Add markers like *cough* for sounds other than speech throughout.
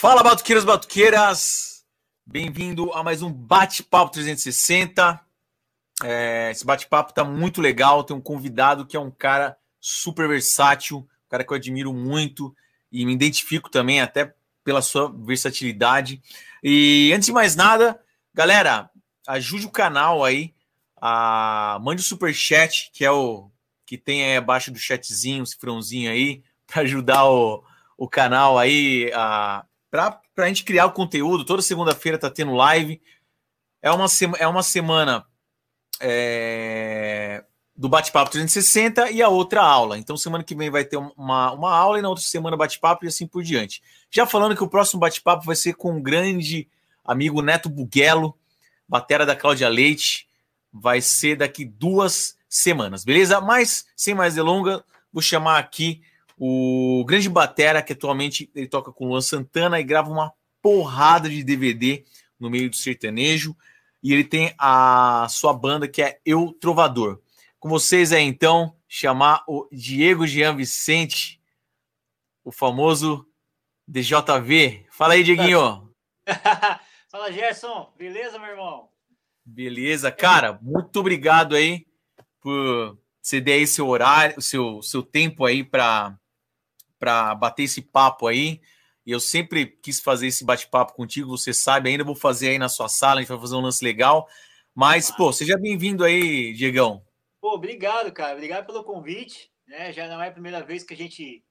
Fala, batuqueiros, batuqueiras! Bem-vindo a mais um Bate-Papo 360. É, esse bate-papo tá muito legal. Tem um convidado que é um cara super versátil, um cara que eu admiro muito e me identifico também até pela sua versatilidade. E antes de mais nada, galera, ajude o canal aí. A, mande o super chat, que é o que tem aí abaixo do chatzinho, o cifrãozinho aí, para ajudar o, o canal aí a para a gente criar o conteúdo. Toda segunda-feira tá tendo live. É uma, é uma semana é, do bate-papo 360 e a outra aula. Então, semana que vem vai ter uma, uma aula e na outra semana bate-papo e assim por diante. Já falando que o próximo bate-papo vai ser com o grande amigo Neto Buguelo, batera da Cláudia Leite. Vai ser daqui duas semanas, beleza? Mas, sem mais delongas, vou chamar aqui o grande batera que atualmente ele toca com o Luan Santana e grava uma porrada de DVD no meio do sertanejo. E ele tem a sua banda que é Eu Trovador. Com vocês é então chamar o Diego Jean Vicente, o famoso DJV. Fala aí, Dieguinho. *laughs* Fala, Gerson. Beleza, meu irmão? Beleza, cara. Muito obrigado aí por ceder aí seu horário, seu, seu tempo aí para para bater esse papo aí. E eu sempre quis fazer esse bate-papo contigo, você sabe, ainda vou fazer aí na sua sala, a gente vai fazer um lance legal. Mas, pô, seja bem-vindo aí, Diegão. Pô, obrigado, cara. Obrigado pelo convite. Né? Já não é a primeira vez que a gente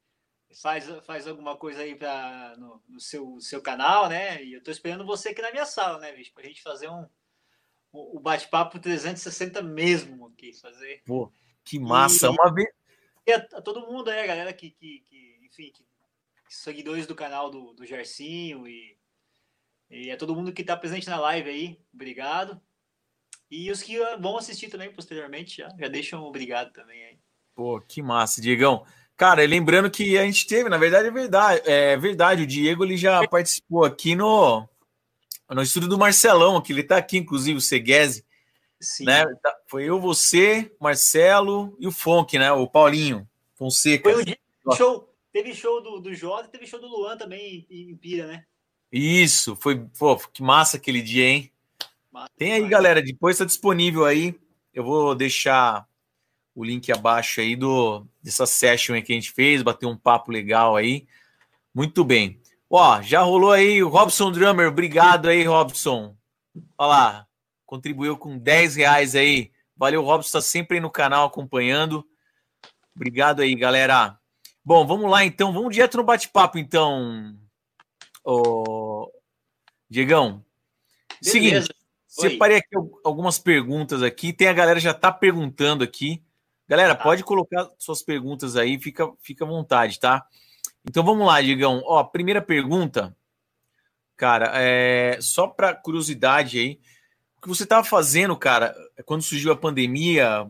faz, faz alguma coisa aí pra, no, no seu, seu canal, né? E eu tô esperando você aqui na minha sala, né, bicho? Pra gente fazer um, o bate-papo 360 mesmo aqui. Fazer. Pô, que massa. E, Uma vez. E a, a todo mundo aí, a galera que, que, que enfim, que, seguidores do canal do, do Gercinho e, e é todo mundo que está presente na live aí, obrigado. E os que vão assistir também posteriormente, já, já deixam obrigado também aí. Pô, que massa, Diegão. Cara, lembrando que a gente teve, na verdade é verdade, é verdade, o Diego ele já participou aqui no no estúdio do Marcelão, que ele está aqui, inclusive, o Seguese. Sim. Né? Tá, foi eu, você, Marcelo e o Fonk, né? O Paulinho Fonseca. Foi o show, Teve show do, do Jota teve show do Luan também em, em Pira, né? Isso, foi. Pô, que massa aquele dia, hein? Massa, Tem aí, galera, depois tá disponível aí. Eu vou deixar o link abaixo aí do dessa session aí que a gente fez, bater um papo legal aí. Muito bem. Ó, já rolou aí o Robson Drummer. Obrigado aí, Robson. Olha lá, contribuiu com 10 reais aí. Valeu, Robson, tá sempre aí no canal acompanhando. Obrigado aí, galera. Bom, vamos lá então, vamos direto no bate-papo então, ô... Diegão. Beleza. Seguinte, Oi. separei aqui algumas perguntas aqui, tem a galera já tá perguntando aqui. Galera, tá. pode colocar suas perguntas aí, fica, fica à vontade, tá? Então vamos lá, Diegão. Ó, primeira pergunta, cara, é só para curiosidade aí, o que você estava fazendo, cara, quando surgiu a pandemia,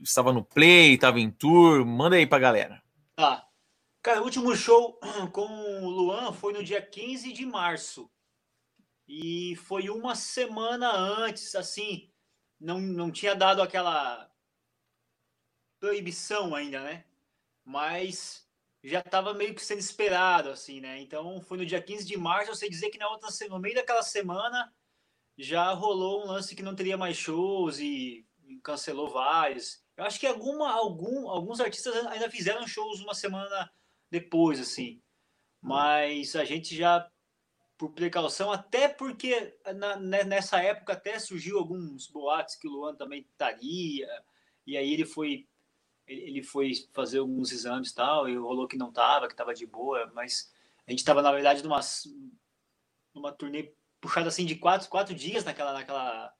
estava no Play, estava em tour, manda aí para galera. Tá. Cara, o último show *clears throat* com o Luan foi no dia 15 de março. E foi uma semana antes, assim, não, não tinha dado aquela proibição ainda, né? Mas já estava meio que sendo esperado, assim, né? Então foi no dia 15 de março, eu sei dizer que na outra, no meio daquela semana já rolou um lance que não teria mais shows e cancelou vários. Eu acho que alguma, algum, alguns artistas ainda fizeram shows uma semana depois, assim. Mas a gente já, por precaução, até porque na, né, nessa época até surgiu alguns boatos que o Luan também estaria, e aí ele foi ele foi fazer alguns exames e tal, e rolou que não tava, que tava de boa, mas a gente tava, na verdade, numa, numa turnê puxada assim de quatro, quatro dias naquela, naquela,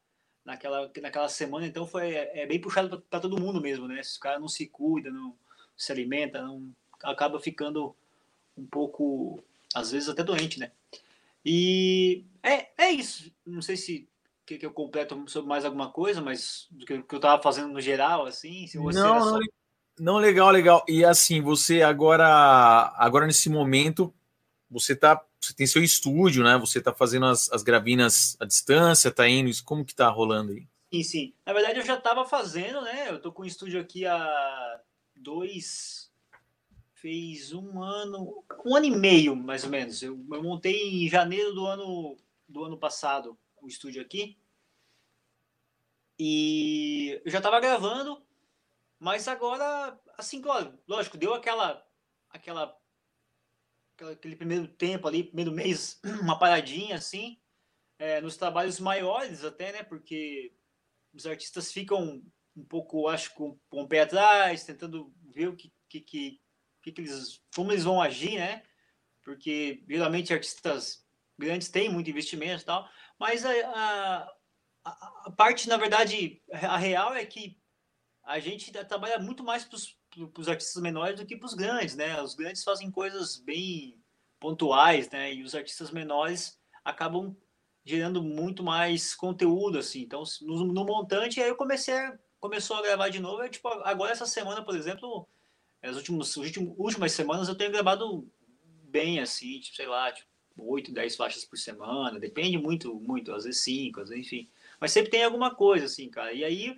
naquela, naquela semana, então foi é, é bem puxado para todo mundo mesmo, né? Se o cara não se cuida, não se alimenta, não acaba ficando um pouco, às vezes até doente, né? E é, é isso. Não sei se que, que eu completo sobre mais alguma coisa, mas do que, que eu estava fazendo no geral, assim. Se você não, só... não, legal, legal. E assim, você agora, agora nesse momento, você tá, você tem seu estúdio, né? Você tá fazendo as, as gravinas à distância, tá indo, como que tá rolando aí? Sim, sim. Na verdade, eu já estava fazendo, né? Eu tô com o estúdio aqui há dois, fez um ano, um ano e meio, mais ou menos. Eu, eu montei em janeiro do ano, do ano passado o estúdio aqui. E eu já estava gravando, mas agora, assim, lógico, deu aquela, aquela, aquele primeiro tempo ali, primeiro mês, *clears throat* uma paradinha assim, é, nos trabalhos maiores até, né? Porque os artistas ficam um pouco, acho, com, com o pé atrás, tentando ver o que, que, que, que eles, como eles vão agir, né? Porque geralmente artistas grandes têm muito investimento e tal, mas a, a, a, parte, na verdade, a real é que a gente trabalha muito mais para os artistas menores do que para os grandes, né? Os grandes fazem coisas bem pontuais, né? E os artistas menores acabam gerando muito mais conteúdo, assim. Então, no, no montante, aí eu comecei começou a gravar de novo. É, tipo, agora essa semana, por exemplo, as últimas, últimas semanas eu tenho gravado bem, assim, tipo, sei lá, tipo, 8, 10 faixas por semana. Depende muito, muito, às vezes 5, às vezes, enfim. Mas sempre tem alguma coisa, assim, cara. E aí,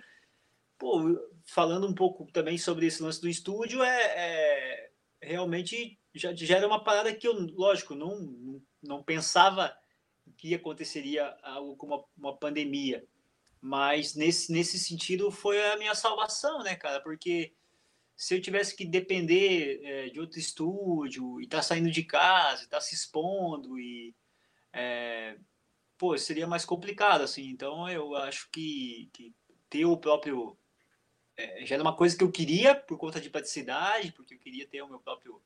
pô, falando um pouco também sobre esse lance do estúdio, é, é realmente já, já era uma parada que eu, lógico, não, não pensava que aconteceria algo como uma, uma pandemia. Mas nesse, nesse sentido foi a minha salvação, né, cara? Porque se eu tivesse que depender é, de outro estúdio e tá saindo de casa, tá se expondo e é, pô, seria mais complicado, assim. Então, eu acho que, que ter o próprio. É, já era uma coisa que eu queria por conta de praticidade, porque eu queria ter o meu próprio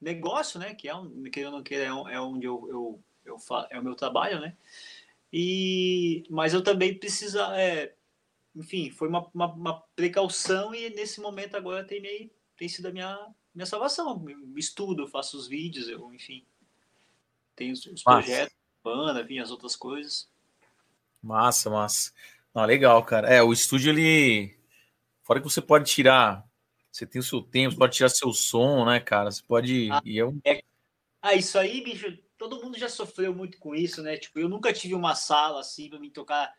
negócio, né? Que é, um, que eu não queira, é, é onde eu, eu, eu fa, é o meu trabalho, né? E, mas eu também precisa, é, enfim, foi uma, uma, uma, precaução e nesse momento agora tem, meio, tem sido a minha, minha salvação. Eu estudo, eu faço os vídeos, eu, enfim, tenho os, os projetos banda, vinha as outras coisas. Massa, massa. Não, legal, cara. É, o estúdio, ele. Fora que você pode tirar. Você tem o seu tempo, você pode tirar seu som, né, cara? Você pode. Ah, e eu... é... ah isso aí, bicho, todo mundo já sofreu muito com isso, né? Tipo, eu nunca tive uma sala assim para me tocar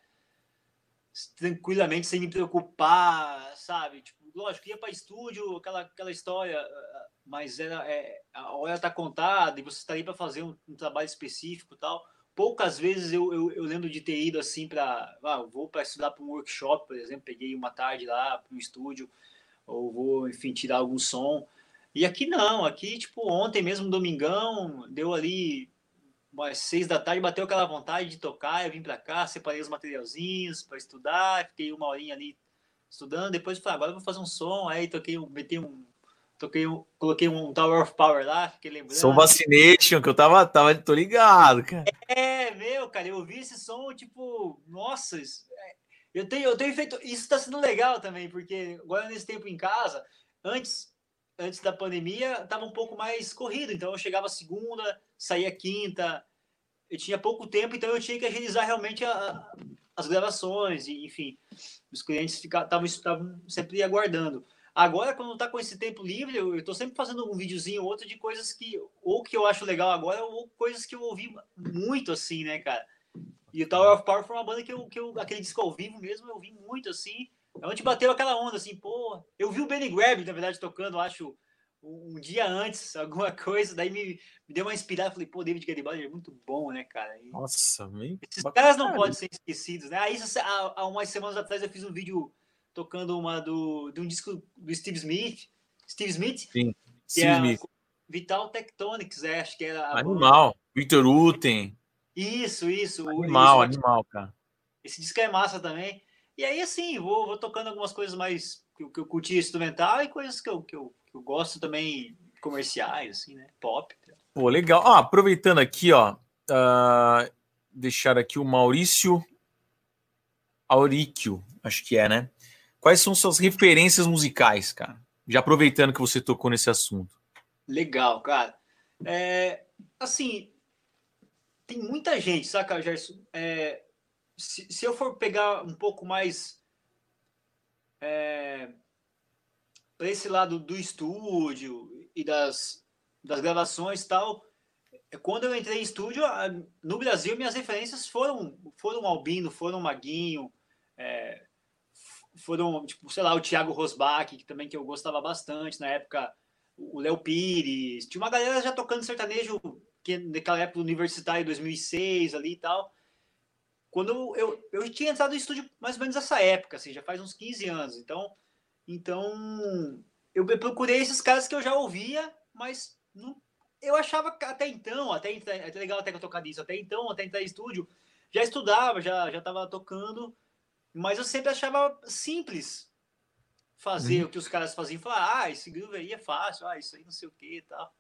tranquilamente, sem me preocupar, sabe? Tipo, lógico, ia para estúdio, aquela, aquela história, mas era, é, a hora tá contada e você está aí para fazer um, um, trabalho específico tal poucas vezes eu, eu, eu lembro de ter ido assim para. Ah, vou para estudar para um workshop, por exemplo, peguei uma tarde lá para um estúdio, ou vou, enfim, tirar algum som. E aqui não, aqui, tipo, ontem mesmo, domingão, deu ali umas seis da tarde, bateu aquela vontade de tocar, eu vim para cá, separei os materialzinhos para estudar, fiquei uma horinha ali estudando, depois falei, ah, agora vou fazer um som, aí toquei, meti um, Toquei um, coloquei um Tower of Power lá, fiquei lembrando. Som Vaccination, que eu tava, tava tô ligado, cara. É, meu, cara, eu ouvi esse som, tipo, nossa, isso, é, eu tenho, eu tenho feito. Isso tá sendo legal também, porque agora nesse tempo em casa, antes, antes da pandemia, tava um pouco mais corrido, então eu chegava segunda, saía quinta, eu tinha pouco tempo, então eu tinha que agilizar realmente a, as gravações, e enfim, os clientes estavam sempre aguardando. Agora, quando tá com esse tempo livre, eu, eu tô sempre fazendo um videozinho ou outro de coisas que, ou que eu acho legal agora, ou coisas que eu ouvi muito assim, né, cara? E o Tower of Power foi uma banda que eu, que eu aquele disco ao vivo mesmo, eu ouvi muito assim. É onde bateu aquela onda, assim, pô. Eu vi o Benny Grab, na verdade, tocando, acho, um dia antes, *laughs* alguma coisa, daí me, me deu uma inspirada. Falei, pô, David Garibaldi é muito bom, né, cara? E Nossa, meio. Esses caras não podem ser esquecidos, né? Aí, há, há umas semanas atrás, eu fiz um vídeo tocando uma do, de um disco do Steve Smith. Steve Smith? Sim, Steve é Smith. Vital Tectonics, é, acho que era. Animal. Banda. Victor Uten. Isso, isso. Animal, isso, animal, cara. Esse disco é massa também. E aí, assim, vou, vou tocando algumas coisas mais que, que eu curti instrumental e coisas que eu, que eu, que eu gosto também comerciais, assim, né? Pop. Pô, legal. Ah, aproveitando aqui, ó. Uh, deixar aqui o Maurício Auríquio, acho que é, né? Quais são suas referências musicais, cara? Já aproveitando que você tocou nesse assunto. Legal, cara. É, assim, tem muita gente, saca, Gerson? É, se, se, eu for pegar um pouco mais é, para esse lado do estúdio e das, das gravações e tal, é, quando eu entrei em estúdio, no Brasil, minhas referências foram, foram Albino, foram Maguinho, é, foram, tipo, sei lá, o Thiago Rosbach, que também que eu gostava bastante na época, o, Léo Pires, tinha uma galera já tocando sertanejo que naquela época universitária, 2006 ali e tal. Quando eu, eu tinha entrado no estúdio mais ou menos nessa época, assim, já faz uns 15 anos. Então, então eu procurei esses caras que eu já ouvia, mas não, eu achava até então, até, até legal até que eu tocar disso, até então, até entrar em estúdio, já estudava, já já estava tocando, mas eu sempre achava simples fazer uhum. o que os caras faziam, falar, ah, esse groove aí é fácil, ah, isso aí não sei o que e tal.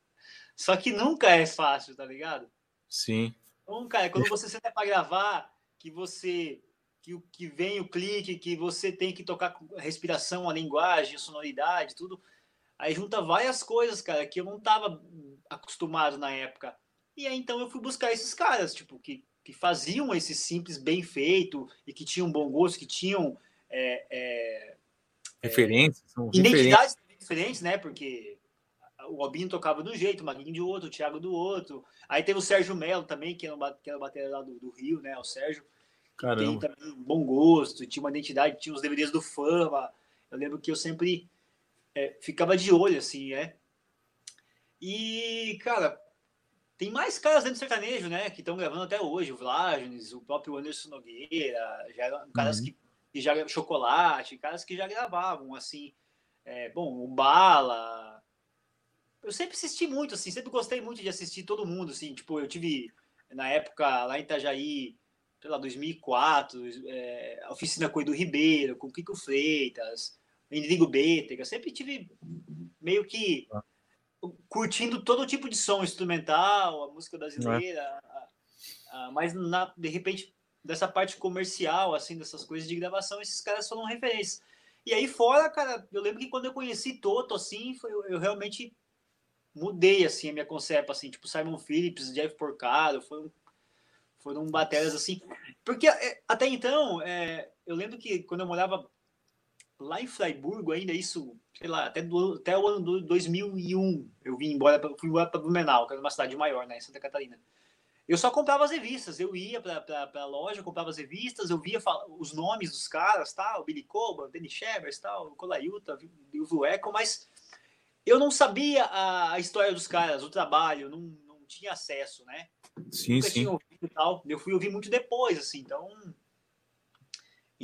Só que nunca é fácil, tá ligado? Sim. Então, cara, quando você senta para gravar, que você que, que vem o clique, que você tem que tocar a respiração, a linguagem, a sonoridade, tudo. Aí junta várias coisas, cara, que eu não tava acostumado na época. E aí então eu fui buscar esses caras, tipo, que, que faziam esse simples bem feito e que tinham bom gosto, que tinham é, é, referências, é, identidades diferentes, né? Porque o Robinho tocava de um jeito, o Maguinho de outro, o Thiago do outro. Aí teve o Sérgio Melo também, que era, era bateria lá do, do, Rio, né? O Sérgio. Tem também um bom gosto, tinha uma identidade, tinha os DVDs do Fama. Eu lembro que eu sempre é, ficava de olho, assim, né? E, cara, tem mais caras dentro do sertanejo, né? Que estão gravando até hoje. O Vlagens, o próprio Anderson Nogueira, já eram caras uhum. que, que já chocolate, caras que já gravavam, assim. É, bom, o Bala, eu sempre assisti muito, assim, sempre gostei muito de assistir todo mundo, assim, tipo, eu tive, na época, lá em Itajaí, sei lá, 2004, é, a oficina com o Edu Ribeiro, com o Kiko Freitas, Rodrigo Bétega, sempre tive meio que curtindo todo tipo de som instrumental, a música brasileira, é. a, a, mas na, de repente, dessa parte comercial, assim, dessas coisas de gravação, esses caras foram referências. E aí fora, cara, eu lembro que quando eu conheci Toto, assim, foi, eu, eu realmente mudei assim a minha concepção assim, tipo Simon Phillips, Jeff Porcaro, foram foram baterias assim, porque é, até então, é, eu lembro que quando eu morava lá em Freiburgo ainda isso, sei lá, até, do, até o ano 2001, eu vim embora, fui embora para Blumenau, que é uma cidade maior, né, em Santa Catarina. Eu só comprava as revistas, eu ia para a loja, comprava as revistas, eu via os nomes dos caras? O Billy Coba, o Danny Shevers, tal, o Colaiuta, o Vueco, mas eu não sabia a, a história dos caras, o trabalho, não, não tinha acesso, né? Sim, Nunca sim. Tinha ouvido tal. Eu fui ouvir muito depois, assim, então.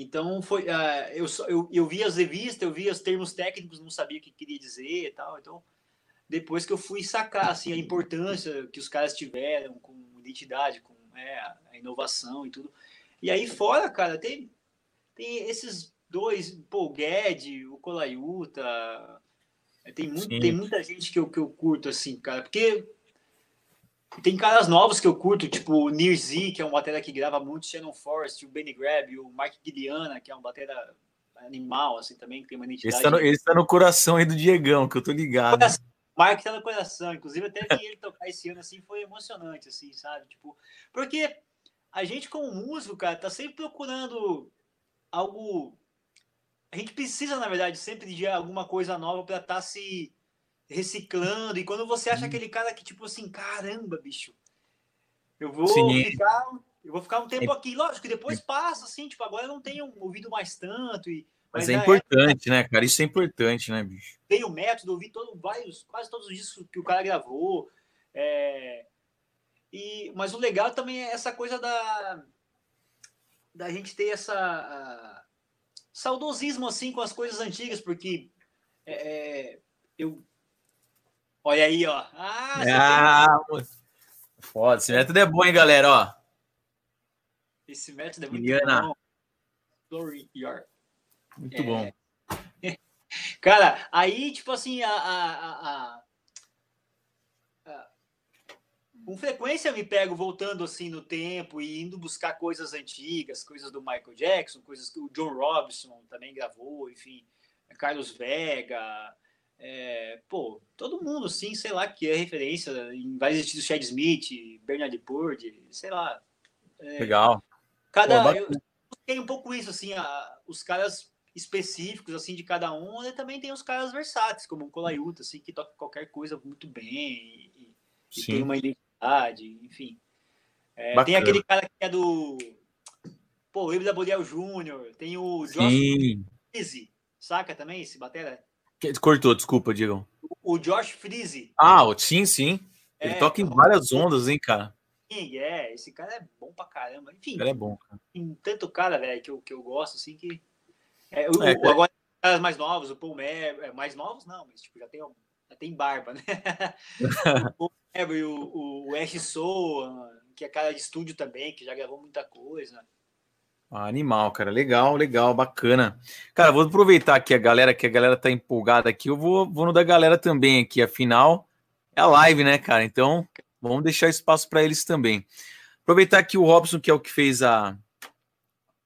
Então foi. Uh, eu, eu, eu vi as revistas, eu vi os termos técnicos, não sabia o que queria dizer e tal. Então, depois que eu fui sacar assim, a importância que os caras tiveram com identidade, com é, a inovação e tudo. E aí fora, cara, tem, tem esses dois, pô, o Gued, o Colaiuta, tem, muito, tem muita gente que eu, que eu curto, assim, cara, porque tem caras novos que eu curto, tipo o Nir Z, que é um batera que grava muito, Shannon Forrest, o Benny Grab, o Mark Guiliana, que é um batera animal, assim, também, que tem uma identidade. Esse tá, no, tá no coração aí do Diegão, que eu tô ligado. Coração, Mark tá no coração, inclusive até que ele tocar esse ano, assim, foi emocionante, assim, sabe? Tipo, porque a gente como músico, cara, tá sempre procurando algo a gente precisa, na verdade, sempre de alguma coisa nova para estar tá se reciclando. E quando você acha aquele cara que, tipo assim, caramba, bicho, eu vou Sim. ficar. Eu vou ficar um tempo é, aqui, lógico, que depois passa, assim, tipo, agora eu não tenho ouvido mais tanto. E, mas, mas é importante, época, né, cara? Isso é importante, né, bicho? Tem o método, ouvi todo, vários, quase todos os discos que o cara gravou. É, e, mas o legal também é essa coisa da, da gente ter essa saudosismo assim com as coisas antigas, porque é, é eu. Olha aí, ó. Ah, ah tem... foda. Esse método é bom, hein, galera? Ó. Esse método é muito bom. Muito é... bom. *laughs* Cara, aí, tipo assim, a, a, a, com frequência eu me pego voltando assim no tempo e indo buscar coisas antigas, coisas do Michael Jackson, coisas que o John Robinson também gravou, enfim, Carlos Vega, é, pô, todo mundo, sim, sei lá, que é referência em vários estilos, Chad Smith, Bernard Purdy, sei lá. É, Legal. Cada, pô, eu busquei um pouco isso, assim, a, os caras específicos, assim, de cada um, e também tem os caras versáteis, como o Colaiuta, assim, que toca qualquer coisa muito bem e, e tem uma identidade enfim. É, tem aquele cara que é do. Pô, o da Bodiel Júnior, tem o Josh Easy, saca também esse batera? Cortou, desculpa, Diego. O Josh Freeze. Ah, sim, sim. Ele é, toca em várias ondas, hein, cara? Sim, é. Esse cara é bom pra caramba. Enfim. Ele é bom, cara. Tem tanto cara, velho, que eu, que eu gosto, assim, que. É, o, é, o, agora, os mais novos, o Paul Mer, é, mais novos não, mas tipo, já tem, já tem barba, né? *laughs* o Paul Mer, o, o Ash Soa, que é cara de estúdio também, que já gravou muita coisa. Ah, animal, cara. Legal, legal, bacana. Cara, vou aproveitar aqui a galera, que a galera tá empolgada aqui. Eu vou, vou no da galera também aqui. Afinal, é a live, né, cara? Então, vamos deixar espaço para eles também. Aproveitar aqui o Robson, que é o que fez a,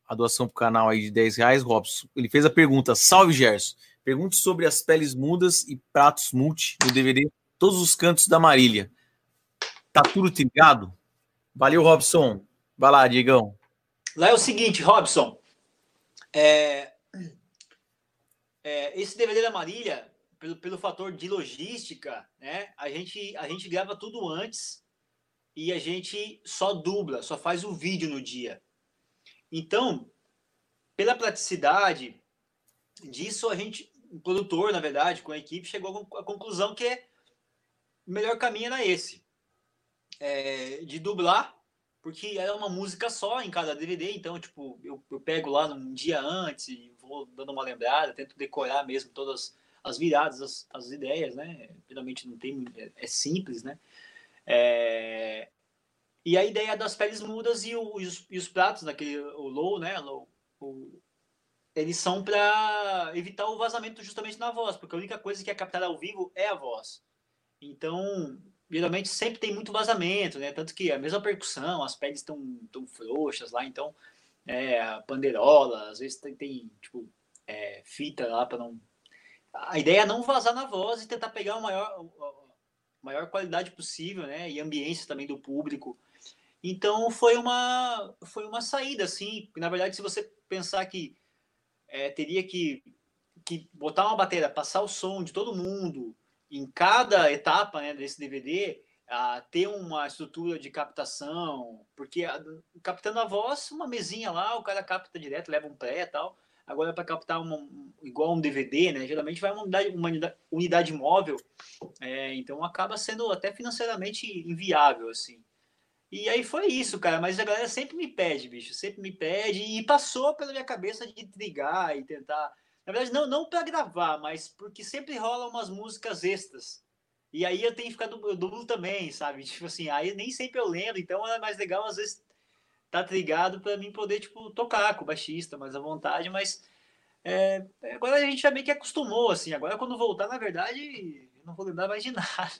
a doação pro canal aí de 10 reais, Robson. Ele fez a pergunta: Salve, Gerson. Pergunte sobre as peles mudas e pratos multi no DVD Todos os Cantos da Marília. Tá tudo ligado? Valeu, Robson. Vai lá, Diegão. Lá é o seguinte, Robson. É, é, esse DVD da Marília, pelo, pelo fator de logística, né? A gente, a gente grava tudo antes e a gente só dubla, só faz o vídeo no dia. Então, pela praticidade disso, a gente, o produtor, na verdade, com a equipe, chegou à conclusão que o melhor caminho era esse. É, de dublar porque era uma música só em cada DVD, então, tipo, eu, eu pego lá um dia antes e vou dando uma lembrada, tento decorar mesmo todas as viradas, as, as ideias, né? Geralmente não tem, é, é simples, né? É... E a ideia das peles mudas e, o, e, os, e os, pratos, naquele, o low, né? Low, o, eles são para evitar o vazamento justamente na voz, porque a única coisa que é captada ao vivo é a voz. Então, geralmente sempre tem muito vazamento, né? Tanto que a mesma percussão, as peles estão tão frouxas lá, então é, a panderola, às vezes tem, tem tipo, é, fita lá para não. A ideia é não vazar na voz e tentar pegar a maior, a maior qualidade possível, né? E ambiência também do público. Então foi uma, foi uma saída, assim. Na verdade, se você pensar que é, teria que, que botar uma bateria, passar o som de todo mundo, em cada etapa né, desse DVD a ter uma estrutura de captação, porque a, captando a voz, uma mesinha lá, o cara capta direto, leva um pré e tal. Agora, para captar uma, igual um DVD, né? Geralmente vai uma unidade, uma unidade móvel, é, então acaba sendo até financeiramente inviável, assim. E aí foi isso, cara. Mas a galera sempre me pede, bicho, sempre me pede, e passou pela minha cabeça de trigar e tentar na verdade, não, não para gravar, mas porque sempre rola umas músicas extras. E aí eu tenho que ficar duplo também, sabe? *laughs* Tipo assim, aí nem sempre eu lendo, então é mais legal às vezes tá ligado para mim poder, tipo, tocar com o baixista mais à vontade, mas é, agora a gente já meio que acostumou, assim. Agora quando voltar, na verdade, eu não vou lembrar mais de *laughs* nada.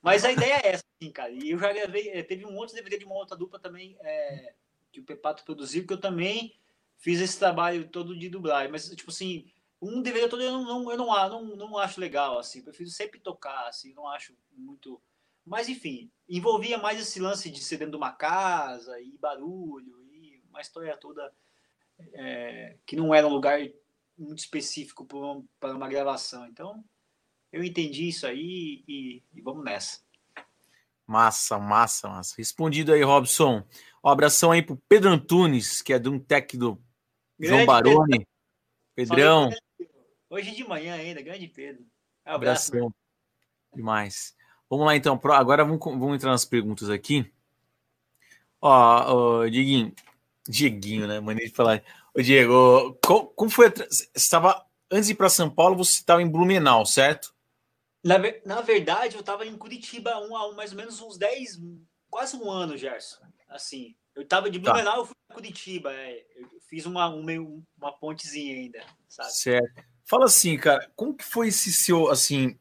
Mas a ideia é essa, assim, cara. E eu já gravei, é, teve um outro DVD de uma outra dupla também, é, que o Pepato produziu, que eu também fiz esse trabalho todo de dublagem, mas tipo assim, um DVD todo eu não, não eu não, não, não acho legal assim, prefiro sempre tocar assim, não acho muito, mas enfim, envolvia mais esse lance de ser dentro de uma casa e barulho e uma história toda é, que não era um lugar muito específico para uma, para uma gravação, então eu entendi isso aí e, e vamos nessa. Massa, massa, massa. Respondido aí, Robson. Um abração aí pro Pedro Antunes, que é de um tech João Baroni. Pedrão. Hoje de manhã ainda, grande Pedro. Um abraço. Abração. Demais. Vamos lá então. Agora vamos, vamos entrar nas perguntas aqui. Ó, ó Dieguinho. Dieguinho, né? Maneira de falar. Ô, Diego, como, como foi? Você estava. Antes de ir para São Paulo, você estava em Blumenau, certo? Na, na verdade, eu estava em Curitiba um, mais ou menos uns 10, quase um ano, Gerson. Assim, eu estava de. Blumenau, tá. eu fui para Curitiba. É, eu fiz uma, uma, uma pontezinha ainda, sabe? Certo. Fala assim, cara, como que foi esse seu, assim,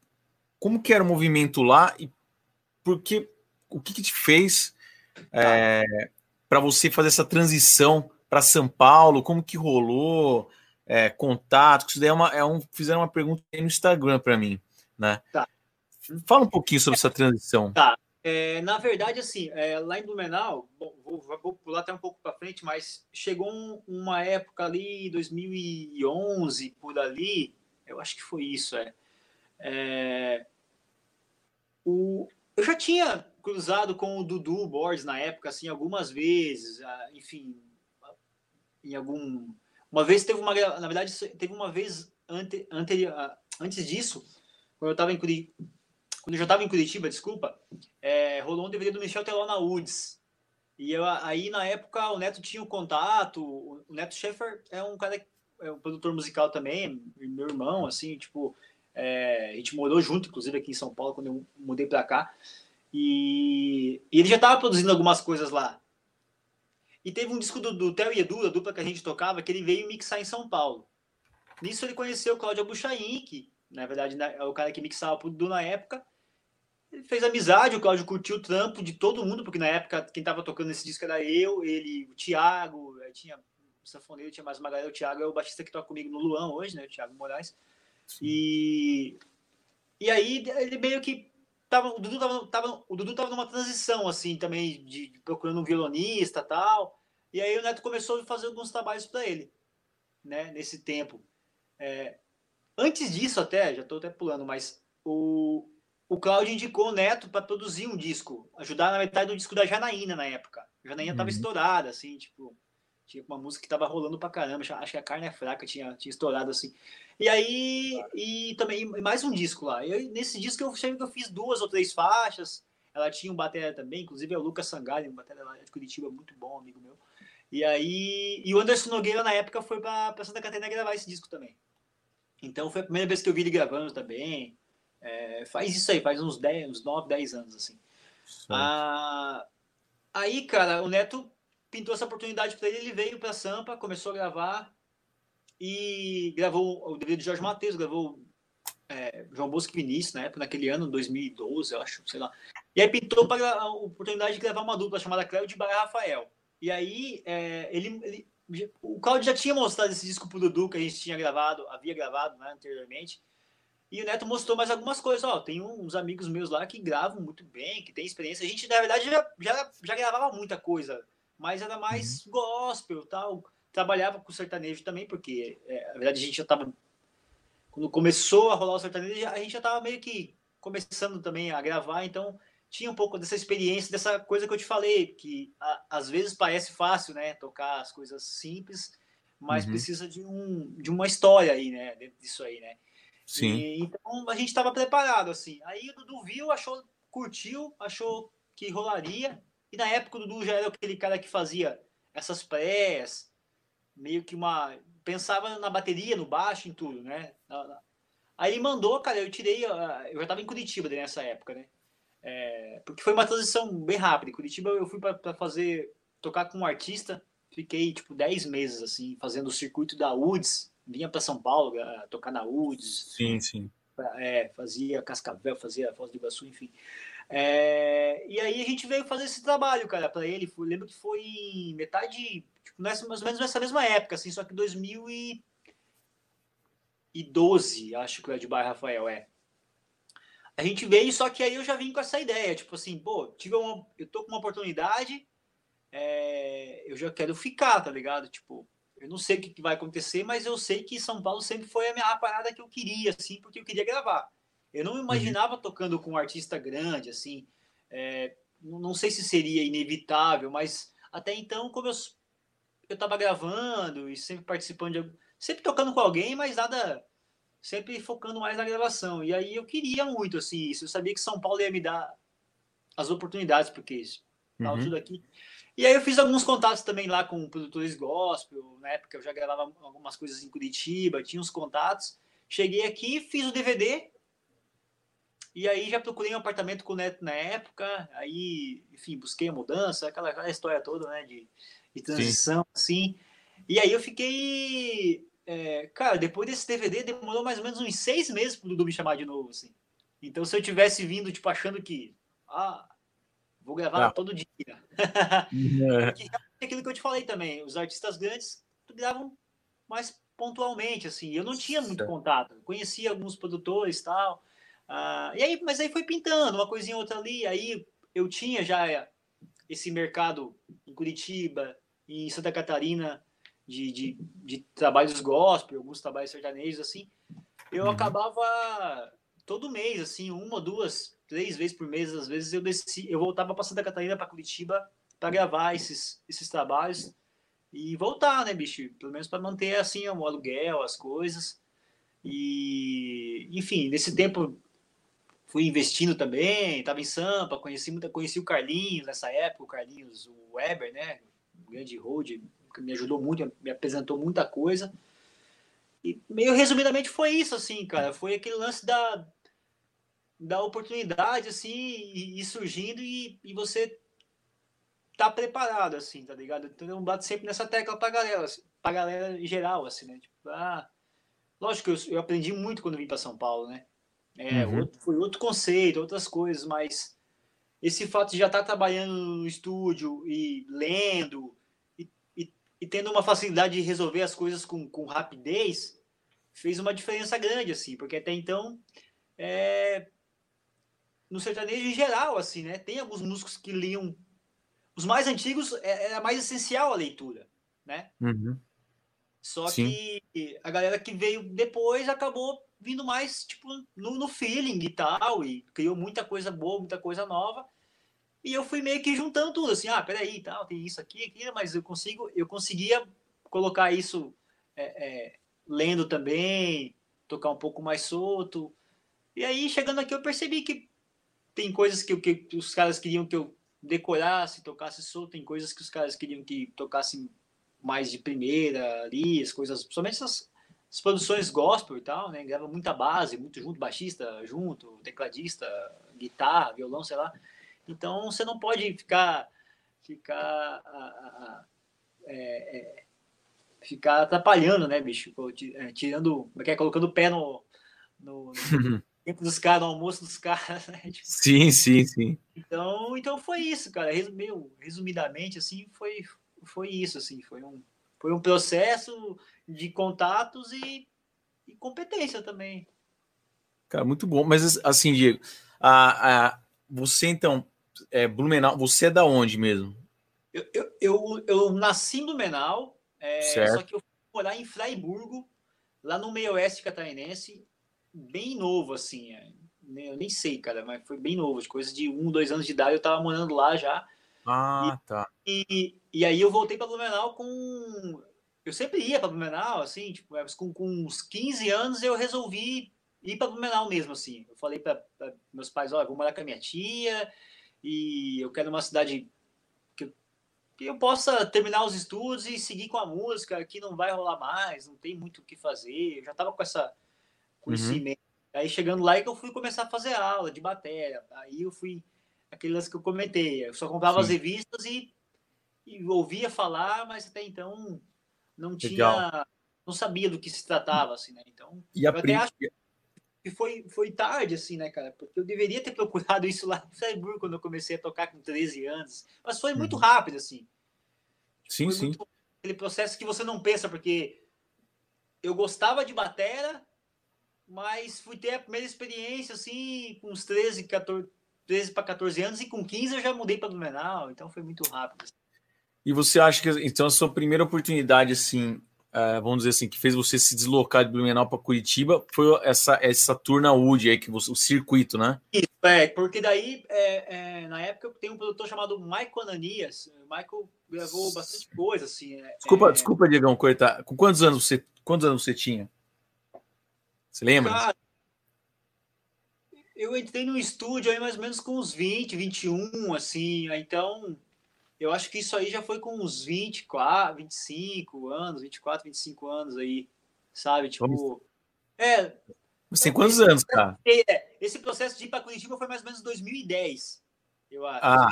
como que era o movimento lá e porque o que, que te fez tá. é, para você fazer essa transição para São Paulo? Como que rolou? É, contato? Isso daí é, uma, é um, fizeram uma pergunta aí no Instagram para mim, né? Tá. Fala um pouquinho sobre essa transição. Tá. É, na verdade, assim, é, lá em Blumenau, bom, vou, vou, pular até um pouco para frente, mas chegou um, uma época ali, 2011, por ali, eu acho que foi isso, é. é o, eu já tinha cruzado com o Dudu Borges na época, assim, algumas vezes, enfim, em algum... Uma vez teve uma... Na verdade, teve uma vez ante, anterior, antes disso, quando eu tava em Curitiba, quando eu já estava em Curitiba, desculpa, é, rolou um DVD do Michel Teló na UDS. E eu, aí, na época, o Neto tinha o um contato. O Neto Schaeffer é um cara, é um produtor musical também, meu irmão, assim, tipo, é, a gente morou junto, inclusive, aqui em São Paulo, quando eu mudei para cá. E, e, ele já estava produzindo algumas coisas lá. E teve um disco do, do Theo e Edu, a dupla que a gente tocava, que ele veio mixar em São Paulo. Nisso ele conheceu o Cláudio Abuchain, que na verdade é o cara que mixava pro Dudu na época. Ele fez amizade, o Cláudio curtiu o trampo de todo mundo, porque na época quem estava tocando nesse disco era eu, ele, o Thiago, tinha o sanfoneiro, tinha mais uma galera, o Thiago é o baixista que toca comigo no Luan hoje, né, o Thiago Moraes. E, e aí ele meio que tava, o Dudu tava, tava, o Dudu tava numa transição, assim, também, de, de procurando um violonista tal. E aí o Neto começou a fazer alguns trabalhos para ele, né, nesse tempo. É, antes disso, até, já estou até pulando, mas o, o Claudio indicou o Neto para produzir um disco, ajudar na metade do disco da Janaína na época. A Janaína estava uhum. estourada, assim, tipo, tinha uma música que tava rolando pra caramba, acho que a carne é fraca tinha, tinha estourado assim. E aí, e também mais um disco lá. Eu, nesse disco eu achei que eu fiz duas ou três faixas. Ela tinha um bateria também, inclusive é o Lucas Sangalho, um bateria lá de Curitiba, muito bom, amigo meu. E aí, e o Anderson Nogueira na época foi para Santa Catarina gravar esse disco também. Então foi a primeira vez que eu vi ele gravando também. É, faz isso aí, faz uns 10, uns 9, 10 anos, assim. Ah, aí, cara, o Neto pintou essa oportunidade para ele, ele veio para Sampa, começou a gravar e gravou o DVD de Jorge Matheus, gravou é, João Bosco Vinícius, na época, naquele ano, 2012, eu acho, sei lá. E aí pintou para a oportunidade de gravar uma dupla chamada Cléo de Barra Rafael. E aí é, ele, ele, o Claudio já tinha mostrado esse disco pro Dudu que a gente tinha gravado, havia gravado né, anteriormente. E o Neto mostrou mais algumas coisas. Ó, tem uns amigos meus lá que gravam muito bem, que tem experiência. A gente, na verdade, já, já, já gravava muita coisa, mas era mais uhum. gospel tal. Trabalhava com sertanejo também, porque, é, na verdade, a gente já estava. Quando começou a rolar o sertanejo, a gente já estava meio que começando também a gravar, então tinha um pouco dessa experiência, dessa coisa que eu te falei, que a, às vezes parece fácil, né? Tocar as coisas simples, mas uhum. precisa de, um, de uma história aí, né? Dentro disso aí, né? Sim. E, então a gente estava preparado, assim. Aí o Dudu viu, achou, curtiu, achou que rolaria. E na época o Dudu já era aquele cara que fazia essas prés, meio que uma. Pensava na bateria, no baixo, em tudo, né? Aí mandou, cara, eu tirei. Eu já estava em Curitiba nessa época, né? É, porque foi uma transição bem rápida. Em Curitiba eu fui para fazer, tocar com um artista, fiquei tipo 10 meses assim, fazendo o circuito da UDS, vinha para São Paulo tocar na UDS. Sim, sim. É, fazia Cascavel, fazia Foz do Iguaçu, enfim. É, e aí a gente veio fazer esse trabalho, cara, para ele. Foi, lembro que foi em metade, tipo, nessa, mais ou menos nessa mesma época, assim, só que 2012, acho que é de Bairro Rafael, é. A gente veio, só que aí eu já vim com essa ideia, tipo assim, pô, tive uma, eu tô com uma oportunidade, é, eu já quero ficar, tá ligado? Tipo, eu não sei o que vai acontecer, mas eu sei que São Paulo sempre foi a minha parada que eu queria, assim, porque eu queria gravar. Eu não me imaginava uhum. tocando com um artista grande, assim. É, não sei se seria inevitável, mas até então, como eu eu estava gravando e sempre participando de sempre tocando com alguém, mas nada sempre focando mais na gravação. E aí eu queria muito, assim, isso. Eu sabia que São Paulo ia me dar as oportunidades, porque isso, uhum. tudo aqui. E aí eu fiz alguns contatos também lá com produtores gospel, na época eu já gravava algumas coisas em Curitiba, tinha uns contatos. Cheguei aqui, fiz o DVD, e aí já procurei um apartamento com o Neto na época, aí, enfim, busquei a mudança, aquela, aquela história toda, né, de, de transição, Sim. assim. E aí eu fiquei é, cara, depois desse DVD demorou mais ou menos uns seis meses pro Dudu me chamar de novo, assim. Então, se eu tivesse vindo, tipo, achando que, ah, vou gravar ah. todo dia. é. *laughs* que, aquilo que eu te falei também, os artistas grandes gravam mais pontualmente, assim. Eu não tinha muito contato, conhecia alguns produtores tal. Ah, e aí, mas aí foi pintando uma coisinha outra ali. Aí eu tinha já esse mercado em Curitiba, em Santa Catarina, de, de, de trabalhos gospel, alguns trabalhos sertanejos, assim, eu uhum. acabava todo mês, assim, uma, duas, três vezes por mês, às vezes eu desci, eu voltava para Santa Catarina, para Curitiba, para gravar esses, esses trabalhos e voltar, né, bicho? Pelo menos para manter, assim, o aluguel, as coisas. E, enfim, nesse tempo fui investindo também, estava em Sampa, conheci muita, conheci o Carlinhos nessa época, o Carlinhos, o Weber, né? O grande road, que me ajudou muito, me apresentou muita coisa. E meio resumidamente foi isso, assim, cara. Foi aquele lance da, da oportunidade, assim, e, e surgindo e, e você tá preparado, assim, tá ligado? Então eu bato sempre nessa tecla pra galera, assim, pra galera em geral, assim, né? Tipo, ah, lógico que eu, eu aprendi muito quando vim para São Paulo, né? É, uhum. outro, foi outro conceito, outras coisas, mas esse fato de já estar tá trabalhando no estúdio e lendo e, e, e, tendo uma facilidade de resolver as coisas com, com rapidez fez uma diferença grande, assim, porque até então é, no sertanejo em geral, assim, né? Tem alguns músicos que liam. Os mais antigos é, era mais essencial a leitura, né? Uhum. Só Sim. que a galera que veio depois acabou vindo mais tipo no, no, feeling e tal, e criou muita coisa boa, muita coisa nova. E eu fui meio que juntando tudo, assim, ah, peraí, tal, tem isso aqui, aqui, mas eu consigo, eu conseguia colocar isso é, é, lendo também, tocar um pouco mais solto. E aí, chegando aqui, eu percebi que tem coisas que, que os caras queriam que eu decorasse, tocasse solto, tem coisas que os caras queriam que tocasse mais de primeira ali, as coisas, somente essas as produções gospel e tal, né? Grava muita base, muito junto, baixista junto, tecladista, guitarra, violão, sei lá. Então você não pode ficar ficar é, é, ficar atrapalhando, né, bicho? É, tirando, é, colocando o pé no, no, no *laughs* tempo dos caras, no almoço dos *laughs* caras, né? Tipo, sim, sim, sim. Então, então foi isso, cara. Meio resumidamente, assim, foi, foi isso, assim, foi um, foi um processo de contatos e, e competência também. Cara, muito bom. Mas assim, Diego, a, a, você então, é, Blumenau, você é da onde mesmo? Eu, eu, eu, eu nasci em Blumenau, é, só que eu fui morar em Fraiburgo, lá no meio oeste catarinense, bem novo, assim. É, eu nem sei, cara, mas foi bem novo, de coisa de um, dois anos de idade, eu tava morando lá já. Ah, e, tá. E, e aí eu voltei para Blumenau com eu sempre ia para Blumenau, assim, tipo, com, com uns 15 anos eu resolvi ir para Blumenau mesmo, assim. Eu falei para meus pais, olha, vou morar com a minha tia e eu quero uma cidade que eu, que eu possa terminar os estudos e seguir com a música, aqui não vai rolar mais, não tem muito o que fazer. Eu já estava com essa conhecimento. Uhum. Aí chegando lá é que eu fui começar a fazer aula de bateria. Aí eu fui aquele lance que eu comentei, eu só comprava Sim. as revistas e, e ouvia falar, mas até então não tinha, Legal. não sabia do que se tratava, assim, né? Então, e eu até acho que foi, foi tarde, assim, né, cara? Porque eu deveria ter procurado *laughs* isso lá em Freiburg quando eu comecei a tocar com 13 anos. Mas foi muito uhum. rápido, assim. Sim, foi sim. Aquele processo que você não pensa, porque eu gostava de batera, mas fui ter a primeira experiência, assim, com uns 13, 14, 13 para 14 anos, e com 15 eu já mudei para Blumenau, então foi muito rápido. Assim. E você acha que então a sua primeira oportunidade, assim, uh, vamos dizer assim, que fez você se deslocar de Blumenau para Curitiba foi essa essa turna Wood aí que você, o circuito, né? Isso, é, porque daí é, é, na época tem um produtor chamado Michael Ananias. O Michael gravou bastante coisa, assim. É, desculpa, é. desculpa, Diegão, cortar. Com quantos anos você quantos anos você tinha? Você lembra? Cara, eu entrei no estúdio aí mais ou menos com uns 20, 21, assim, então eu acho que isso aí já foi com uns 24, 25 anos, 24, 25 anos aí, sabe? Tipo. É. Você tem quantos anos, cara? É, esse processo de ir para Curitiba foi mais ou menos 2010, eu acho. Ah,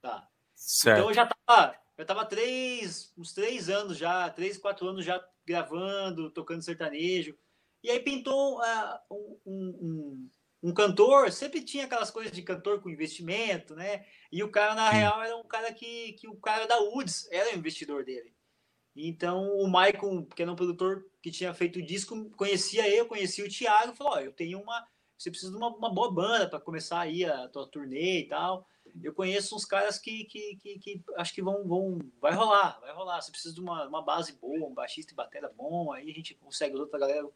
tá. Certo. Então eu já tava, eu tava três, uns três anos já, três, quatro anos já gravando, tocando sertanejo. E aí pintou uh, um, um, um cantor sempre tinha aquelas coisas de cantor com investimento, né? E o cara, na Sim. real, era um cara que, que o cara da Woods era o investidor dele. Então, o Michael, que era um produtor que tinha feito o disco, conhecia eu, conhecia o Thiago, falou: Ó, eu tenho uma. Você precisa de uma, uma boa banda para começar aí a tua turnê e tal. Eu conheço uns caras que, que, que, que, acho que vão, vão. Vai rolar, vai rolar. Você precisa de uma, uma base boa, um baixista e bateria bom, aí a gente consegue outra galera.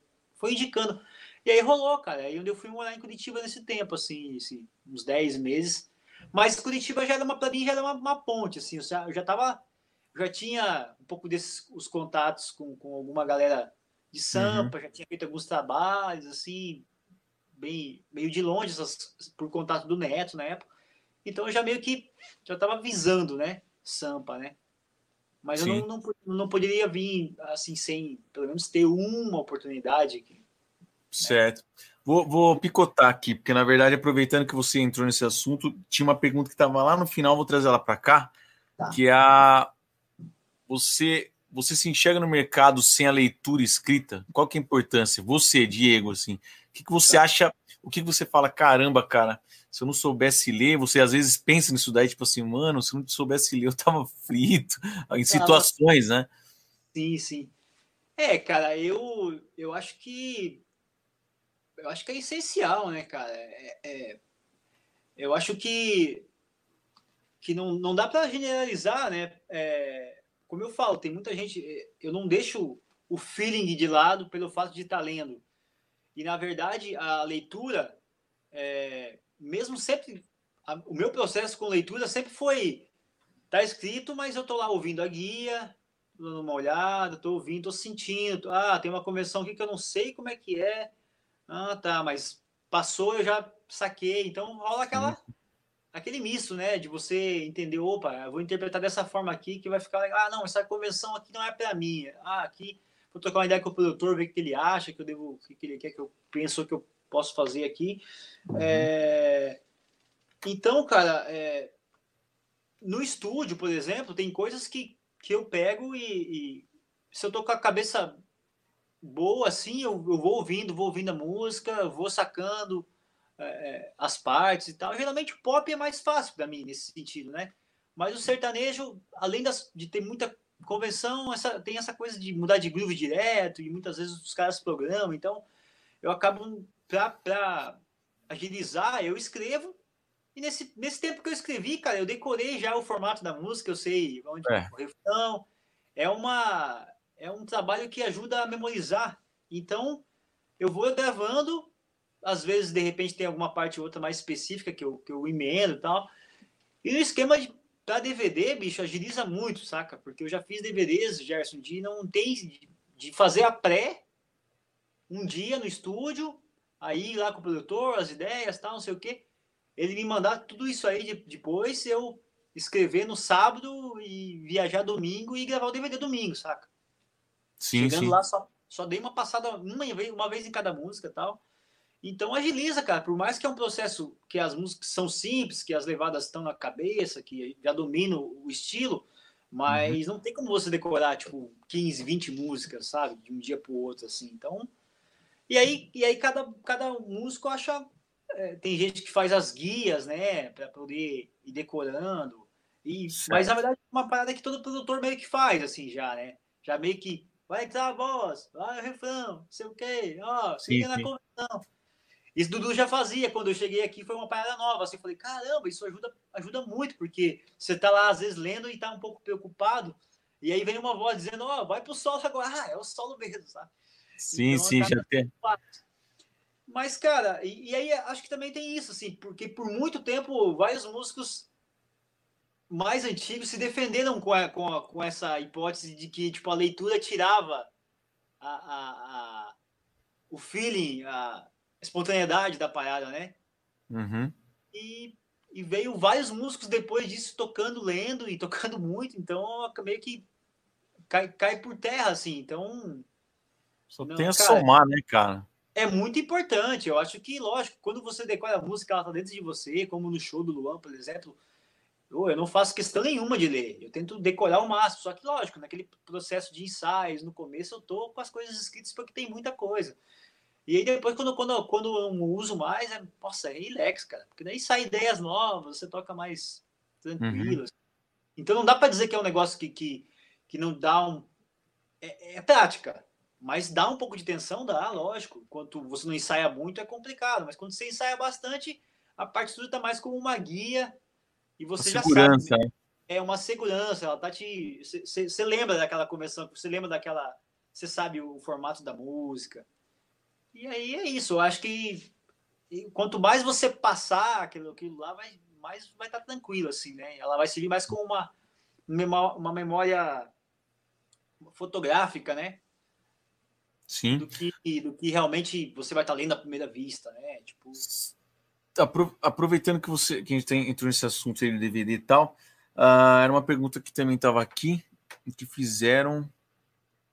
Foi indicando. E aí rolou, cara. Aí onde eu fui morar em Curitiba nesse tempo, assim, esse, uns 10 meses. Mas Curitiba já era uma, pra mim, já era uma, uma ponte, assim. Eu já, eu já tava. Já tinha um pouco desses os contatos com, com alguma galera de sampa, uhum. já tinha feito alguns trabalhos, assim, bem meio de longe, essas, por contato do Neto na época. Então eu já meio que já estava visando, né? Sampa, né? Mas Sim. eu não, não, não poderia vir assim sem pelo menos ter uma oportunidade. Aqui, né? Certo. Vou, vou, picotar aqui, porque na verdade, aproveitando que você entrou nesse assunto, tinha uma pergunta que estava lá no final, vou trazer ela para cá, tá. que é a você você se enxerga no mercado sem a leitura escrita? Qual que é a importância? Você, Diego, assim, o que, que você tá. acha? O que, que você fala? Caramba, cara, se eu não soubesse ler, você às vezes pensa nisso daí, tipo assim, mano, se eu não soubesse ler, eu tava *laughs* frito, em situações, né? Sim, sim. É, cara, eu, eu acho que eu acho que é essencial, né, cara? É, é, eu acho que que não, não dá para generalizar, né? É, como eu falo, tem muita gente. Eu não deixo o feeling de lado pelo fato de estar tá lendo. E, na verdade, a leitura, é, mesmo sempre. A, o meu processo com leitura sempre foi. Tá escrito, mas eu tô lá ouvindo a guia, dando uma olhada, tô ouvindo, tô sentindo. Ah, tem uma convenção aqui que eu não sei como é que é. Ah, tá, mas passou, eu já saquei. Então rola aquela. Uhum aquele misto, né? De você entender, opa, eu vou interpretar dessa forma aqui que vai ficar legal. Ah, não, essa convenção aqui não é para mim. Ah, aqui vou trocar uma ideia com o produtor, ver o que ele acha, que eu devo, o que ele quer que eu penso que eu posso fazer aqui. Uhum. É... Então, cara, é... no estúdio, por exemplo, tem coisas que, que eu pego e, e se eu tô com a cabeça boa, assim, eu, eu vou ouvindo, vou ouvindo a música, vou sacando é, é, as partes e tal. Geralmente o pop é mais fácil para mim nesse sentido, né? Mas o sertanejo, além das, de ter muita convenção, essa, tem essa coisa de mudar de groove direto e muitas vezes os caras programam. Então eu acabo, para agilizar, eu escrevo. E nesse, nesse tempo que eu escrevi, cara, eu decorei já o formato da música, eu sei onde é. o refrão. É, uma, é um trabalho que ajuda a memorizar. Então, eu vou gravando às vezes, de repente, tem alguma parte ou outra mais específica que eu, que eu emendo e tal. E no esquema de para DVD, bicho, agiliza muito, saca? Porque eu já fiz DVDs, Gerson, de não tem de fazer a pré um dia no estúdio, aí lá com o produtor, as ideias, tal, não sei o quê. Ele me mandar tudo isso aí de, depois, eu escrever no sábado e viajar domingo e gravar o DVD domingo, saca? Sim, Chegando sim. lá, só, só dei uma passada uma vez, uma vez em cada música tal. Então agiliza, cara. Por mais que é um processo que as músicas são simples, que as levadas estão na cabeça, que já domina o estilo, mas uhum. não tem como você decorar, tipo, 15, 20 músicas, sabe? De um dia para o outro, assim. Então. E aí, e aí cada, cada músico acha. É, tem gente que faz as guias, né? Para poder ir decorando. E, mas na verdade é uma parada que todo produtor meio que faz, assim, já, né? Já meio que vai entrar a voz, vai o refrão, não sei o quê, ó, siga na convenção. Isso Dudu já fazia quando eu cheguei aqui, foi uma parada nova. Assim, eu falei, caramba, isso ajuda, ajuda muito, porque você tá lá às vezes lendo e tá um pouco preocupado, e aí vem uma voz dizendo, ó, oh, vai pro solo agora. Ah, é o solo mesmo, sabe? Sim, então, sim, já tem. Mas, cara, e, e, aí acho que também tem isso, assim, porque por muito tempo vários músicos mais antigos se defenderam com, a, com, a, com essa hipótese de que, tipo, a leitura tirava a, o feeling, a, espontaneidade da parada, né? Uhum. E, e, veio vários músicos depois disso tocando, lendo e tocando muito, então meio que cai, cai por terra, assim. Então. Só não, tem a cara, somar, né, cara? É muito importante. Eu acho que, lógico, quando você decora a música, ela tá dentro de você, como no show do Luan, por exemplo. Eu, não faço questão nenhuma de ler. Eu tento decorar o máximo. Só que, lógico, naquele processo de ensaios, no começo, eu tô com as coisas escritas porque tem muita coisa. E aí depois, quando, quando, quando eu não uso mais, é, nossa, é relax, cara. Porque daí sai ideias novas, você toca mais tranquilo. Uhum. Assim. Então não dá para dizer que é um negócio que, que, que não dá um. É, é, prática. Mas dá um pouco de tensão, dá, lógico. Enquanto você não ensaia muito, é complicado. Mas quando você ensaia bastante, a partitura tá mais como uma guia. E você já segurança. sabe. Né? É uma segurança. Ela tá te. Você lembra daquela conversão, você lembra daquela. Você sabe o formato da música. E aí é isso. Eu acho que quanto mais você passar aquilo, aquilo lá, vai, mais vai estar tá tranquilo, assim, né? Ela vai servir mais como uma, uma memória fotográfica, né? Sim. Do que, do que realmente você vai estar lendo à primeira vista, né? Tipo... Aproveitando que você que a gente tem, entrou nesse assunto aí do DVD e tal, uh, era uma pergunta que também estava aqui, que fizeram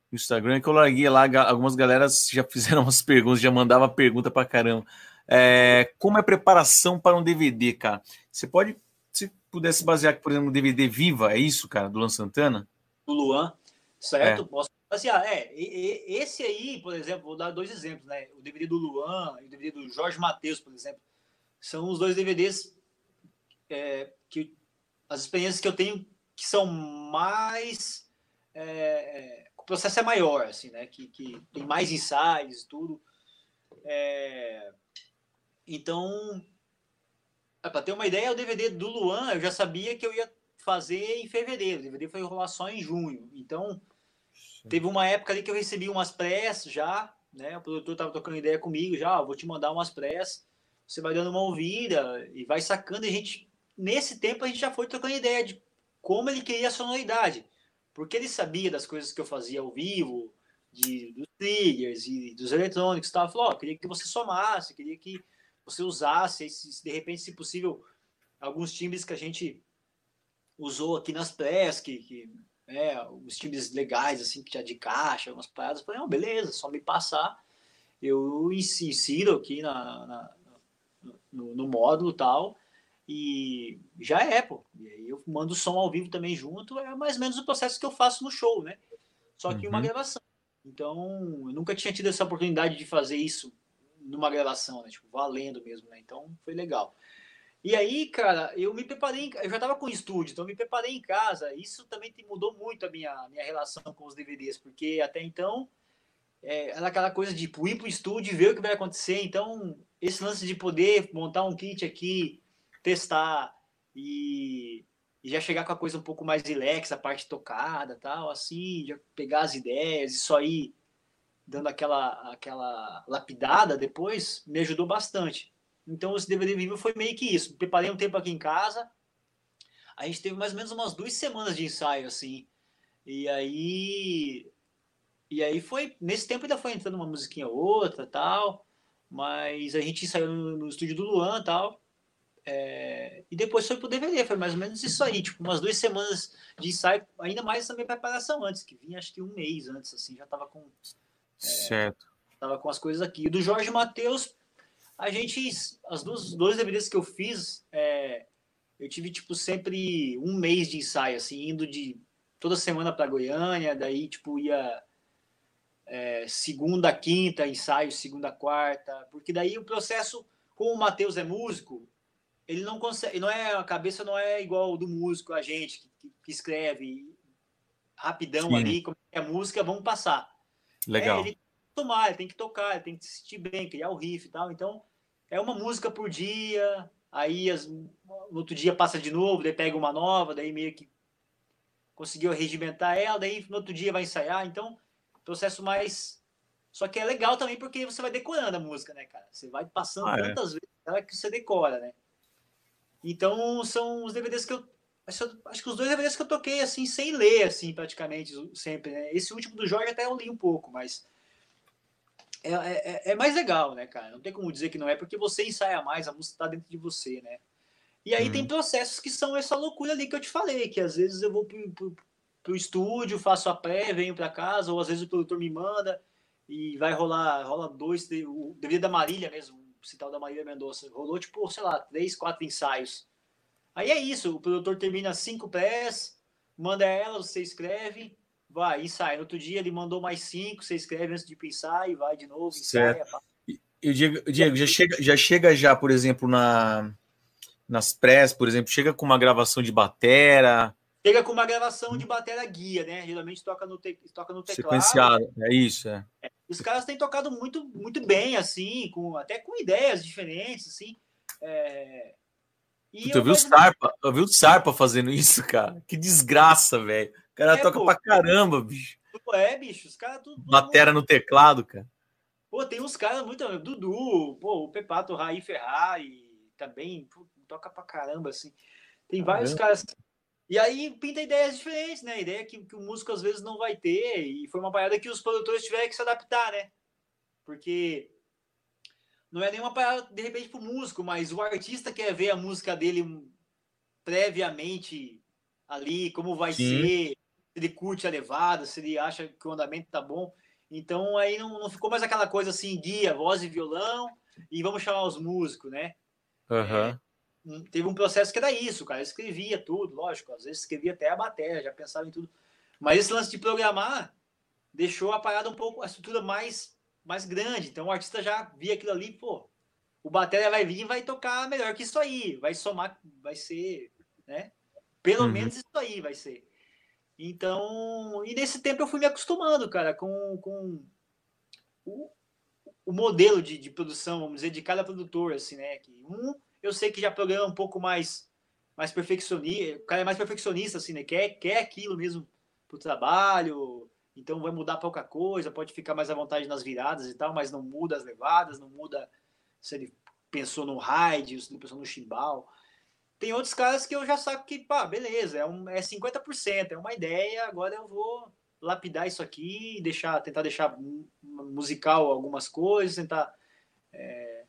no Instagram, que eu larguei lá, algumas galeras já *laughs* fizeram umas perguntas, já mandava pergunta para caramba. É, como é a preparação para um DVD, cara? Você pode, se pudesse basear, por exemplo, no DVD Viva, é isso, cara, do Luan Santana? Do Luan, certo? É. Posso Assim, ah, é, esse aí, por exemplo, vou dar dois exemplos, né? O DVD do Luan e o DVD do Jorge Matheus, por exemplo, são os dois DVDs é, que as experiências que eu tenho que são mais é, é, o processo é maior, assim, né? Que, que tem mais ensaios, tudo. É, então, para ter uma ideia, o DVD do Luan eu já sabia que eu ia fazer em fevereiro. O DVD foi rolar só em junho. Então, Teve uma época ali que eu recebi umas pressas já, né? O produtor tava trocando ideia comigo já, vou te mandar umas pressas. Você vai dando uma ouvida e vai sacando. E a gente, nesse tempo, a gente já foi trocando ideia de como ele queria a sonoridade. Porque ele sabia das coisas que eu fazia ao vivo, de, dos triggers e dos eletrônicos e tal. Falou, oh, queria que você somasse, queria que você usasse, se, de repente, se possível, alguns timbres que a gente usou aqui nas press, que, que né, os times legais, assim, que já de caixa, umas paradas. Falei, não, beleza, só me passar. Eu insiro aqui na, na no, no, módulo tal, e já é, pô. E aí eu mando o som ao vivo também junto, é mais ou menos o processo que eu faço no show, né? Só que uhum. uma gravação. Então, eu nunca tinha tido essa oportunidade de fazer isso numa gravação, né? Tipo, valendo mesmo, né? Então, foi legal. E aí, cara, eu me preparei, eu já estava com estúdio, então me preparei em casa. Isso também mudou muito a minha, minha relação com os DVDs, porque até então é, era aquela coisa de tipo, ir para o estúdio e ver o que vai acontecer. Então, esse lance de poder montar um kit aqui, testar e, e já chegar com a coisa um pouco mais relax, a parte tocada tal, assim, já pegar as ideias só ir dando aquela, aquela lapidada depois, me ajudou bastante. Então, esse DVD vivo foi meio que isso. Preparei um tempo aqui em casa. A gente teve mais ou menos umas duas semanas de ensaio, assim. E aí. E aí foi. Nesse tempo ainda foi entrando uma musiquinha ou outra tal. Mas a gente ensaiou no, no estúdio do Luan tal. É, e depois foi pro DVD, foi mais ou menos isso aí, tipo, umas duas semanas de ensaio, ainda mais também preparação antes, que vinha acho que um mês antes, assim, já tava com. É, certo. Tava com as coisas aqui. E do Jorge Matheus, a gente, as duas, dois DVDs que eu fiz, é, eu tive, tipo, sempre um mês de ensaio, assim, indo de toda semana para Goiânia, daí, tipo, ia é, segunda, quinta, ensaio, segunda, quarta, porque daí o processo, como o Matheus é músico, ele não consegue, não é, a cabeça não é igual do músico, a gente, que, que escreve rapidão Sim. ali, como é a música, vamos passar. Legal. É, ele tem que tomar, ele tem que tocar, ele tem que se sentir bem, criar o riff e tal, então é uma música por dia, aí as, no outro dia passa de novo, daí pega uma nova, daí meio que conseguiu regimentar ela, daí no outro dia vai ensaiar, então processo mais só que é legal também porque você vai decorando a música, né, cara? Você vai passando ah, é. tantas é. vezes ela que você decora, né? Então são os DVDs que eu acho, acho que os dois DVDs que eu toquei assim sem ler assim praticamente sempre, né? Esse último do Jorge até eu li um pouco, mas é, é, é, é, mais legal, né, cara? Não tem como dizer que não é, porque você ensaia mais, a música está dentro de você, né? E aí tem uhum. processos que são essa loucura ali que eu te falei, que às vezes eu vou pro, pro, pro estúdio, faço a pré, venho para casa, ou às vezes o produtor me manda e vai rolar, rola dois, o DVD da Marília mesmo, citar o da Marília Mendonça, rolou tipo, sei lá, três, quatro ensaios. Aí é isso, o produtor termina cinco prés, manda ela, você escreve, vai, ensaia. No outro dia ele mandou mais cinco, você escreve antes de pensar e vai de novo, ensaia. Certo. E o Diego, Diego, já chega, já chega já, por exemplo, na, nas press, por exemplo, chega com uma gravação de batera. Chega com uma gravação de batera guia, né? Geralmente toca no, te, toca no teclado. Sequenciado, é isso, é. é. Os caras têm tocado muito, muito bem, assim, com, até com ideias diferentes, assim. É... E eu, vi o Sarpa, eu vi o Sarpa fazendo isso, cara. Que desgraça, velho cara é, toca pô, pra caramba, bicho. É, bicho, os caras tudo. Batera no teclado, cara. Pô, tem uns caras muito. Dudu, pô, o Pepato Raí Ferrari também pô, toca pra caramba, assim. Tem caramba. vários caras. E aí pinta ideias diferentes, né? Ideia que, que o músico às vezes não vai ter. E foi uma parada que os produtores tiveram que se adaptar, né? Porque não é nenhuma parada, de repente, pro músico, mas o artista quer ver a música dele previamente ali, como vai Sim. ser, se ele curte a levada, se ele acha que o andamento tá bom. Então aí não, não ficou mais aquela coisa assim, guia, voz e violão, e vamos chamar os músicos, né? Uhum. É, teve um processo que era isso, cara. Eu escrevia tudo, lógico, às vezes escrevia até a bateria, já pensava em tudo. Mas esse lance de programar deixou a parada um pouco, a estrutura mais, mais grande. Então o artista já via aquilo ali, pô, o bateria vai vir e vai tocar melhor que isso aí, vai somar, vai ser, né? Pelo uhum. menos isso aí vai ser. Então, e nesse tempo eu fui me acostumando, cara, com, com o, o modelo de, de produção, vamos dizer, de cada produtor, assim, né? Que um, eu sei que já programa um pouco mais mais perfeccionista, o cara é mais perfeccionista, assim, né? Quer, quer aquilo mesmo pro trabalho, então vai mudar pouca coisa, pode ficar mais à vontade nas viradas e tal, mas não muda as levadas, não muda se ele pensou no ride, se ele pensou no chimbal. Tem outros caras que eu já saco que, pá, beleza, é, um, é 50%, é uma ideia, agora eu vou lapidar isso aqui, deixar, tentar deixar musical algumas coisas, tentar. É...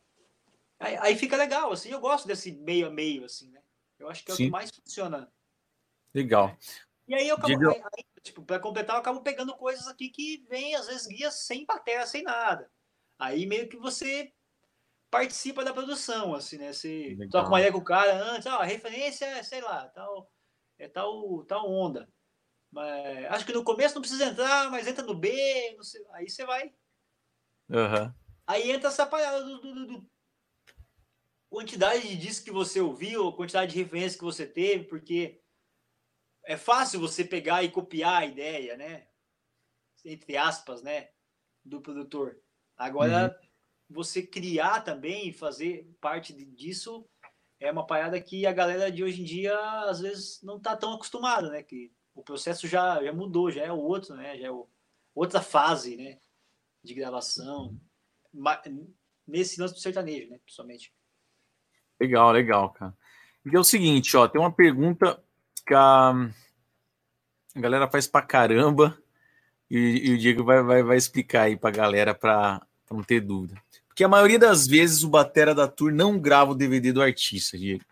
Aí, aí, fica legal, assim, eu gosto desse meio a meio, assim, né? Eu acho que é Sim. o que mais funciona. Legal. E aí eu acabo, Diga... aí, aí, tipo, para completar, eu acabo pegando coisas aqui que vem, às vezes, guias sem bateria, sem nada. Aí meio que você participa da produção, assim, né? Você Legal. toca uma ideia com o cara antes, ó, a referência é, sei lá, tal, é tal, tal onda. Mas, acho que no começo não precisa entrar, mas entra no B, sei, aí você vai. Uhum. Aí entra essa parada do, do, do, quantidade de discos que você ouviu, quantidade de referências que você teve, porque é fácil você pegar e copiar a ideia, né? Entre aspas, né? Do produtor. Agora, uhum. Você criar também e fazer parte disso é uma parada que a galera de hoje em dia às vezes não tá tão acostumada, né? Que o processo já, já mudou, já é outro, né? Já é o, outra fase, né? De gravação. Nesse lance do sertanejo, né? Principalmente. Legal, legal, cara. E é o seguinte, ó, tem uma pergunta que a, a galera faz pra caramba e, e o Diego vai, vai, vai explicar aí pra galera pra, pra não ter dúvida. Porque a maioria das vezes o batera da tour não grava o DVD do artista, Diego.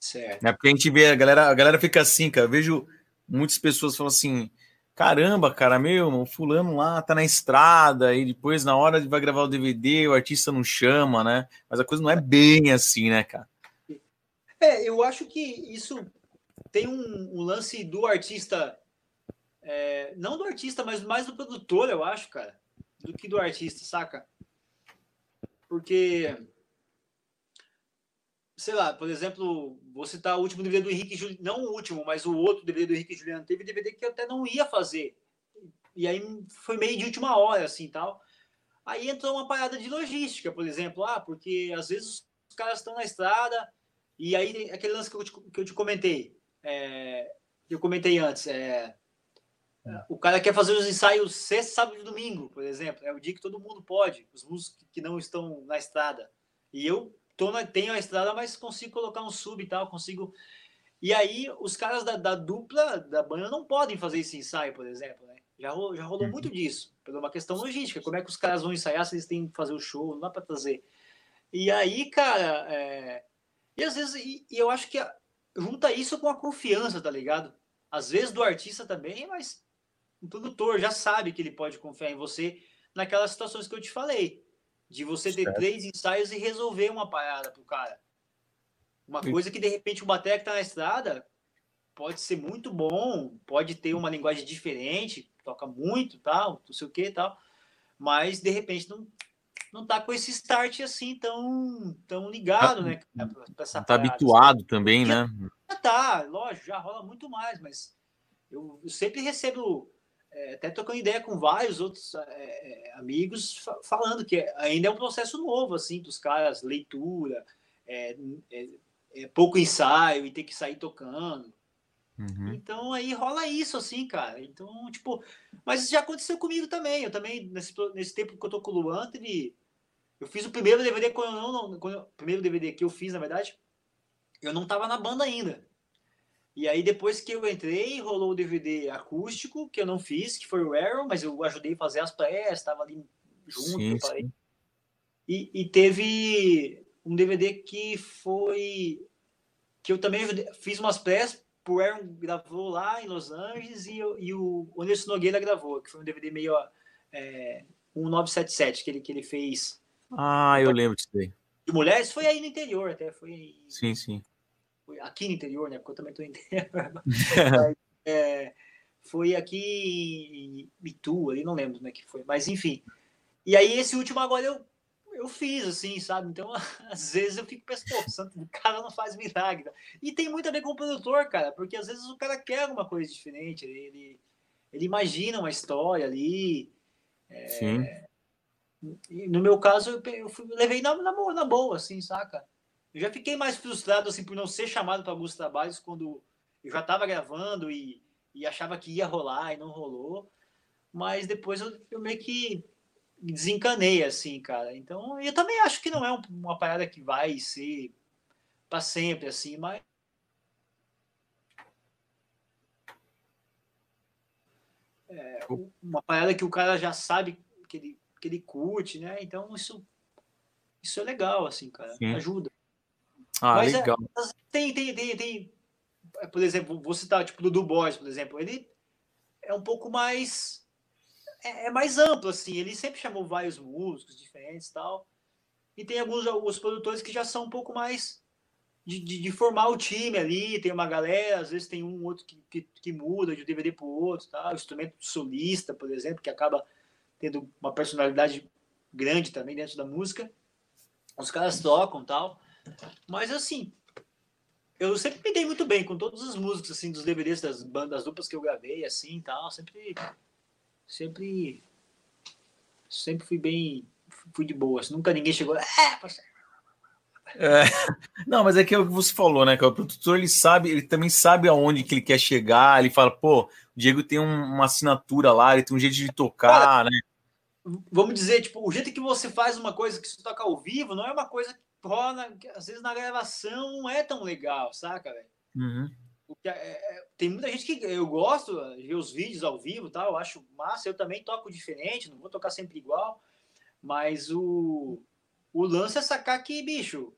Certo. É porque a gente vê, a galera, a galera fica assim, cara. Eu vejo muitas pessoas falam assim: caramba, cara, meu, o fulano lá tá na estrada e depois, na hora de vai gravar o DVD, o artista não chama, né? Mas a coisa não é bem assim, né, cara? É, eu acho que isso tem um, um lance do artista, é, não do artista, mas mais do produtor, eu acho, cara, do que do artista, saca? Porque sei lá, por exemplo, vou citar o último DVD do Henrique Juliano, não o último, mas o outro DVD do Henrique Juliano, teve DVD que eu até não ia fazer. E aí foi meio de última hora, assim, tal. Aí entrou uma parada de logística, por exemplo, ah, porque às vezes os caras estão na estrada. E aí aquele lance que eu te, que eu te comentei, é, eu comentei antes, é, o cara quer fazer os ensaios sexta, sábado e domingo, por exemplo, é o dia que todo mundo pode, os músicos que não estão na estrada. E eu tô na, tenho a estrada, mas consigo colocar um sub e tal, consigo. E aí, os caras da, da dupla da banda não podem fazer esse ensaio, por exemplo, né? Já, já rolou uhum. muito disso, por uma questão logística. Como é que os caras vão ensaiar se eles têm que fazer o show? Não dá para trazer. E aí, cara, é... e às vezes, e, e eu acho que a, junta isso com a confiança, tá ligado? Às vezes do artista também, mas o produtor já sabe que ele pode confiar em você naquelas situações que eu te falei. De você ter certo. três ensaios e resolver uma parada pro cara. Uma coisa que de repente o bateria que tá na estrada pode ser muito bom, pode ter uma linguagem diferente, toca muito, tal, não sei o que tal, mas de repente não não tá com esse start assim tão tão ligado, né? Pra, pra essa tá habituado também, né? Já tá, lógico, já rola muito mais, mas eu, eu sempre recebo é, até trocando ideia com vários outros é, é amigos falando que ainda é um processo novo assim para os caras leitura é, é, é, pouco ensaio e ter que sair tocando. Uhum. então aí rola isso assim cara. Então tipo mas isso já aconteceu comigo também. Eu também nesse, nesse tempo que eu tô com o Luan eu fiz o primeiro DVD quando eu não quando eu, primeiro DVD que eu fiz na verdade eu não tava na banda ainda E aí, depois que eu entrei, rolou o DVD acústico, que eu não fiz, que foi o Arrow, mas eu ajudei a fazer as prés, estava ali junto. Sim, sim. E, e, teve um DVD que foi. que eu também fiz umas prés, o Aaron gravou lá em Los Angeles e, e o Anderson Nogueira gravou, que foi um DVD meio. É, 1977 que ele, que ele fez. Ah, eu lembro disso aí. De mulheres, foi aí no interior até. Foi, sim, sim. Foi aqui no interior, né? Porque eu também estou em interior. *laughs* é, foi aqui em Itu, ali não lembro como é que foi. Mas enfim. E aí esse último agora eu, eu fiz, assim, sabe? Então, *laughs* às vezes eu fico pensando, o cara não faz milagre. E tem muito a ver com o produtor, cara, porque às vezes o cara quer alguma coisa diferente, ele, ele imagina uma história ali, é, Sim. No meu caso, eu, fui, levei na, na, na, boa, assim, saca? Eu já fiquei mais frustrado, assim, por não ser chamado para alguns trabalhos quando eu já estava gravando e, e achava que ia rolar e não rolou. Mas depois eu, eu meio que desencanei, assim, cara. Então, eu também acho que não é uma parada que vai ser para sempre, assim, mas é, uma parada que o cara já sabe que ele, que ele curte, né? Então isso, isso é legal, assim, cara. Sim. Ajuda. Ah, Mas é, legal. É, tem, tem, tem, tem. Por exemplo, vou citar tipo do Du Bois, por exemplo. Ele é um pouco mais. É, é mais amplo, assim. Ele sempre chamou vários músicos diferentes e tal. E tem alguns, alguns produtores que já são um pouco mais de, de, de, formar o time ali, tem uma galera, às vezes tem um outro que, que, que muda de um DVD para o outro, tá? o instrumento solista, por exemplo, que acaba tendo uma personalidade grande também dentro da música. Os caras tocam tal. Mas assim, eu sempre me dei muito bem com todos os músicos assim dos DVDs das bandas duplas que eu gravei assim, tal, sempre sempre sempre fui bem fui de boa, assim, nunca ninguém chegou, é, é, não, mas é que é o que você falou, né? Que o produtor ele sabe, ele também sabe aonde que ele quer chegar. Ele fala, pô, o Diego tem um, uma assinatura lá, ele tem um jeito de tocar, Cara, né? Vamos dizer, tipo, o jeito que você faz uma coisa que se toca ao vivo não é uma coisa que, às vezes na gravação não é tão legal, saca, velho? Uhum. É, é, tem muita gente que eu gosto de ver os vídeos ao vivo, tal, eu acho massa. Eu também toco diferente, não vou tocar sempre igual, mas o o lance é sacar que, bicho,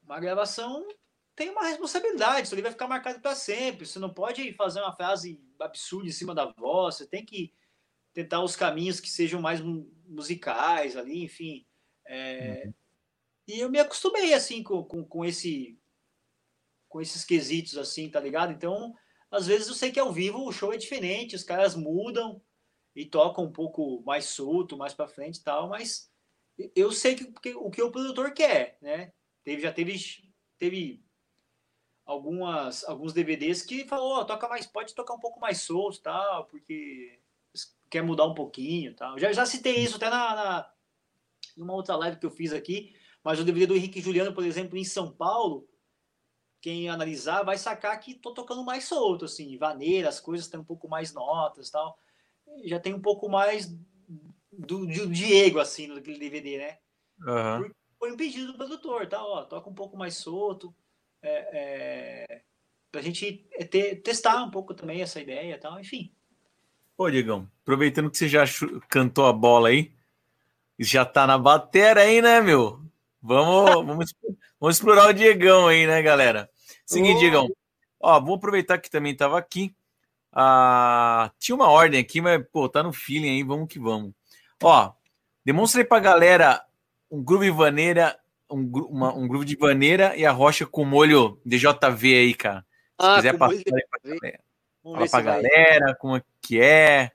uma gravação tem uma responsabilidade, isso ali vai ficar marcado para sempre. Você não pode fazer uma frase absurda em cima da voz, você tem que tentar os caminhos que sejam mais musicais ali, enfim. É... Uhum. E eu me acostumei, assim, com, com, com, esse com esses quesitos, assim, tá ligado? Então, às vezes eu sei que ao vivo o show é diferente, os caras mudam e tocam um pouco mais solto, mais para frente e tal, mas eu sei que, que, o que o produtor quer, né? Teve, já teve, teve algumas, alguns DVDs que falou, oh, toca mais, pode tocar um pouco mais solto, tal, porque quer mudar um pouquinho, tal. Já, já citei isso até na, na numa outra live que eu fiz aqui, mas o DVD do Henrique Juliano, por exemplo, em São Paulo, quem analisar vai sacar que tô tocando mais solto, assim, vaneira, as coisas têm um pouco mais notas, tal. Já tem um pouco mais do, do Diego, assim, naquele DVD, né? Uhum. Foi um pedido do produtor, tá? Ó, toca um pouco mais solto. É, é, pra gente é, ter, testar um pouco também essa ideia e tal, enfim. Ô, Diegão, aproveitando que você já cantou a bola aí, já tá na batera aí, né, meu? Vamos, vamos, vamos explorar o Diegão aí, né, galera? Seguinte, Diegão. Ó, vou aproveitar que também tava aqui. Ah, tinha uma ordem aqui, mas, pô, tá no feeling aí, vamos que vamos. Ó, demonstre pra galera um groove vaneira, um, uma, um groove de vaneira e a rocha com molho DJV aí, cara. Se ah, quiser passar aí pra galera. Fala pra galera como é que é.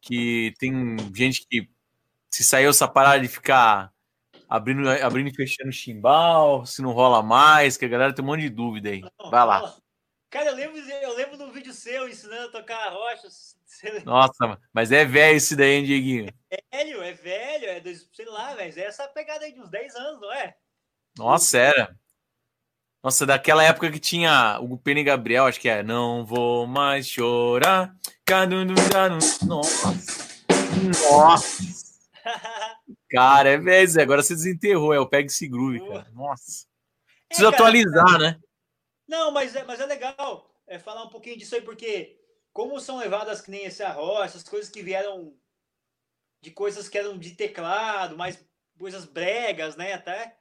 Que tem gente que se saiu essa parada de ficar abrindo, abrindo e fechando chimbal, se não rola mais, que a galera tem um monte de dúvida aí. Vai lá. Cara, eu lembro, eu lembro do vídeo seu ensinando a tocar a rocha. Nossa, mas é velho esse daí, hein, Dieguinho? É velho, é velho, é dois, sei lá, velho. É essa pegada aí de uns 10 anos, não é? Nossa, era. Nossa, daquela época que tinha o Penny e Gabriel, acho que é. Não vou mais chorar. Nossa. Nossa. Cara, é velho, agora você desenterrou. É o Pega esse groove, cara. Nossa. Precisa é, cara, atualizar, né? Não, mas é, mas é legal é, falar um pouquinho disso aí, porque como são levadas que nem esse arroz, essas coisas que vieram de coisas que eram de teclado, mais coisas bregas, né? Até.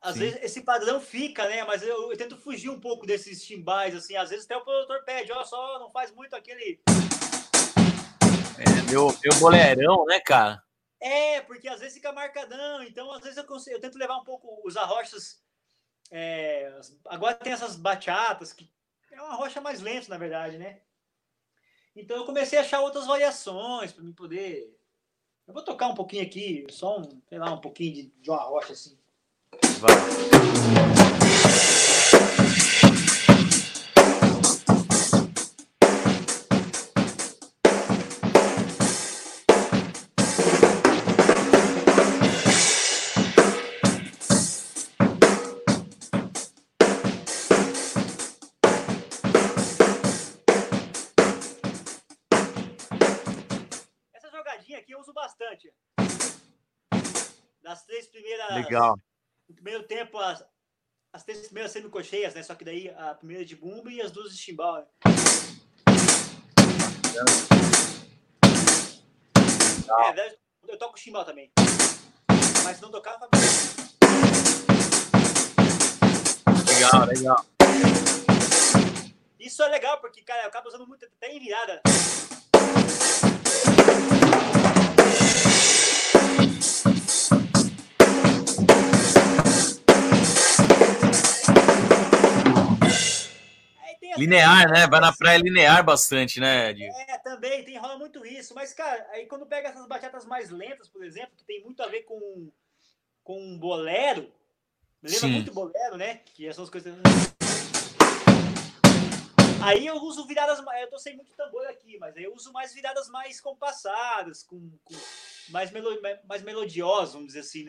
Às Sim. vezes esse padrão fica, né? Mas eu, eu, tento fugir um pouco desses timbais, assim. Às vezes até o produtor pede, ó, só não faz muito aquele. É, meu, meu boleirão, né, cara? É, porque às vezes fica marcadão. Então, às vezes eu, consigo, eu tento levar um pouco os arrochas. É, agora tem essas bachatas, que é uma rocha mais lenta, na verdade, né? Então eu comecei a achar outras variações para me poder eu vou tocar um pouquinho aqui, só um, sei lá, um pouquinho de, de uma rocha assim. Vai. Legal. No primeiro tempo, as, as três primeiras semicocheias, né? Só que daí a primeira de bumbo e as duas de chimbal. Né? É, eu toco chimbal também. Mas não tocava. Legal, legal. Isso é legal, porque, cara, eu acabo usando muito até em virada. Linear, né? Vai na praia linear bastante, né, Ed? É, também, tem rola muito isso. Mas, cara, aí quando pega essas bachatas mais lentas, por exemplo, que tem muito a ver com, com um bolero, lembra Sim. muito bolero, né? Que essas coisas. Aí eu uso viradas, eu tô sem muito tambor aqui, mas aí eu uso mais viradas mais compassadas, com, com mais, melo, mais melodiosas, vamos dizer assim, né?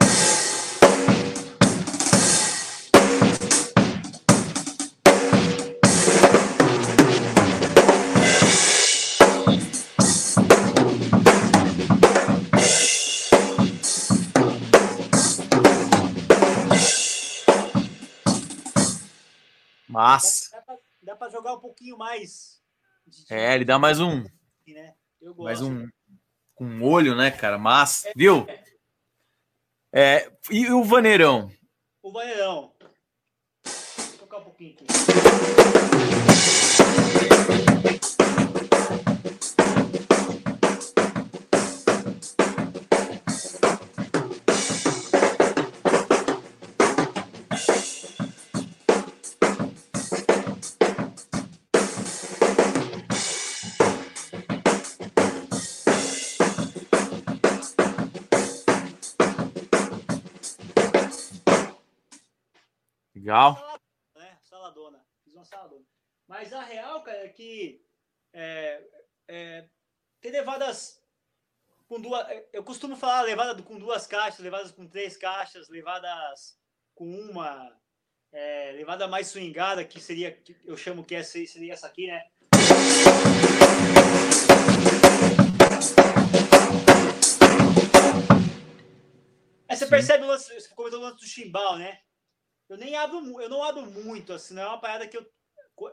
Mas. Dá, para jogar um pouquinho mais. É, ele dá mais um. Né? Mais um. Com um olho, né, cara? Mas. É, viu? É, e o vaneirão? O vaneirão. Vou tocar um pouquinho aqui. Legal. Né? Saladona. Fiz uma saladona. Mas a real, cara, é que é, é, tem levadas com duas. Eu costumo falar levada com duas caixas, levadas com três caixas, levadas com uma. É, levada mais swingada, que seria. Que eu chamo que é, seria essa aqui, né? Aí você Sim. percebe o lance, você comentou o lance do chimbal, né? Eu nem abro, eu não abro muito, assim, não é uma parada que eu,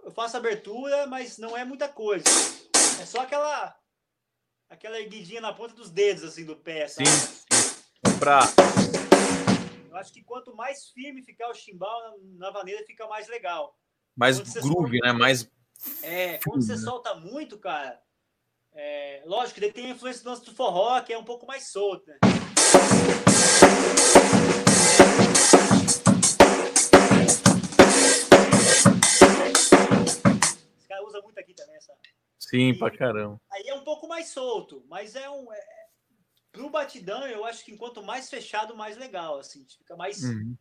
eu faço abertura, mas não é muita coisa. É só aquela aquela erguidinha na ponta dos dedos, assim, do pé, sabe? Sim, pra... Eu acho que quanto mais firme ficar o chimbal na, na vaneira, fica mais legal. Mais groove, solta... né? Mais... É, quando você né? solta muito, cara, é, lógico que tem a influência do lance do forró, que é um pouco mais solto, né? Muito aqui também essa. Sim, e, pra caramba. Aí é um pouco mais solto, mas é um. É, pro batidão, eu acho que quanto mais fechado, mais legal. Assim, fica mais. Uhum.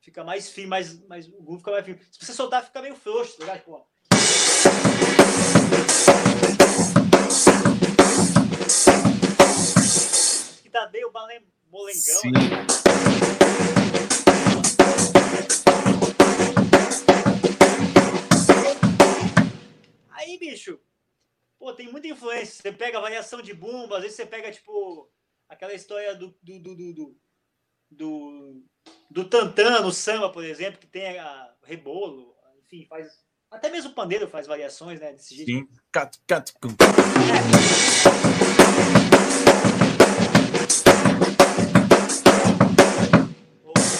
Fica mais firme, mais, mais, o groove fica mais firme. Se você soltar, fica meio frouxo, tá ligado? Pô. Que tá meio molengão. Sim. Né? Aí, bicho, pô, tem muita influência. Você pega a variação de bumbo, às vezes você pega, tipo, aquela história do, do, do, do, do, do Tantan no samba, por exemplo, que tem a rebolo, enfim, faz. Até mesmo o pandeiro faz variações, né? Desse jeito. Sim. Cat, cat, é.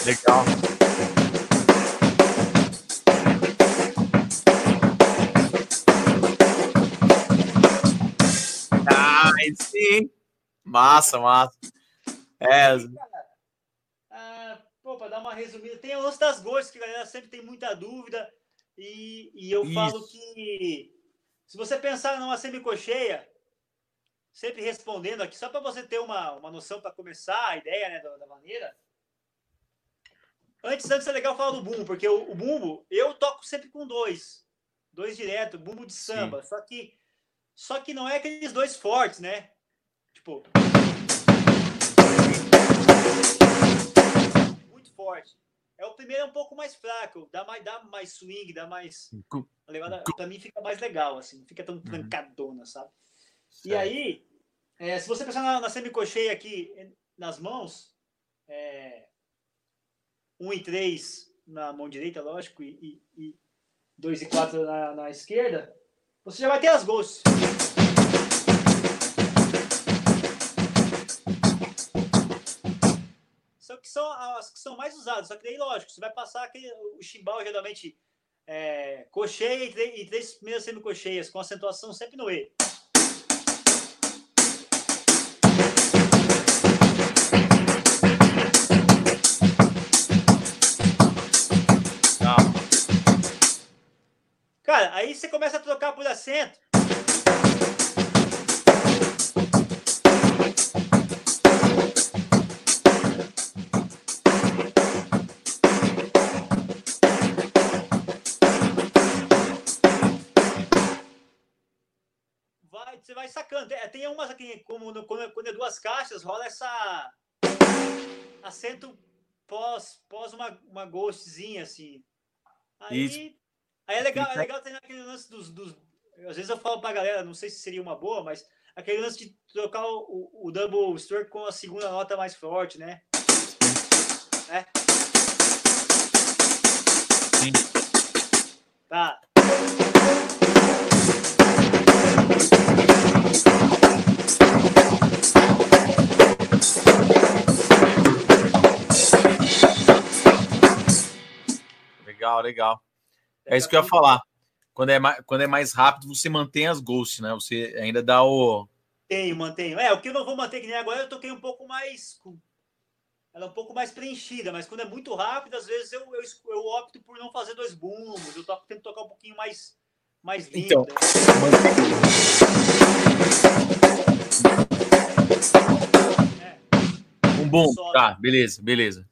Legal. Ah, sim. Massa, massa. É. Ah, pô, para dar uma resumida, tem o lance das gostas, que a galera sempre tem muita dúvida. E, e eu Isso. falo que se você pensar numa semicocheia, sempre respondendo aqui, só para você ter uma, uma noção para começar a ideia né, da, da, maneira. Antes, antes é legal falar do bumbo, porque o, o bumbo eu toco sempre com dois, dois direto, bumbo de samba. Sim. Só que só que não é aqueles dois fortes, né? Tipo. Muito forte. É o primeiro é um pouco mais fraco, dá mais, dá mais swing, dá mais. Levada, pra mim fica mais legal, assim, não fica tão uhum. trancadona, sabe? Certo. E aí, é, se você pensar na, na semicocheia aqui nas mãos, é, 1 um e 3 na mão direita, lógico, e, e, 2 e 4 na, na esquerda, você já vai ter as gols. Só que são as que são mais usadas. Só que daí, lógico, você vai passar aquele, o chimbal geralmente é, cocheia e três, e três primeiras com acentuação sempre no E. Cara, aí você começa a trocar por acento. Vai, você vai sacando. É, tem umas aqui, como no, quando é duas caixas, rola essa acento pós, pós uma, uma ghostzinha, assim. Aí Isso. Aí é legal, é legal ter aquele lance dos, dos. Às vezes eu falo pra galera, não sei se seria uma boa, mas aquele lance de trocar o, o, double stroke com a segunda nota mais forte, né? É. Sim. Tá. Legal, legal. É isso que eu ia falar. Quando é, mais, quando é mais rápido, você mantém as ghosts, né? Você ainda dá o. Tenho, mantenho. É, o que eu não vou manter, que nem agora, eu toquei um pouco mais. Ela é um pouco mais preenchida, mas quando é muito rápido, às vezes eu, eu, eu opto por não fazer dois bumbos. Eu toco, tento tocar um pouquinho mais, mais limpo. Então, é. Um bom, tá, beleza, beleza.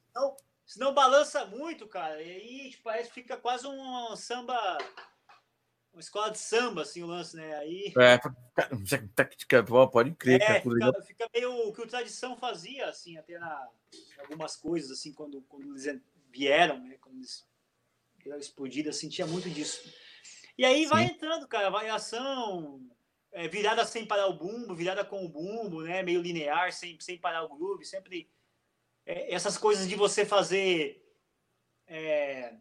Senão balança muito, cara. E aí tipo, parece que fica quase um samba. Uma escola de samba, assim, o lance, né? Aí. É, pode crer, é, Fica, fica, meio o que o tradição fazia, assim, até na, algumas coisas, assim, quando, quando eles vieram, né? Quando eles deram explodida, assim, tinha muito disso. E aí Sim. vai entrando, cara, variação, é, virada sem parar o bumbo, virada com o bumbo, né? Meio linear, sem, sem parar o groove, sempre é, essas coisas de você fazer é,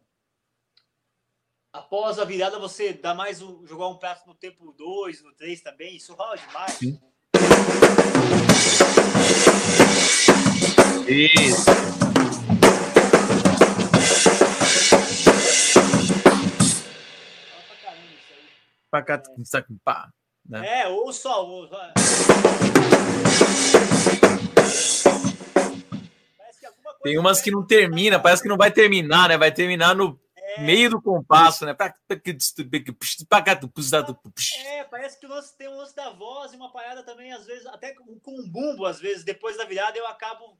após a virada você dá mais um, jogar um prato no tempo 2, no 3 também, isso rola demais. Sim. Isso. Pra cá, pá. Né? É, ou só. Ou... Tem umas que não termina, parece que não vai terminar, né? Vai terminar no é. meio do compasso, né? É, parece que o lance tem um lance da voz e uma parada também, às vezes, até com um bumbo, às vezes, depois da virada, eu acabo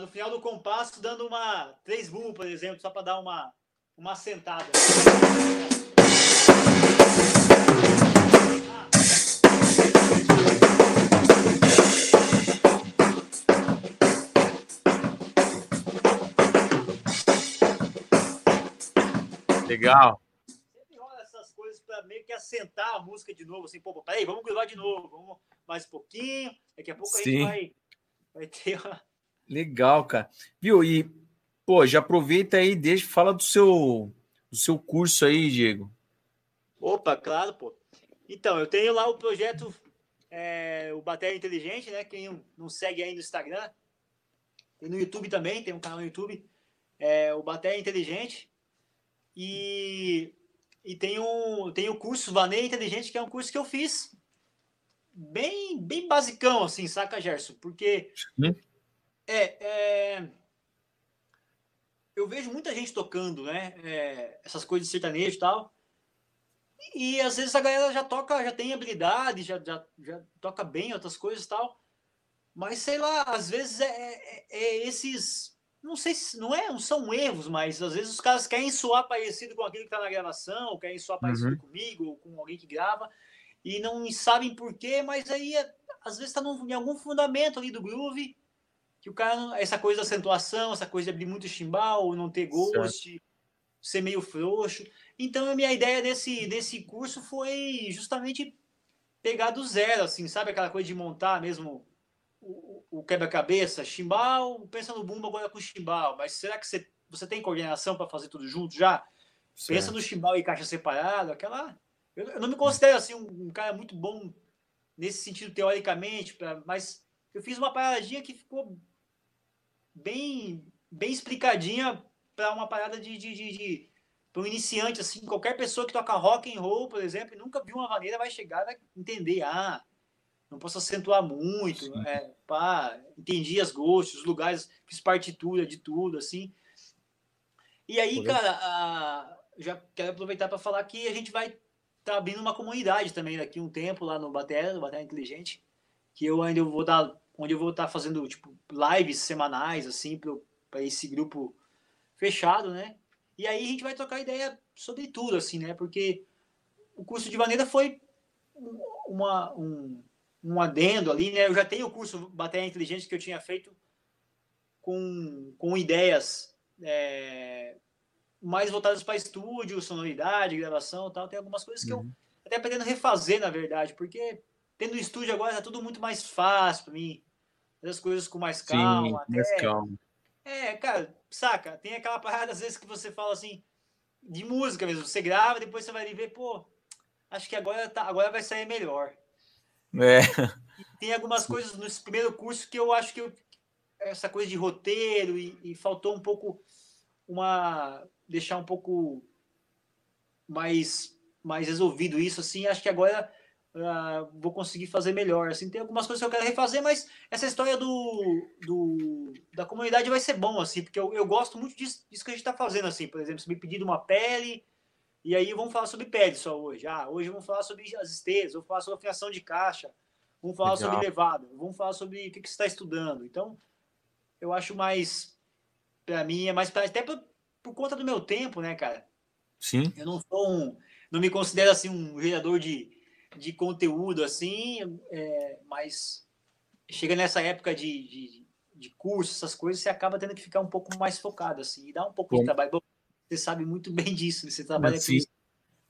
no final do compasso dando uma três bumbo, por exemplo, só para dar uma, uma sentada. Legal. Sempre rola essas coisas para meio que assentar a música de novo, assim, pô, peraí, vamos gravar de novo, vamos mais um pouquinho, daqui a pouco Sim. a gente vai, vai ter uma... Legal, cara. Viu? E, pô, já aproveita aí, deixa, fala do seu do seu curso aí, Diego. Opa, claro, pô. Então, eu tenho lá o projeto é, o Bateria Inteligente, né? Quem não segue aí no Instagram, tem no YouTube também, tem um canal no YouTube, é, o Bateria Inteligente. E, e tem, um, tem o curso Vaneia Inteligente, que é um curso que eu fiz bem, bem basicão, assim, saca, Gerson? Porque é, é, eu vejo muita gente tocando, né? É, essas coisas de sertanejo e tal. E às vezes a galera já toca, já tem habilidade, já, já, já toca bem outras coisas e tal. Mas sei lá, às vezes é, é, é, esses. Não sei se não é, não são erros, mas às vezes os caras querem soar parecido com aquele que está na gravação, querem soar parecido uhum. comigo, ou com alguém que grava, e não sabem por quê, mas aí às vezes está em algum fundamento ali do groove, que o cara, essa coisa da acentuação, essa coisa de abrir muito chimbal, não ter ghost, certo. ser meio frouxo. Então, a minha ideia desse, desse curso foi justamente pegar do zero, assim, sabe? Aquela coisa de montar mesmo o, quebra-cabeça, chimbal, pensa no bumbo agora com chimbal, mas será que você, você tem coordenação para fazer tudo junto já? Certo. Pensa no chimbal e caixa separado, aquela... Eu, eu não me considero, assim, um, um, cara muito bom nesse sentido, teoricamente, pra, mas eu fiz uma paradinha que ficou bem, bem explicadinha para uma parada de, de, de, de para um iniciante, assim, qualquer pessoa que toca rock and roll, por exemplo, e nunca viu uma maneira, vai chegar vai entender, ah, não posso acentuar muito, é, pá, entendi as gostos, os lugares, fiz partitura de tudo, assim. E aí, cara, a, já quero aproveitar para falar que a gente vai estar tá abrindo uma comunidade também daqui um tempo lá no Bateria, no Bateria Inteligente, que eu ainda vou dar, onde eu vou estar tá fazendo, tipo, lives semanais, assim, para esse grupo fechado, né? E aí a gente vai trocar ideia sobre tudo, assim, né? Porque o curso de maneira foi uma, um, um adendo ali, né? Eu já tenho o curso Bateria Inteligente que eu tinha feito com, com ideias é, mais voltadas para estúdio, sonoridade, gravação e tal. Tem algumas coisas que uhum. eu até pretendo refazer, na verdade, porque tendo estúdio agora tá tudo muito mais fácil para mim. As coisas com mais calma. Sim, até, mais calma. É, cara, saca? Tem aquela parada, às vezes, que você fala assim, de música mesmo. Você grava, depois você vai ver, pô, acho que agora, tá, agora vai sair melhor. É. Tem algumas coisas nesse primeiro curso que eu acho que eu, essa coisa de roteiro e, e faltou um pouco uma. deixar um pouco mais, mais resolvido isso, assim. Acho que agora uh, vou conseguir fazer melhor. Assim, tem algumas coisas que eu quero refazer, mas essa história do, do da comunidade vai ser bom, assim, porque eu, eu gosto muito disso, disso que a gente está fazendo, assim. Por exemplo, se me pedir uma pele, e aí vamos falar sobre pele só hoje. Ah, hoje vamos falar sobre as esteiras, vamos falar sobre afinação de caixa, vamos falar Legal. sobre levada, vamos falar sobre o que, que você está estudando. Então, eu acho mais, para mim, é mais pra, até por, por conta do meu tempo, né, cara? Sim. Eu não sou um, não me considero assim um gerador de de conteúdo assim, é, mas chega nessa época de, de, de, curso, essas coisas, você acaba tendo que ficar um pouco mais focado assim, e dá um pouco Bom. de trabalho. Bom, você sabe muito bem disso, né? você trabalha com isso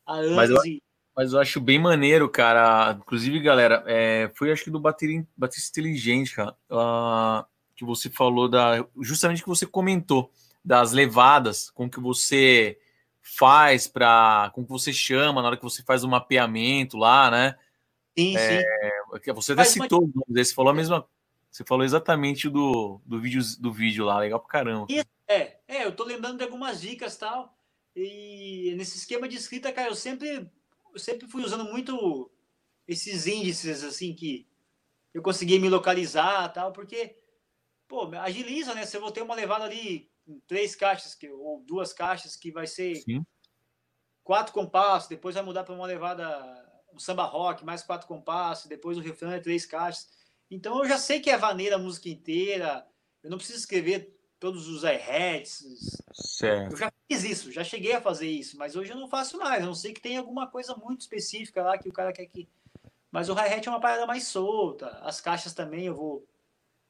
há anos mas eu, e... mas eu acho bem maneiro, cara. Inclusive, galera, é, foi acho que do bateria, bateria inteligente, cara, uh, que você falou da, justamente que você comentou das levadas, com que você faz para como que você chama na hora que você faz o mapeamento lá, né? Sim, é, sim. Você até citou, uma... você falou a mesma, você falou exatamente do, do vídeo do vídeo lá, legal pra caramba. É, é, eu tô lembrando de algumas dicas tal. E nesse esquema de escrita, cara, eu sempre eu sempre fui usando muito esses índices assim que eu consegui me localizar tal, porque pô, agiliza, né? Se eu vou ter uma levada ali três caixas que, ou duas caixas que vai ser Sim. quatro compassos, depois vai mudar para uma levada um samba rock, mais quatro compassos, depois o refrão é três caixas. Então eu já sei que é vaneira a música inteira, eu não preciso escrever todos os hi-hats. Eu já fiz isso, já cheguei a fazer isso, mas hoje eu não faço mais. Eu não sei que tem alguma coisa muito específica lá que o cara quer que. Mas o hi-hat é uma parada mais solta. As caixas também eu vou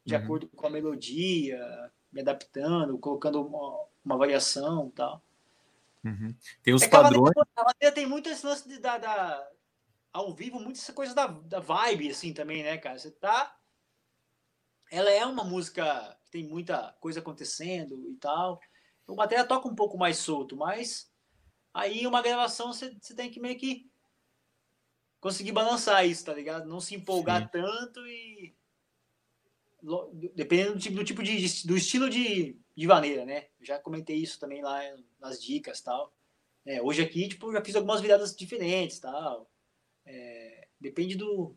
de uhum. acordo com a melodia me adaptando, colocando uma, uma variação e tal. Uhum. Tem os é padrões. A bateria tem muito esse lance de, da, da, ao vivo, muito essa coisa da, da vibe, assim, também, né, cara? Você tá. Ela é uma música que tem muita coisa acontecendo e tal. O bateria toca um pouco mais solto, mas Aí uma gravação você, tem que meio que conseguir balançar isso, tá ligado? Não se empolgar Sim. tanto e. Dependendo do tipo, do, tipo de, do estilo de, de maneira, né? Já comentei isso também lá nas dicas tal. É, hoje aqui, tipo, já fiz algumas viradas diferentes tal. É, depende do,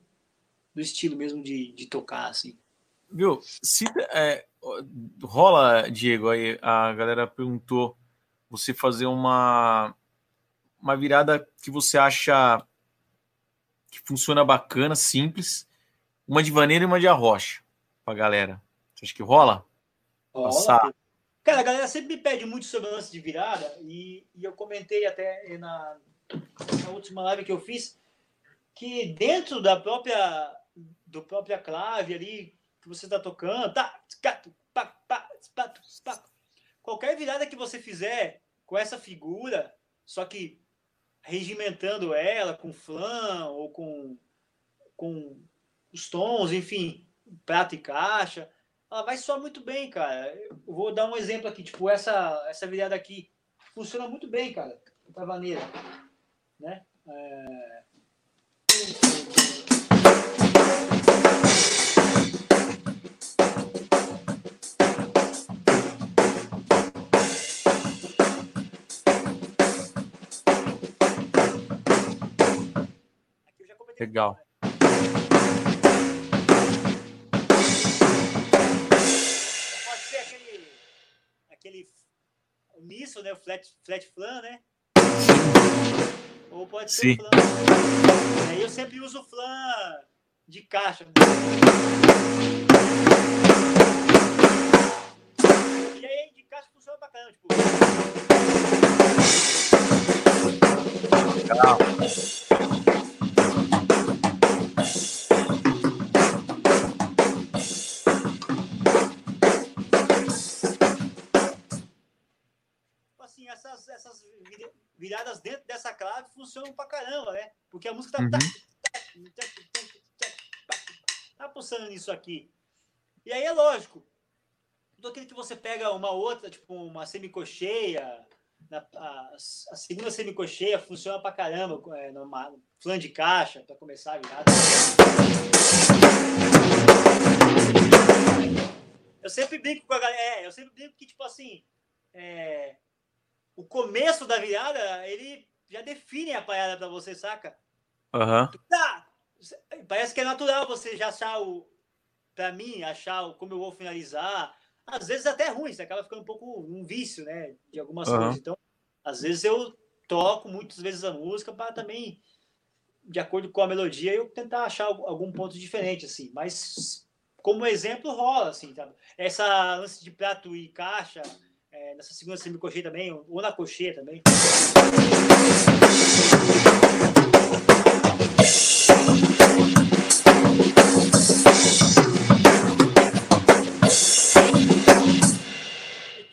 do estilo mesmo de, de tocar, assim. Viu? Se, é, rola, Diego, aí a galera perguntou você fazer uma uma virada que você acha que funciona bacana, simples, uma de vaneira e uma de arrocha pra galera. Você acha que rola? Rola. Passar. Cara, a galera sempre me pede muito sobre o lance de virada e, e eu comentei até na, na última live que eu fiz que dentro da própria do própria clave ali que você está tocando, tá, qualquer virada que você fizer com essa figura, só que regimentando ela com flan ou com, com os tons, enfim, prata e caixa, ela vai soar muito bem, cara. Eu vou dar um exemplo aqui, tipo, essa, essa virada aqui funciona muito bem, cara, pra vaneira, né? É... Legal. Pode ser aquele, aquele misto, né? O flat, flat flan, né? Ou pode ser Sim. flan. Aí eu sempre uso flan de caixa. E aí de caixa funciona bacana, tipo. Legal. Viradas dentro dessa clave funcionam pra caramba, né? Porque a música tá. Uhum. Tá pulsando nisso aqui. E aí é lógico. Tudo aquilo que você pega uma outra, tipo uma semicocheia, na, a, a segunda semicocheia funciona pra caramba, é, numa flan de caixa, para começar a virada. Eu sempre brinco com a galera, é, eu sempre brinco que, tipo assim, é, o começo da virada, ele já define a parada para você, saca? Uhum. Tá. Parece que é natural você já achar o. Pra mim, achar o, como eu vou finalizar. Às vezes até é ruim, você acaba ficando um pouco um vício, né? De algumas uhum. coisas. Então, às vezes eu toco muitas vezes a música para também, de acordo com a melodia, eu tentar achar algum ponto diferente, assim. Mas, como exemplo, rola, assim, tá? Essa lance de prato e caixa é, nessa segunda semicocheia também, ou na cocheia também.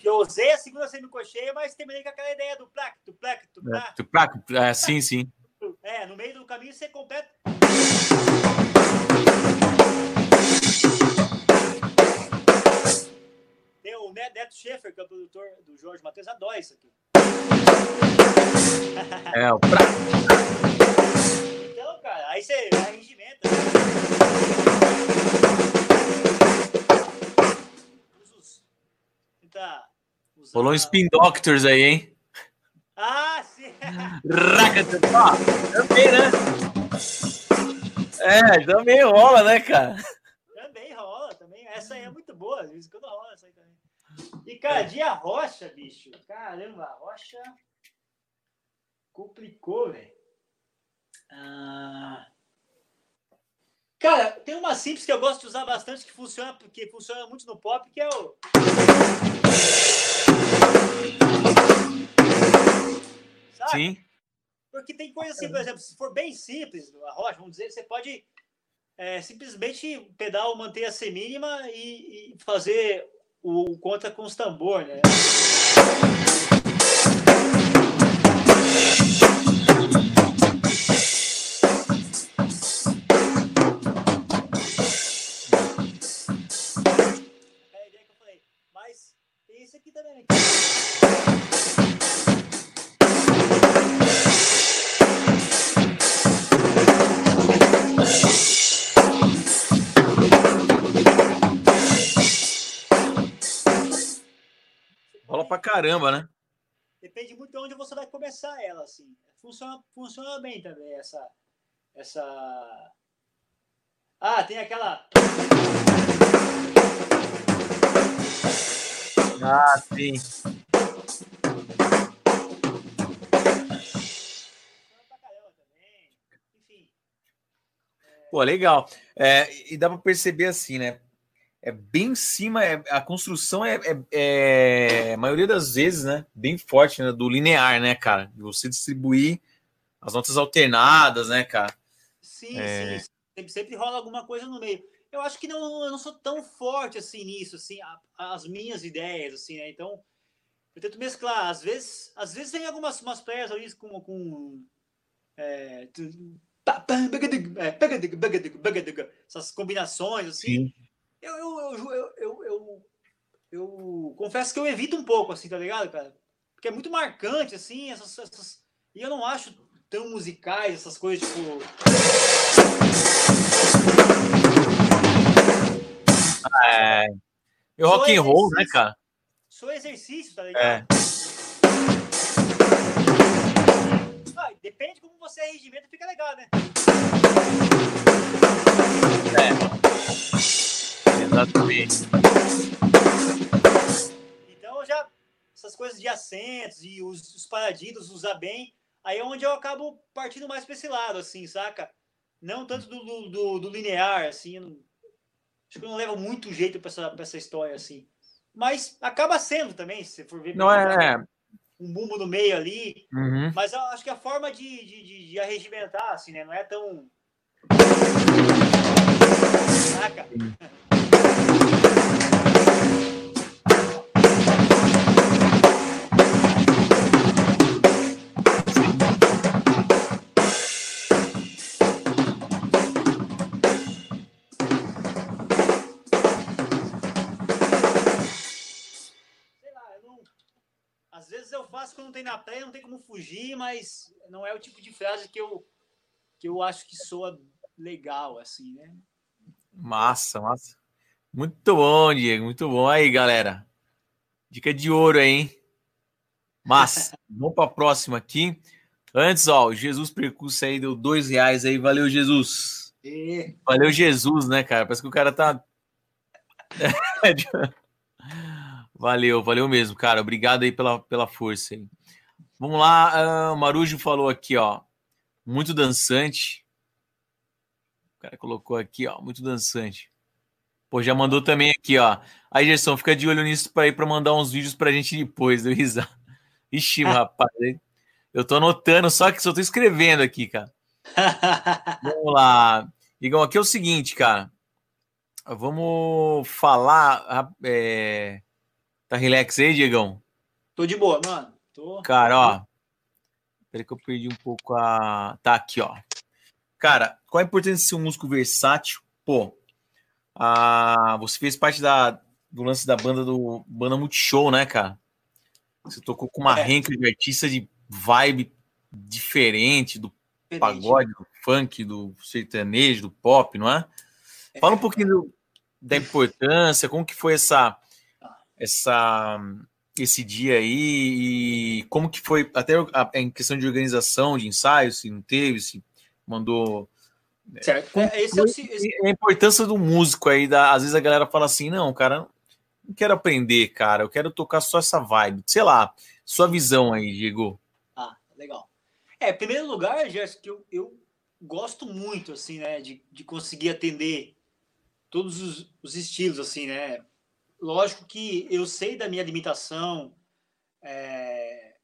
Eu usei a segunda semicocheia, mas terminei com aquela ideia do plac, do plac, do plac. Do plac, é, sim, sim. É, no meio do caminho você completa. Tem o Neto Schaefer, que é o produtor do Jorge Matheus, adora isso aqui. É, o pra... Então, cara, aí você arregimenta. Tá Rolou um Spin Doctors aí, hein? Ah, sim! Ó, também, né? É, também rola, né, cara? Também rola, também. Essa aí é muito boa, às vezes quando rola essa aí. E, cara, de rocha, bicho. Caramba, a rocha complicou, velho. Ah... Cara, tem uma simples que eu gosto de usar bastante, que funciona, porque funciona muito no pop, que é o. Sabe? Sim. Porque tem coisa assim, por exemplo, se for bem simples, a rocha, vamos dizer, você pode é, simplesmente pedal manter a C mínima e, e fazer o conta com os tambor, né? Caramba, né? Depende muito de onde você vai começar ela, assim. Funciona, funciona bem também essa, essa. Ah, tem aquela. Ah, sim. Pô, legal. É, e dá para perceber assim, né? É bem em cima, é, a construção é, é, é, a maioria das vezes, né? Bem forte, né? Do linear, né, cara? Você distribuir as notas alternadas, né, cara? Sim, é... sim. Sempre, sempre rola alguma coisa no meio. Eu acho que não, eu não sou tão forte assim nisso, assim, a, as minhas ideias, assim, né? Então, eu tento mesclar. Às vezes, às vezes tem algumas umas peças ali com, com é, essas combinações, assim. Eu, eu, eu, eu, eu, eu, confesso que eu evito um pouco, assim, tá ligado, cara? Porque é muito marcante, assim, essas, essas... e eu não acho tão musicais essas coisas, tipo. É. E rock and roll, né, cara? Sou exercício, tá ligado? É. Ah, depende como você é regimento, fica legal, né? É. Exatamente. Então já essas coisas de acentos e os, os paradidos usar bem, aí é onde eu acabo partindo mais para esse lado, assim, saca? Não tanto do, do, do linear, assim. Não, acho que eu não levo muito jeito para essa, essa história, assim. Mas acaba sendo também, se for ver. Não é. Um bumbo no meio ali. Uhum. Mas eu acho que a forma de, de, de, de arregimentar, assim, né? Não é tão Caraca. Às quando não tem na praia, não tem como fugir, mas não é o tipo de frase que eu, que eu acho que soa legal, assim, né? Massa, massa. Muito bom, Diego, muito bom. Aí, galera. Dica de ouro aí, hein? Massa. *laughs* Vamos para a próxima aqui. Antes, ó, o Jesus Percurso aí deu dois reais aí. Valeu, Jesus. E... Valeu, Jesus, né, cara? Parece que o cara tá. *laughs* valeu, valeu mesmo, cara. Obrigado aí pela, pela força aí. Vamos lá, uh, Marujo falou aqui, ó. Muito dançante. O cara colocou aqui, ó, muito dançante. Pô, já mandou também aqui, ó. Aí, Gerson, fica de olho nisso para ir para mandar uns vídeos pra gente depois, deu risada. *laughs* Ixi, *laughs* rapaz, eu tô anotando, só que só tô escrevendo aqui, cara. *laughs* Vamos lá. Igão, aqui é o seguinte, cara. Vamos falar. É... Tá relax aí, Diegão? Tô de boa, mano. Tô... Cara, ó. Peraí que eu perdi um pouco a. Tá aqui, ó. Cara, qual a importância de ser um músico versátil? Pô, a, você fez parte da, do lance da banda do Banda Multishow, né, cara? Você tocou com uma é. renca de artista de vibe diferente do diferente. pagode, do funk, do sertanejo, do pop, não é? é. Fala um pouquinho do, da importância, como que foi essa essa esse dia aí e como que foi até a, em questão de organização de ensaios, se não teve, se mandou. Né? Certo. É, esse é, o, esse... a importância do músico aí, da, às vezes a galera fala assim, não, cara, não quero aprender, cara, eu quero tocar só essa vibe. Sei lá, sua visão aí, Diego. Ah, legal. É, primeiro lugar, Jéssica, que eu, eu gosto muito, assim, né, de, de conseguir atender todos os, os estilos, assim, né. Lógico que eu sei da minha limitação, é...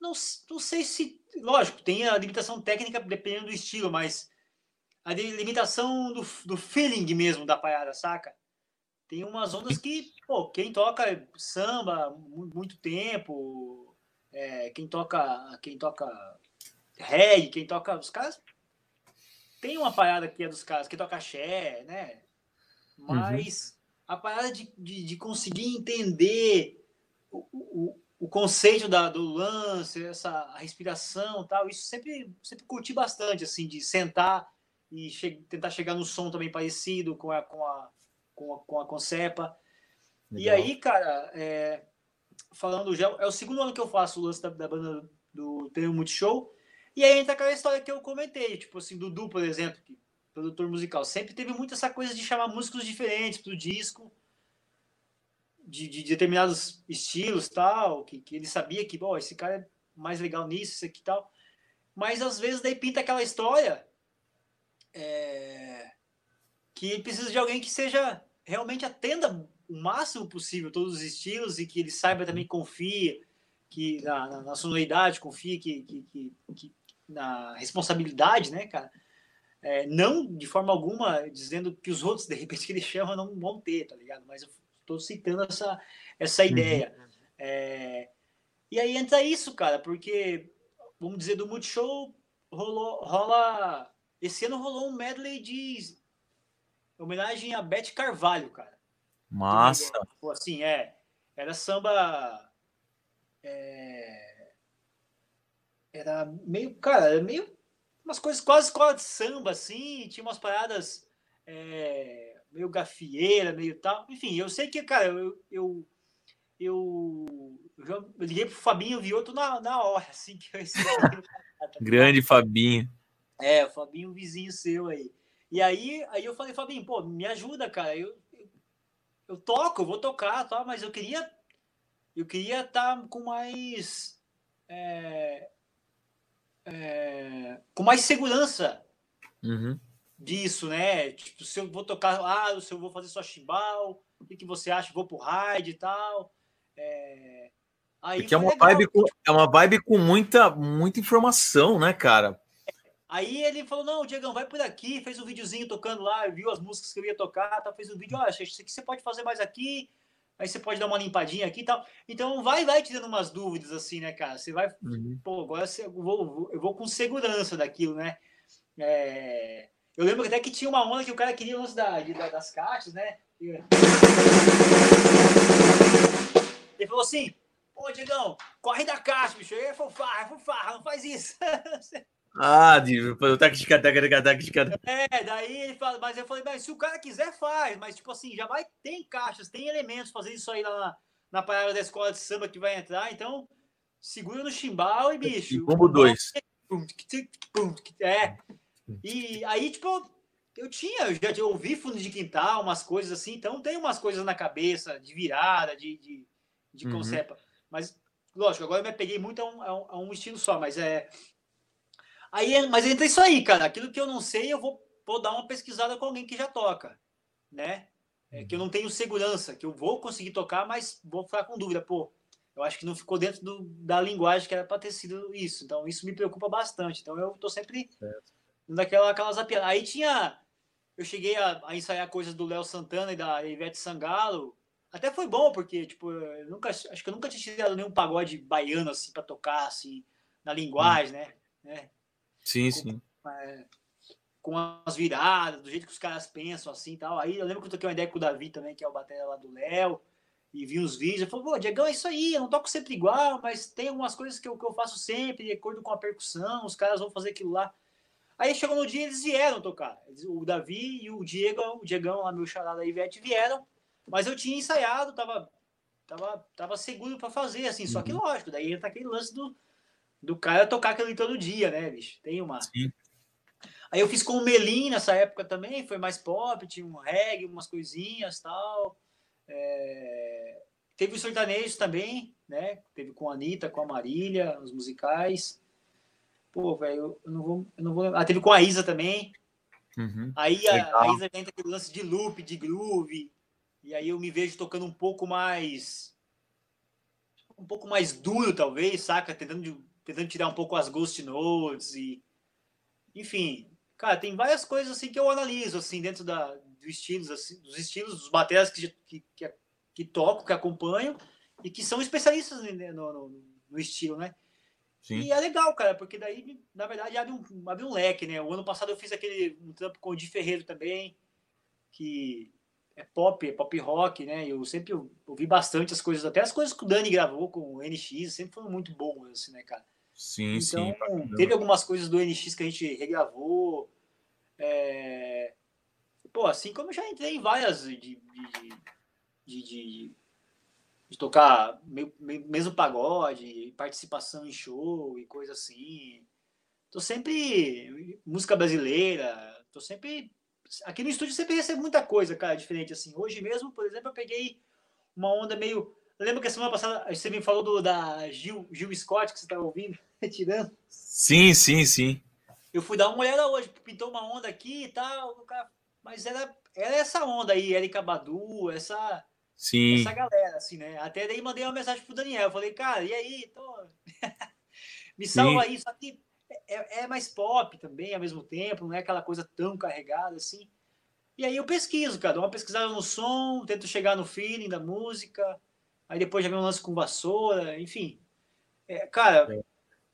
não, não sei se lógico, tem a limitação técnica dependendo do estilo, mas a limitação do, do feeling mesmo da parada, saca? Tem umas ondas que, pô, quem toca samba muito tempo, é, quem toca quem toca reggae, quem toca os caras tem uma parada que é dos caras, que toca axé, né? Mas uhum. A parada de, de, de, conseguir entender o, o, o conceito da, do lance, essa respiração tal, isso sempre, sempre curti bastante, assim, de sentar e che tentar chegar no som também parecido com a, com a, com a, com a Concepa. Legal. E aí, cara, é, falando já, é o segundo ano que eu faço o lance da, da banda do Prêmio Multishow. E aí entra aquela história que eu comentei, tipo assim, Dudu, por exemplo, que, produtor musical, sempre teve muito essa coisa de chamar músicos diferentes pro disco, de, de determinados estilos tal, que, que ele sabia que, bom, esse cara é mais legal nisso, isso aqui tal. Mas às vezes daí pinta aquela história é, que precisa de alguém que seja realmente atenda o máximo possível todos os estilos e que ele saiba também confia que na, na, na sonoridade, confia que, que, que, que, na responsabilidade, né, cara? É, não de forma alguma dizendo que os outros, de repente, que ele chama não vão ter, tá ligado? Mas eu estou citando essa, essa uhum. ideia. Uhum. É, e aí entra isso, cara, porque, vamos dizer, do Multishow rolou, rola. Esse ano rolou um medley de homenagem a Beth Carvalho, cara. Massa. Assim, é. Era samba. É, era meio, cara, era meio. Umas coisas quase escola de samba, assim. Tinha umas paradas é, meio gafieira, meio tal. Enfim, eu sei que, cara, eu. eu eu, eu liguei pro Fabinho Vioto na, na hora, assim, que eu *laughs* Grande Fabinho. É, o Fabinho, vizinho seu aí. E aí, aí eu falei, Fabinho, pô, me ajuda, cara. Eu, eu toco, eu vou tocar, tá? mas eu queria eu queria estar tá com mais é, é, com mais segurança uhum. disso, né? Tipo, se eu vou tocar ah, se eu vou fazer só chimbal, o que, que você acha? Vou pro raid e tal. É... Aí Porque é uma, vibe com, é uma vibe com muita, muita informação, né, cara? Aí ele falou: Não, Diegão, vai por aqui. Fez um videozinho tocando lá, viu as músicas que eu ia tocar, tá, fez um vídeo. Olha, isso aqui você pode fazer mais aqui, aí você pode dar uma limpadinha aqui e tal. Então vai, vai te dando umas dúvidas assim, né, cara? Você vai, uhum. pô, agora eu vou, eu vou com segurança daquilo, né? É... Eu lembro até que tinha uma onda que o cara queria o lance da, das caixas, né? Ele falou assim: Pô, Diegão, corre da caixa, bicho. É fofarra, é fofarra, não faz isso. *laughs* Ah, de fazer tac de tac tac de É, daí ele fala, mas eu falei, mas se o cara quiser, faz. Mas, tipo assim, já vai, tem caixas, tem elementos fazer isso aí lá na, na parada da escola de samba que vai entrar, então segura no chimbal e, bicho. E combo dois. *laughs* É. E aí, tipo, eu tinha, eu já ouvi fundo de quintal, umas coisas assim, então tem umas coisas na cabeça de virada, de, de, de uhum. concepa. Mas, lógico, agora eu me peguei muito a um, a um estilo só, mas é Aí, mas entra isso aí, cara. Aquilo que eu não sei, eu vou, vou dar uma pesquisada com alguém que já toca, né? É, que eu não tenho segurança, que eu vou conseguir tocar, mas vou ficar com dúvida. Pô, eu acho que não ficou dentro do, da linguagem que era para ter sido isso. Então, isso me preocupa bastante. Então, eu tô sempre daquela aquela zapiada. Aí tinha. Eu cheguei a, a, ensaiar coisas do Léo Santana e da Ivete Sangalo. Até foi bom, porque, tipo, eu nunca, acho que eu nunca tinha tirado nenhum pagode baiano, assim, para tocar, assim, na linguagem, hum. né? É. Sim, com, sim. É, com as viradas, do jeito que os caras pensam, assim e tal. Aí eu lembro que eu toquei uma ideia com o Davi também, que é o bateria lá do Léo, e vi uns vídeos. Eu falei, pô, Diegão, é isso aí, eu não toco sempre igual, mas tem algumas coisas que eu, que eu faço sempre, de acordo com a percussão, os caras vão fazer aquilo lá. Aí chegou no dia, eles vieram tocar. O Davi e o Diego, o Diegão, lá, meu charada da Ivete, vieram, mas eu tinha ensaiado, tava, tava, tava seguro para fazer, assim, só que uhum. lógico, daí entra aquele lance do do cara tocar aquilo todo dia, né, bicho? Tem uma. Sim. Aí eu fiz com o Melim nessa época também, foi mais pop, tinha um reggae, umas coisinhas tal. É... Teve os sertanejos também, né? Teve com a Anitta, com a Marília, os musicais. Pô, velho, eu não vou. Eu não vou... Ah, teve com a Isa também. Uhum. Aí a, a, Isa entra aquele lance de loop, de groove. E aí eu me vejo tocando um pouco mais. Um pouco mais duro, talvez, saca? Tentando tentando tirar um pouco as ghost notes e enfim, cara, tem várias coisas assim que eu analiso assim dentro da dos estilos assim, dos estilos dos bateras que, que, que, que toco, que acompanho e que são especialistas no, no, no estilo, né? Sim. E é legal, cara, porque daí, na verdade, abre um, abre um leque, né? O ano passado eu fiz aquele um trampo com o Di Ferreiro também, que é pop, é pop rock, né? Eu sempre ouvi bastante as coisas, até as coisas que o Dani gravou com o NX, sempre foram muito bons, assim, né, cara? Sim, então, sim. Teve algumas coisas do NX que a gente regravou. É... Pô, assim como eu já entrei em várias de, de, de, de de tocar mesmo pagode, participação em show e coisa assim. Tô sempre música brasileira, tô sempre aqui no estúdio sempre recebo muita coisa, cara, diferente assim. Hoje mesmo, por exemplo, eu peguei uma onda meio Lembra que a semana passada você me falou do, da Gil, Gil Scott, que você estava ouvindo, *laughs* tirando? Sim, sim, sim. Eu fui dar uma olhada hoje, pintou uma onda aqui e tal, mas era, era essa onda aí, Erika Badu, essa, sim. essa galera, assim, né? Até daí mandei uma mensagem pro Daniel, falei, cara, e aí? Tô... *laughs* me salva sim. aí, só que é, é mais pop também, ao mesmo tempo, não é aquela coisa tão carregada assim. E aí eu pesquiso, cara, dou uma pesquisada no som, tento chegar no feeling da música, aí depois já vem um lance com vassoura, enfim. É, cara, é.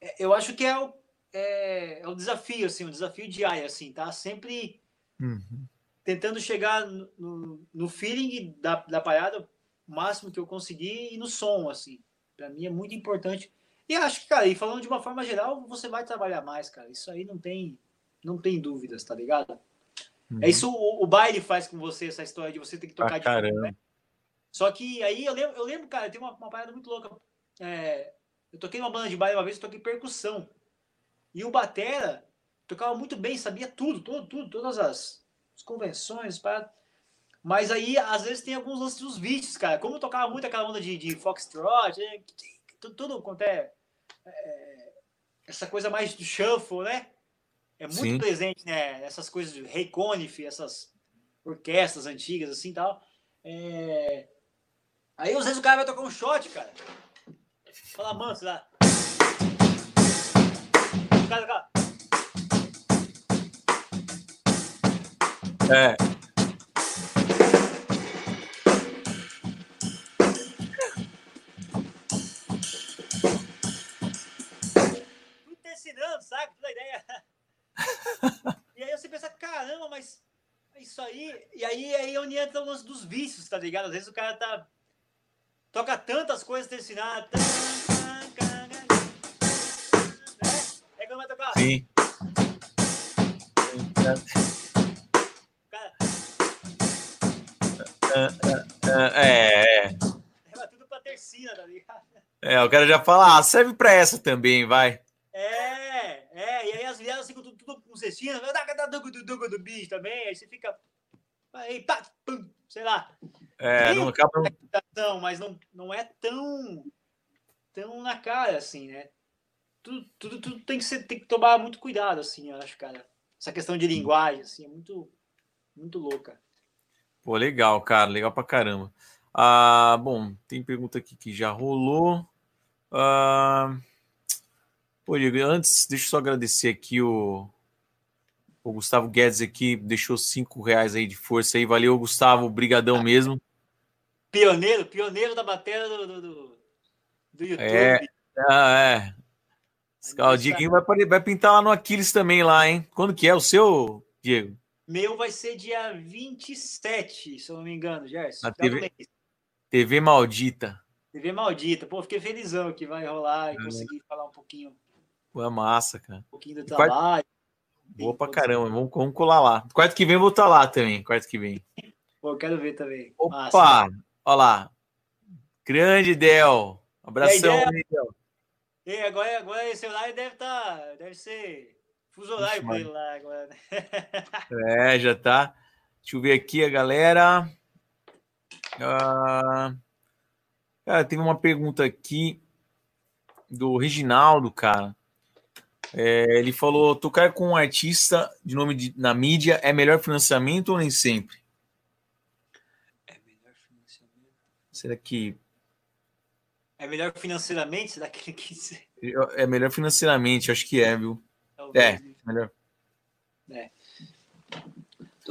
É. eu acho que é o, é, é o desafio, assim, o desafio diário, assim, tá? Sempre uhum. tentando chegar no, no, feeling da, da parada o máximo que eu conseguir e no som, assim. Para mim é muito importante. E acho que, cara, e falando de uma forma geral, você vai trabalhar mais, cara. Isso aí não tem, não tem dúvidas, tá ligado? É uhum. É isso o, o baile faz com você, essa história de você ter que tocar ah, de caramba. Novo, né? Só que aí eu lembro, eu lembro cara, tem uma, uma parada muito louca. É, eu toquei numa banda de baile uma vez, eu toquei percussão. E o Batera tocava muito bem, sabia tudo, tudo, tudo todas as, as convenções, para mas aí, às vezes, tem alguns lances dos vídeos, cara. Como eu tocava muito aquela onda de, de Foxtrot, é, tudo, tudo quanto é, é, essa coisa mais do shuffle, né? É muito Sim. presente, né? Essas coisas de Ray Conniff, essas orquestras antigas, assim, tal. É, Aí às vezes o cara vai tocar um shot, cara. Fala manso lá. Cara, cara. É. Tudo tá ensinando, sabe? Tudo a ideia. *laughs* e aí você pensa, caramba, mas isso aí. E aí, aí é onde entra o lance dos vícios, tá ligado? Às vezes o cara tá Toca tantas coisas te ensinar. Vai tocar. Sim. É, é. Leva tudo pra terceira, tá ligado? É, o cara já fala, ah, serve pra essa também, vai. É, é, e aí as viadas ficam tudo, tudo com cestinha, do bicho também, aí você fica. Aí, pá, pum, sei lá. É, não acaba. Mas não, não é tão, tão na cara assim, né? Tudo, tudo, tudo tem, que ser, tem que tomar muito cuidado, assim, eu acho, cara. Essa questão de linguagem, assim, é muito, muito louca. Pô, legal, cara, legal pra caramba. Ah, bom, tem pergunta aqui que já rolou. Ah, pô, Diego, antes, deixa eu só agradecer aqui o, o Gustavo Guedes aqui, deixou cinco reais aí de força aí. Valeu, Gustavo, brigadão mesmo. Pioneiro, pioneiro da bateria do, do, do YouTube. É, ah, é. O Dieguinho vai, vai pintar lá no Aquiles também, lá, hein? Quando que é o seu, Diego? Meu vai ser dia 27, se eu não me engano, Gerson. Na TV, TV Maldita. TV Maldita. Pô, fiquei felizão que vai rolar e é. conseguir falar um pouquinho. Pô, é massa, cara. Um pouquinho do trabalho. Boa pra caramba, vamos, vamos colar lá. Quarto que vem vou estar lá também, quarto que vem. Pô, quero ver também. Opa! Massa. Olha lá. Grande Del. Abração, aí, Del. E agora, agora esse horário deve estar. Tá, deve ser fuso horário para ele lá agora. Né? *laughs* É, já tá. Deixa eu ver aqui a galera. Ah, cara, teve uma pergunta aqui do Reginaldo, cara. É, ele falou: tocar com um artista de nome de, na mídia é melhor financiamento ou nem sempre? Será que. É melhor financeiramente? Será que *laughs* ele quis. É melhor financeiramente, acho que é, viu? Talvez. É, melhor. É.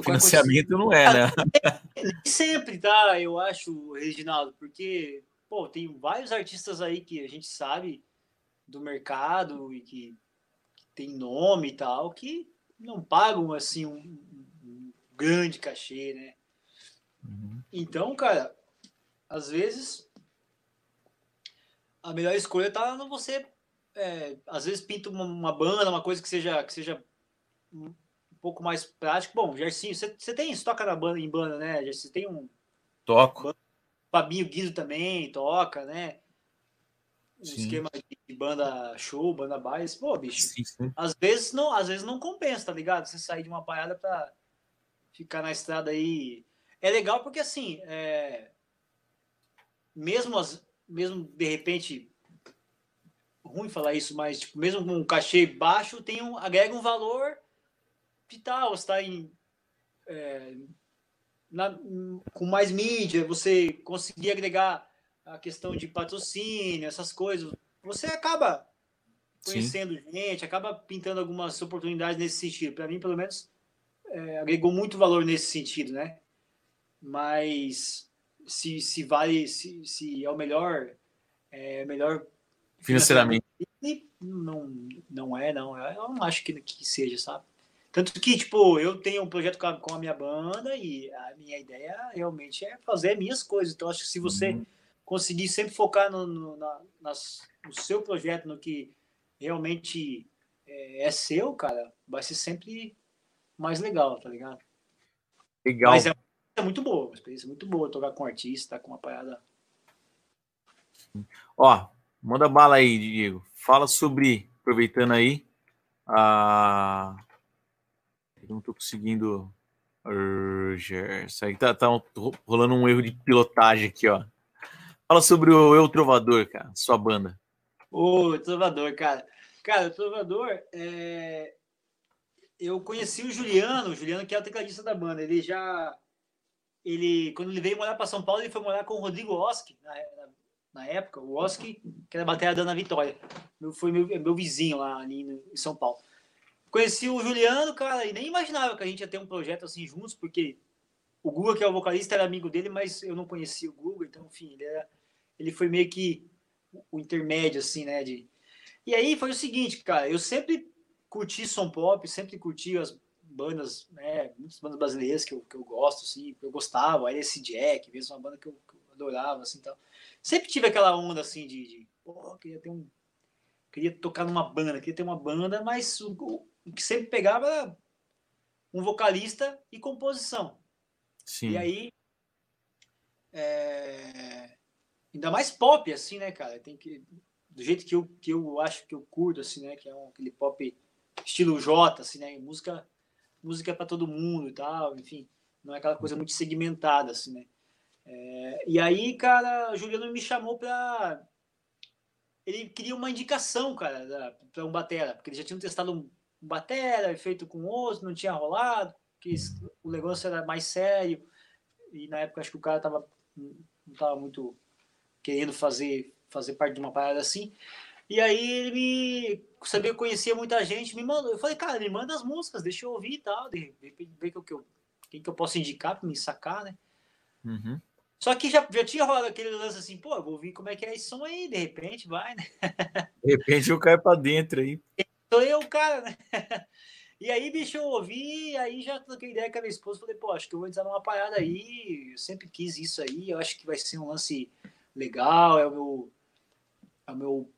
Financiamento não é, né? *laughs* Nem sempre, tá? Eu acho, Reginaldo, porque, pô, tem vários artistas aí que a gente sabe do mercado e que, que tem nome e tal, que não pagam, assim, um, um grande cachê, né? Uhum. Então, cara, às vezes a melhor escolha tá no você é, às vezes pinta uma, uma, banda, uma coisa que seja que seja um pouco mais prático. Bom, Gersinho, você, tem, você toca na banda, em banda, né? Você tem um toco. Fabinho Guido também toca, né? Um sim. esquema de banda show, banda baile. Pô, bicho, sim, sim. às vezes não, às vezes não compensa, tá ligado? Você sair de uma parada pra ficar na estrada aí. É legal porque assim, é... mesmo as, mesmo de repente ruim falar isso, mas tipo, mesmo com um cachê baixo, tem um, agrega um valor vital, está em é, na, com mais mídia, você conseguir agregar a questão de patrocínio, essas coisas, você acaba conhecendo Sim. gente, acaba pintando algumas oportunidades nesse sentido. Para mim, pelo menos, é, agregou muito valor nesse sentido, né? Mas se, se vale, se, se é o melhor, é melhor financeiramente. Não, não é, não. Eu não acho que, que seja, sabe? Tanto que, tipo, eu tenho um projeto com a, com a, minha banda e a minha ideia realmente é fazer minhas coisas. Então, acho que se você uhum. conseguir sempre focar no, no, na, nas, no seu projeto, no que realmente é, é, seu, cara, vai ser sempre mais legal, tá ligado? Legal. Mas é, muito boa, uma experiência muito boa tocar com um artista, com uma parada. Ó, manda bala aí, Diego. Fala sobre, aproveitando aí, a não estou conseguindo. Isso aí tá, tá rolando um erro de pilotagem aqui, ó. Fala sobre o Eu Trovador, cara, sua banda. Ô, Trovador, cara. Cara, o Trovador, é... eu conheci o Juliano, o Juliano que é o tecladista da banda. Ele já. Ele, quando ele veio morar para São Paulo, ele foi morar com o Rodrigo Oski, na, na, época. O Oski, que era bateria da Ana Vitória. Foi meu, meu vizinho lá ali em São Paulo. Conheci o Juliano, cara, e nem imaginava que a gente ia ter um projeto assim juntos, porque o Guga, que é o vocalista, era amigo dele, mas eu não conhecia o Guga, então, enfim, ele, era, ele foi meio que o intermédio, assim, né? De... E aí foi o seguinte, cara, eu sempre curti som pop, sempre curti as bandas, né? Muitas bandas brasileiras que eu, que eu gosto, assim, que eu gostava, aí esse Jack, mesmo uma banda que eu, que eu adorava, assim, tal. Sempre tive aquela onda, assim, de, de pô, queria ter um queria tocar numa banda, queria ter uma banda, mas o, o que sempre pegava era um vocalista e composição. Sim. E aí, é... ainda mais pop, assim, né, cara? Tem que do jeito que eu, que eu acho que eu curto, assim, né? Que é um, aquele pop estilo J, assim, né? Música, música para todo mundo e tal, enfim. Não é aquela coisa muito segmentada, assim, né? É... e aí, cara, Juliano me chamou para ele queria uma indicação, cara, para um batera, porque eles já tinham testado um batera, feito com outro, não tinha rolado, que o negócio era mais sério, e na época acho que o cara tava, não tava muito querendo fazer, fazer parte de uma parada assim. E aí ele me sabia que conhecia muita gente, me mandou. Eu falei, cara, me manda as músicas, deixa eu ouvir e tal, de repente ver que eu, quem que eu posso indicar para me sacar, né? Uhum. Só que já, já tinha rolado aquele lance assim, pô, eu vou ouvir como é que é esse som aí, de repente vai, né? *laughs* De repente eu caio para dentro aí sou eu, cara, né? *laughs* E aí, bicho, eu ouvi, aí já troquei ideia com a minha esposa, falei, pô, acho que eu vou entrar numa parada aí, eu sempre quis isso aí, eu acho que vai ser um lance legal, é o meu, é o meu,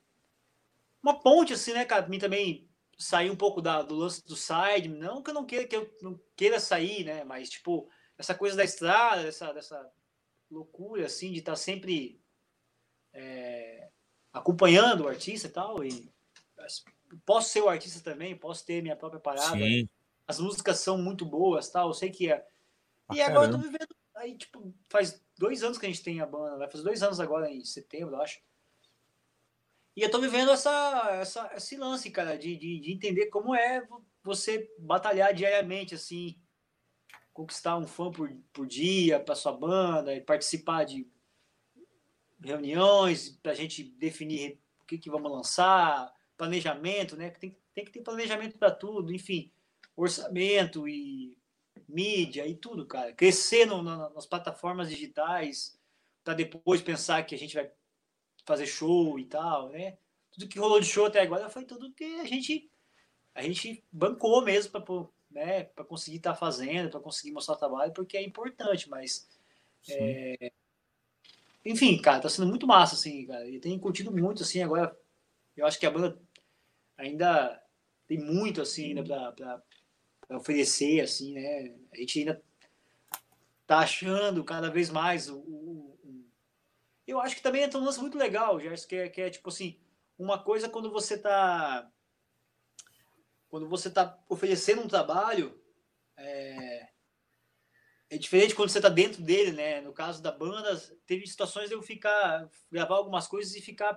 uma ponte, assim, né, cara, pra mim também sair um pouco da, do lance do side, não que eu não queira, que eu não queira sair, né, mas, tipo, essa coisa da estrada, dessa, dessa loucura, assim, de estar tá sempre é, acompanhando o artista e tal, e posso ser o artista também, posso ter minha própria parada. Sim. As músicas são muito boas, tal. Eu sei que é. E ah, agora eu tô vivendo. Aí, tipo, faz dois anos que a gente tem a banda, vai fazer dois anos agora em setembro, eu acho. E eu tô vivendo essa, essa, esse lance, cara, de, de, de entender como é você batalhar diariamente, assim, conquistar um fã por, por dia para sua banda, e participar de reuniões para a gente definir o que, que vamos lançar, planejamento, né? Tem, tem que ter planejamento para tudo, enfim, orçamento e mídia e tudo, cara. Crescer no, no, nas plataformas digitais para depois pensar que a gente vai fazer show e tal, né? Tudo que rolou de show até agora foi tudo que a gente a gente bancou mesmo para né, para conseguir estar tá fazendo, para conseguir mostrar o trabalho, porque é importante, mas é... enfim, cara, tá sendo muito massa assim, cara. E tenho curtido muito assim agora. Eu acho que a banda ainda tem muito assim ainda para oferecer assim, né? A gente ainda tá achando cada vez mais o, o, eu acho que também entra um lance muito legal, Gerson, que é, que é tipo assim, uma coisa quando você tá quando você tá oferecendo um trabalho é, é diferente quando você tá dentro dele, né? No caso da banda, teve situações de eu ficar gravar algumas coisas e ficar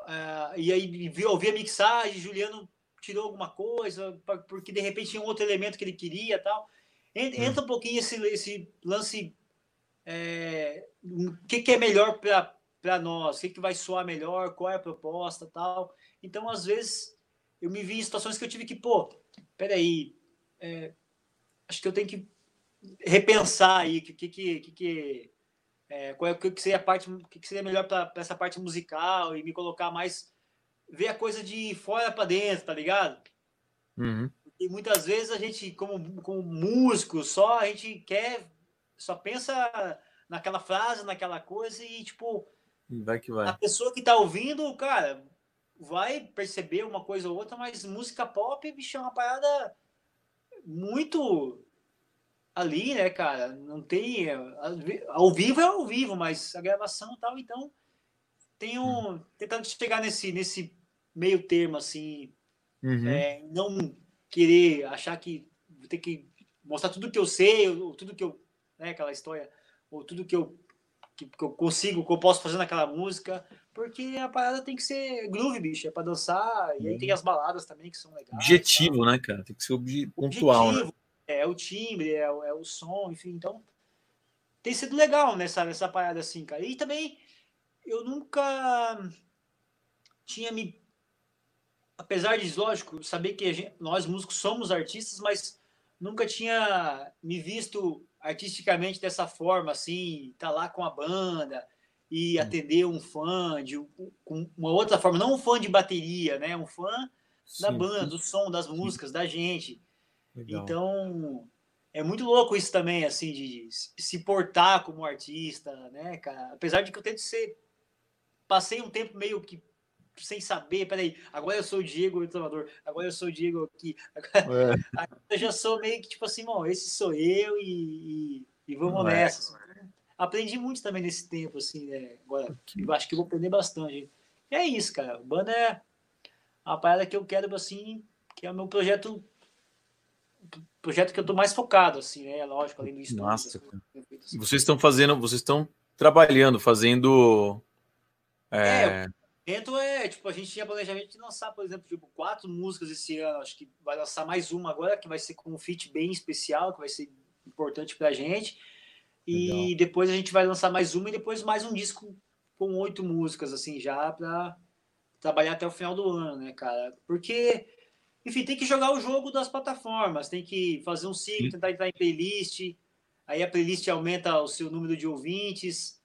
uh, e aí ouvir a mixagem, Juliano tirou alguma coisa porque de repente tinha um outro elemento que ele queria, tal. Hum. Entra um pouquinho esse, esse lance é, o que, que é melhor para nós, o que, que vai soar melhor, qual é a proposta tal. Então, às vezes, eu me vi em situações que eu tive que, pô, peraí, é, acho que eu tenho que repensar aí que que que, que é, qual é o que seria a parte que, que seria melhor para essa parte musical e me colocar mais ver a coisa de fora para dentro tá ligado uhum. e muitas vezes a gente como como músico só a gente quer só pensa naquela frase, naquela coisa e, tipo, vai que vai. A pessoa que tá ouvindo, cara, vai perceber uma coisa ou outra, mas música pop, bicho, é uma parada muito ali, né, cara? Não tem. Ao vivo é ao vivo, mas a gravação e tal, então. Tenho hum. tentando chegar nesse, nesse meio termo, assim. Uhum. É, não querer achar que vou ter que mostrar tudo que eu sei, ou tudo que eu né? Aquela história, ou tudo que eu, que, que, eu consigo, que eu posso fazer naquela música, porque a parada tem que ser groove, bicho, é pra dançar, e aí tem as baladas também que são legais. Objetivo, né, cara? Tem que ser pontual, né? É o timbre, é, é o som, enfim, então tem sido legal nessa, nessa parada assim, cara. E também eu nunca tinha me. Apesar de, lógico, saber que gente, nós músicos somos artistas, mas nunca tinha me visto artisticamente dessa forma, assim, tá lá com a banda e atender um fã de com uma outra forma, não um fã de bateria, né? Um fã Sim. da banda, do som, das músicas, da gente. Legal. Então, é muito louco isso também, assim, de se portar como artista, né, cara? Apesar de que eu tento ser. Passei um tempo meio que sem saber, peraí, agora eu sou o Diego Reclamador, agora eu sou o Diego aqui. *laughs* Agora, é. eu já sou meio que tipo assim, bom, esse sou eu e, e, e vamos é. nessa. Aprendi muito também nesse tempo, assim, né? Agora, eu acho que vou aprender bastante. E é isso, cara. Banda é a parada que eu quero, assim, que é o meu projeto projeto que eu tô mais focado, assim, né? Lógico, além do. Nossa, assim. Vocês estão fazendo, vocês estão trabalhando, fazendo. É, é Dentro é, tipo, a gente tinha planejamento de lançar, por exemplo, tipo, quatro músicas esse ano. Acho que vai lançar mais uma agora, que vai ser com um feat bem especial, que vai ser importante pra gente. E Legal. depois a gente vai lançar mais uma e depois mais um disco com oito músicas, assim, já pra trabalhar até o final do ano, né, cara? Porque, enfim, tem que jogar o jogo das plataformas, tem que fazer um ciclo, tentar entrar em playlist, aí a playlist aumenta o seu número de ouvintes,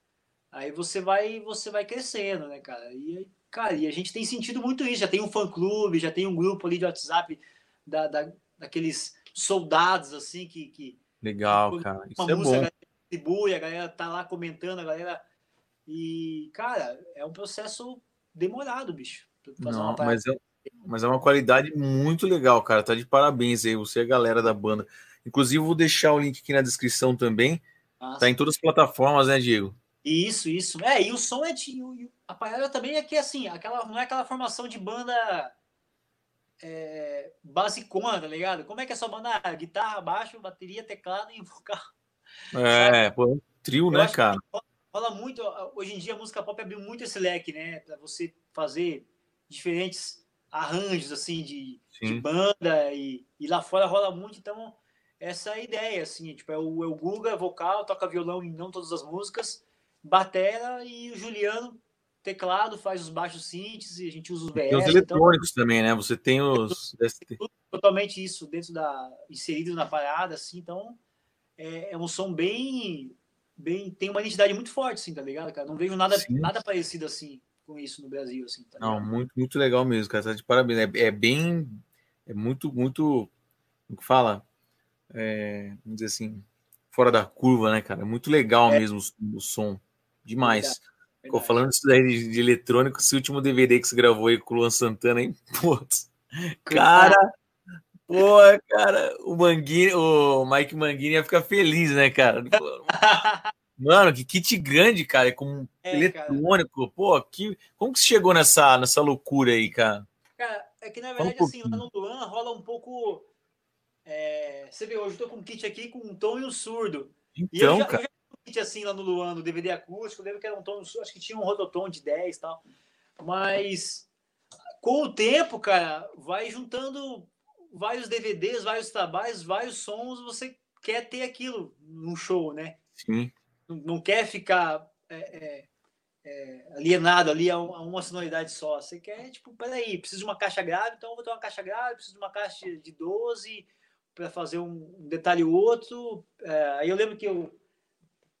Aí você vai, você vai crescendo, né, cara? E, cara, e a gente tem sentido muito isso. Já tem um fã-clube, já tem um grupo ali de WhatsApp da, da, daqueles soldados, assim, que... que Legal, que, cara. Isso é bom. A galera a galera tá lá comentando, a galera... E, cara, é um processo demorado, bicho. Não, mas é, mas é uma qualidade muito legal, cara. Tá de parabéns aí, você e a galera da banda. Inclusive, vou deixar o link aqui na descrição também. Nossa. Tá em todas as plataformas, né, Diego? Isso, isso. É, e o som é de. A parada também é que assim, aquela, não é aquela formação de banda é, basicona, tá ligado? Como é que é sua banda? Ah, guitarra, baixo, bateria, teclado e *laughs* vocal. É, pô, trio, né, cara? Fala muito, hoje em dia a música pop abriu muito esse leque, né? Pra você fazer diferentes arranjos, assim, de, de banda e, e lá fora rola muito, então essa é a ideia, assim, tipo, é o, é o Guga, vocal, toca violão em não todas as músicas, batera e o Juliano teclado, faz os baixos synths e a gente usa os BS. Tem os eletrônicos então, também, né? Você tem os. totalmente isso dentro da. inserido na parada, assim, então é, é, um som bem. bem tem uma identidade muito forte, assim, tá ligado, cara? Não vejo nada, nada parecido assim com isso no Brasil, assim. Tá Não, muito, muito legal mesmo, cara. Tá de parabéns. É, é bem. É muito, muito. Como que fala? É, vamos dizer assim, fora da curva, né, cara? É muito legal é. mesmo o, o som. Demais. Ficou falando isso daí de, de, eletrônico, esse último DVD que você gravou aí com o Luan Santana, hein? *laughs* Putz. Cara, pô, cara, o Manguini, o Mike Manguini ia ficar feliz, né, cara? *laughs* Mano, que kit grande, cara, com é, eletrônico. Cara. Pô, que, como que você chegou nessa, nessa loucura aí, cara? Cara, é que na verdade, um assim, lá no Luan rola um pouco. É... Você vê, hoje eu tô com um kit aqui com um tom e um surdo. Então, e eu já, cara. Eu já assim lá no Luan, no DVD acústico, eu lembro que era um tom, acho que tinha um rototom de 10 e tal. Mas com o tempo, cara, vai juntando vários DVDs, vários trabalhos, vários sons, você quer ter aquilo num show, né? Sim. Não, não quer ficar é, é, é, alienado ali a, uma sonoridade só. Você quer, tipo, peraí, preciso de uma caixa grave, então eu vou ter uma caixa grave, preciso de uma caixa de 12 para fazer um, um detalhe ou outro. É, aí eu lembro que eu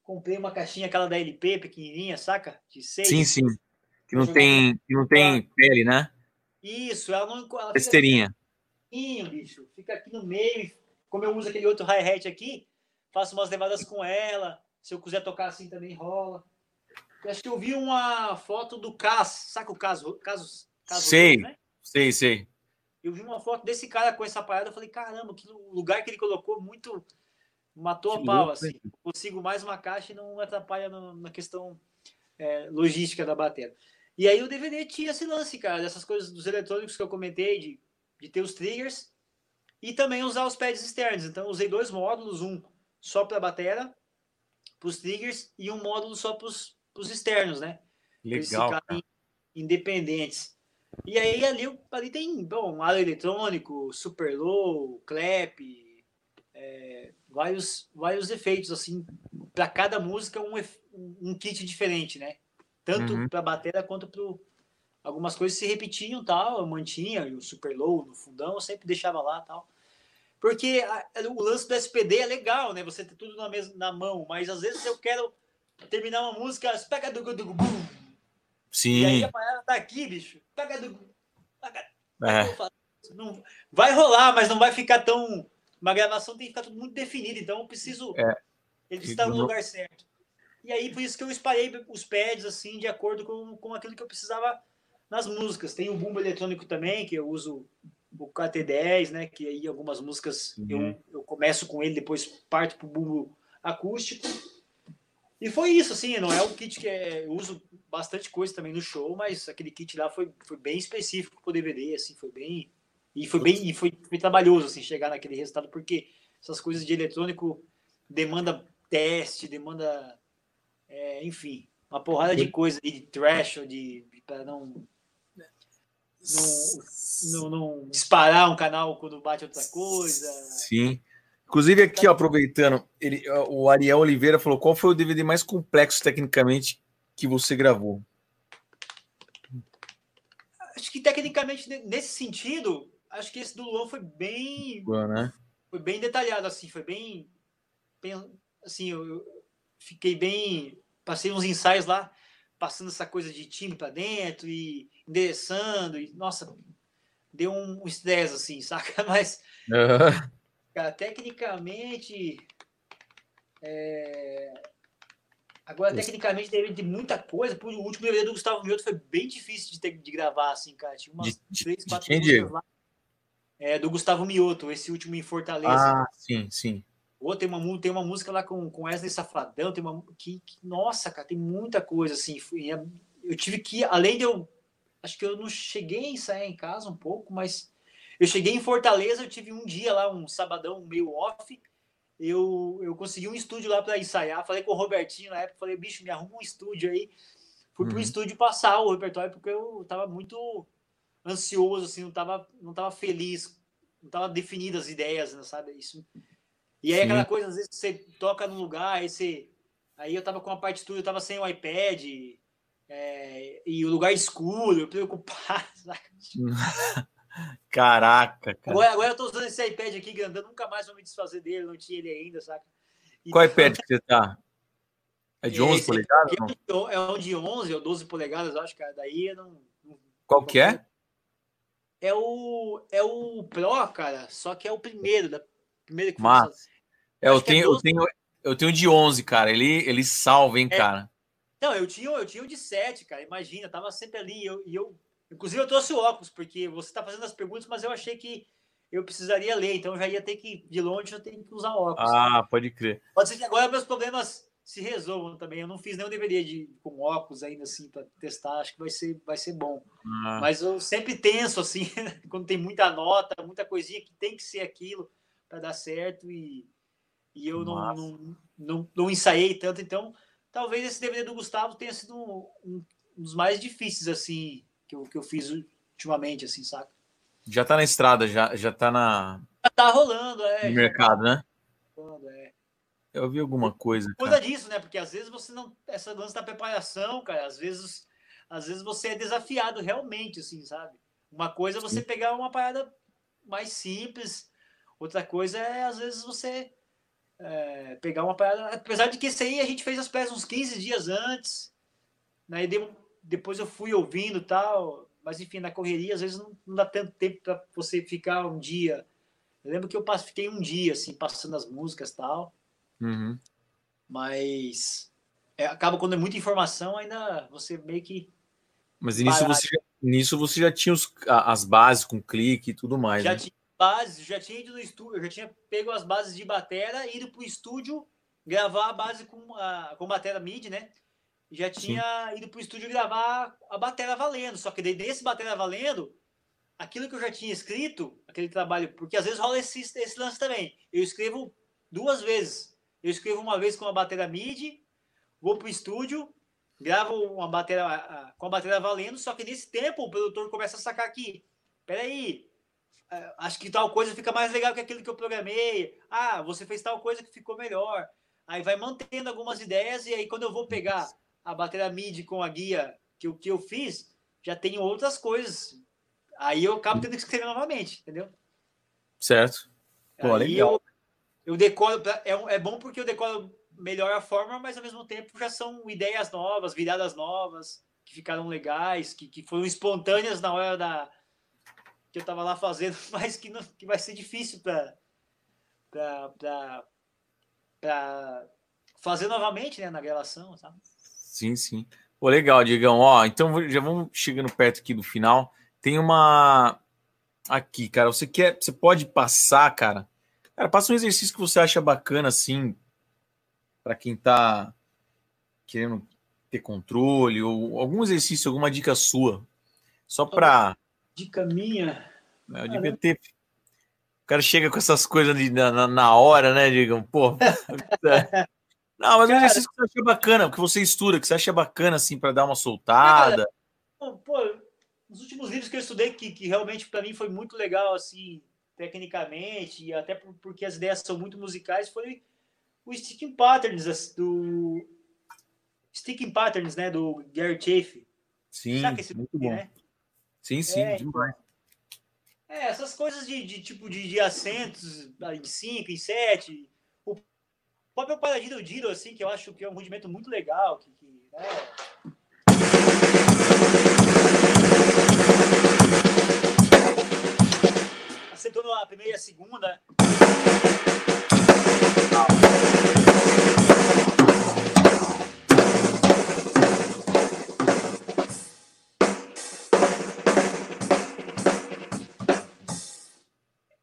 comprei uma caixinha, aquela da LP, pequenininha, saca? De seis. Sim, sim. Que não tem, que não tem pele, né? Isso, ela não. Ela Besteirinha. Fica, bicho. Fica aqui no meio. Como eu uso aquele outro hi-hat aqui, faço umas levadas com ela. Se eu quiser tocar assim também rola. Eu acho que eu vi uma foto do Cas, saca o caso, caso, caso sei, né? sei, sei. Eu vi uma foto desse cara com essa parada, eu falei, caramba, que lugar que ele colocou muito matou a pau, assim. Consigo mais uma caixa e não atrapalha no, na questão é, logística da bateria. E aí o DVD tinha esse lance, cara, dessas coisas dos eletrônicos que eu comentei, de, de ter os triggers e também usar os pads externos. Então usei dois módulos, um só para a bateria, para os triggers, e um módulo só para os externos, né? Legal. independentes. E aí ali, ali tem bom, aro eletrônico, super low, clap, é, vários, vários efeitos assim para cada música um, um kit diferente, né? tanto uhum. para a bateria quanto para algumas coisas se repetiam tal eu mantinha o super low no fundão eu sempre deixava lá tal porque a, o lance do SPD é legal né você ter tudo na mesma na mão mas às vezes eu quero terminar uma música pega do sim e aí a parada tá aqui bicho pega do é. não vai rolar mas não vai ficar tão uma gravação tem que ficar tudo muito definido então eu preciso é. ele está no lugar certo e aí, por isso que eu espalhei os pads, assim, de acordo com, com aquilo que eu precisava nas músicas. Tem o bumbo eletrônico também, que eu uso o KT10, né? Que aí algumas músicas uhum. eu, eu começo com ele, depois parto pro bumbo acústico. E foi isso, assim, não é um kit que é, eu uso bastante coisa também no show, mas aquele kit lá foi, foi bem específico pro DVD, assim, foi bem e foi bem e foi, foi trabalhoso assim chegar naquele resultado porque essas coisas de eletrônico demanda teste, demanda é, enfim, uma porrada de coisa de trash, de, de para não, não, não, não disparar um canal quando bate outra coisa. Sim. Inclusive aqui, ó, aproveitando, ele, o Ariel Oliveira falou: qual foi o DVD mais complexo tecnicamente que você gravou? Acho que tecnicamente nesse sentido, acho que esse do Luan foi bem, Boa, né? foi bem detalhado assim, foi bem, bem assim, eu, fiquei bem. Passei uns ensaios lá, passando essa coisa de time para dentro e endereçando. E, nossa, deu um estresse, assim, *laughs* saca? Mas, uhum. cara, tecnicamente. É... Agora, tecnicamente, teve de muita coisa. O último DVD do Gustavo Mioto foi bem difícil de, ter, de gravar, assim, cara. Tinha umas de, três, quatro de lá. É, do Gustavo Mioto, esse último em Fortaleza. Ah, sim, sim. Ou tem uma, tem uma música lá com, com Wesley Safadão, tem uma. Que, que, nossa, cara, tem muita coisa assim. É, eu tive que, além de eu. Acho que eu não cheguei a ensaiar em casa um pouco, mas eu cheguei em Fortaleza, eu tive um dia lá, um sabadão meio off. Eu, eu consegui um estúdio lá para ensaiar. Falei com o Robertinho na época, falei, bicho, me arruma um estúdio aí. Fui uhum. pro estúdio passar o repertório, porque eu tava muito ansioso, assim, não tava, não tava feliz, não tava definidas as ideias, né, sabe? Isso e aí Sim. aquela coisa, às vezes você toca num lugar, aí você. Aí eu tava com a partitura, eu tava sem o iPad, é, e o lugar escuro, eu preocupado. *laughs* *laughs* Caraca, cara. Agora, agora eu tô usando esse iPad aqui grandão, nunca mais vou me desfazer dele, não tinha ele ainda, saca? E Qual *laughs* iPad que você tá? É de 11 polegadas? É um de 11 ou 12 polegadas, acho, cara. Daí eu não. Qual que é? É o, é o Pro, cara, só que é o primeiro, da primeira que Mas, é, eu tenho, é eu tenho, eu tenho de 11, cara. Ele, ele salva, hein, é. cara. Não, eu tinha, eu tinha o de 7, cara. Imagina, tava sempre ali. E eu, eu, inclusive, eu trouxe o óculos, porque você tá fazendo as perguntas, mas eu achei que eu precisaria ler, então eu já ia ter que, de longe, eu tenho que usar óculos. Ah, pode crer. Pode ser que agora meus problemas se resolvam também. Eu não fiz nenhum DVD de, com óculos ainda assim para testar, acho que vai ser, vai ser bom. Ah. Mas eu sempre tenso assim, *laughs* quando tem muita nota, muita coisinha que tem que ser aquilo para dar certo e, e eu não, não, não, não, ensaiei tanto, então talvez esse DVD do Gustavo tenha sido um, um, dos mais difíceis assim que eu, que eu fiz ultimamente, assim, saca? Já tá na estrada, já, já tá na. Já tá rolando, é. No mercado, tá né? Rolando, é. Eu vi alguma coisa. Coisa disso, né? Porque às vezes você não. Essa lance da preparação, cara, às vezes, às vezes você é desafiado realmente, assim, sabe? Uma coisa é você Sim. pegar uma parada mais simples, outra coisa é, às vezes, você é, pegar uma parada. Apesar de que esse aí a gente fez as peças uns 15 dias antes, né? E depois eu fui ouvindo tal, mas enfim, na correria, às vezes não, não dá tanto tempo para você ficar um dia. Eu lembro que eu fiquei um dia, assim, passando as músicas tal. Uhum. Mas é, acaba quando é muita informação, ainda você meio que. Mas nisso você, já, nisso você já tinha os, as bases com clique e tudo mais. Já né? tinha bases, já tinha ido no estúdio, já tinha pego as bases de batera, ido pro estúdio, gravar a base com a com batera MIDI, né? Já tinha Sim. ido pro estúdio gravar a batera valendo. Só que desse batera valendo, aquilo que eu já tinha escrito, aquele trabalho, porque às vezes rola esse, esse lance também. Eu escrevo duas vezes eu escrevo uma vez com a bateria MIDI, vou pro estúdio, gravo uma bateria com a bateria valendo, só que nesse tempo o produtor começa a sacar aqui. Peraí, é, acho que tal coisa fica mais legal que aquilo que eu programei. Ah, você fez tal coisa que ficou melhor. Aí vai mantendo algumas ideias, e aí quando eu vou pegar a bateria MIDI com a guia que, que eu fiz, já tenho outras coisas. Aí eu acabo tendo que escrever novamente, entendeu? Certo. Pô, aí legal. Eu, decoro, é, é bom porque eu decoro melhor a forma, mas ao mesmo tempo já são ideias novas, viradas novas, que ficaram legais, que, que foram espontâneas na hora da que eu estava lá fazendo, *laughs* mas que, não, que vai ser difícil para fazer novamente né, na gravação, sabe? Sim, sim. Pô, legal, Digão. Ó, então já vamos chegando perto aqui do final. Tem uma aqui, cara. Você quer, você pode passar, cara, Cara, passa um exercício que você acha bacana, assim, para quem tá querendo ter controle, ou algum exercício, alguma dica sua. Só para. Dica minha. Né, eu devia ter. O cara chega com essas coisas de, na, na hora, né, digam? Pô. *laughs* Não, mas cara, um exercício que você acha bacana, que você estuda, que você acha bacana, assim, para dar uma soltada. Cara, pô, nos últimos livros que eu estudei, que, que realmente para mim foi muito legal, assim, tecnicamente, e até porque as ideias são muito musicais, foi o Sticking Patterns do Sticking Patterns, né, do Gary Chafe. Sim, esse muito bom. Né? Sim, sim, é, demais. É, essas coisas de, de tipo de, de, acentos em 5, em 7. O próprio Paradino Diro, assim, que eu acho que é um rudimento muito legal, que, que né? Acertou a primeira e a segunda.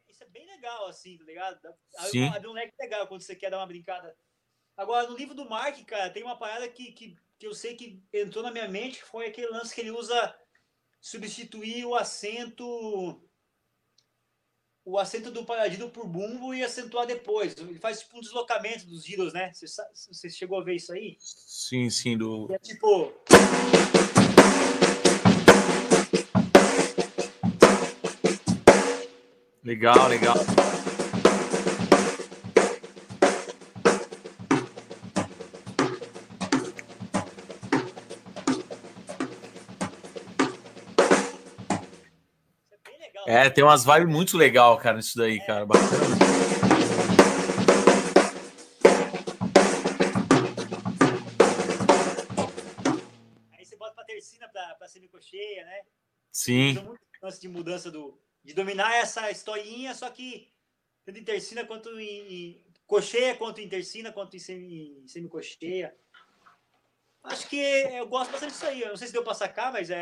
Isso é bem legal, assim, tá ligado? Sim. Abre um leque legal quando você quer dar uma brincada. Agora, no livro do Mark, cara, tem uma parada que, que, que eu sei que entrou na minha mente, foi aquele lance que ele usa substituir o acento o acento do paladino por bumbo e acentuar depois. Ele faz tipo um deslocamento dos giros, né? Você, você chegou a ver isso aí? Sim, sim. Do... É tipo. Legal, legal. É, tem umas vibes muito legal, cara, nisso daí, cara. Bacana. Aí você bota pra tercina pra, pra semicocheia, né? Sim. Muito lance de mudança do. De dominar essa historinha, só que tanto em tercina quanto em, em cocheia, quanto em tercina, quanto em semi, semicocheia. Acho que eu gosto bastante disso aí. Eu não sei se deu pra sacar, mas é.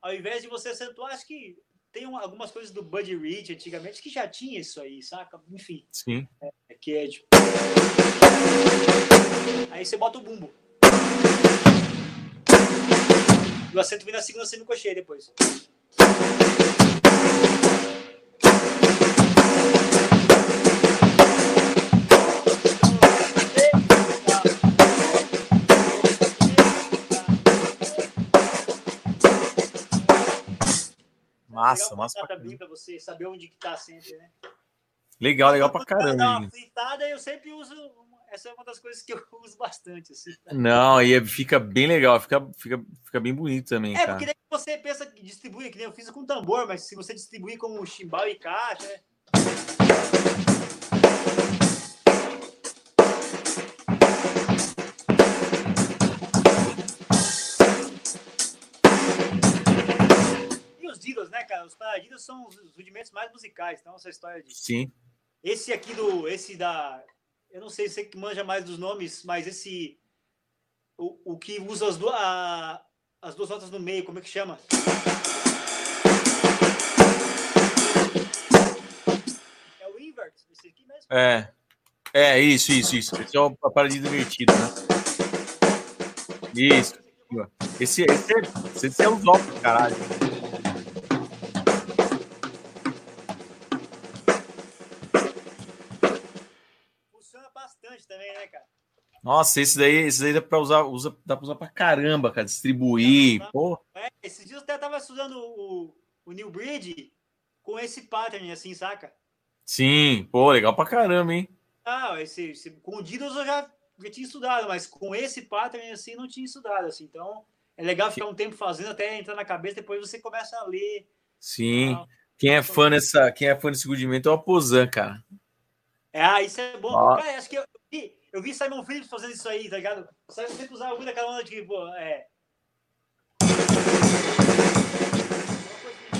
Ao invés de você acentuar, acho que tem uma, algumas coisas do Buddy Rich antigamente que já tinha isso aí, saca? Enfim. Sim. É, que é tipo. Aí Aí você bota o bumbo. E o acento vem na segunda semicocheia depois. Massa, massa pra caramba. Pra você saber onde que tá sempre, né? Legal, legal pra caramba. Uma fritada, eu sempre uso. Essa é uma das coisas que eu *laughs* uso bastante. Assim. Não, e é, fica bem legal, fica, fica, fica bem bonito também. É, cara. porque você pensa que distribui, que nem eu fiz com tambor, mas se você distribuir como chimbal e caixa, né? Né, cara? Os paradidos são os rudimentos mais musicais, então essa história de. Sim. Esse aqui do. Esse da. Eu não sei se você que manja mais dos nomes, mas esse. O, o que usa as, duas a, as duas notas no meio, como é que chama? É o invert, esse aqui mesmo? É. É, isso, isso, isso. Esse é o paradiso invertido, né? Isso. Esse, esse, é, esse é o top, caralho. Né, cara? Nossa, esse daí, esse daí dá pra usar, usa, dá pra usar pra caramba, cara. Distribuir, é, pô. É, esses dias eu até tava estudando o, o New Bridge com esse pattern, assim, saca? Sim, pô, legal pra caramba, hein? Ah, esse, esse, com o Dinos eu já, já tinha estudado, mas com esse pattern, assim, não tinha estudado, assim. Então, é legal ficar um tempo fazendo até entrar na cabeça, depois você começa a ler. Sim. Quem é fã nessa, quem é fã desse rudimento é o Aposan, cara. É, ah, isso é bom. Ah. Cara, acho que eu, eu vi Simon Phillips fazendo isso aí, tá ligado? O Simon sempre usava muito aquela onda de, pô, é.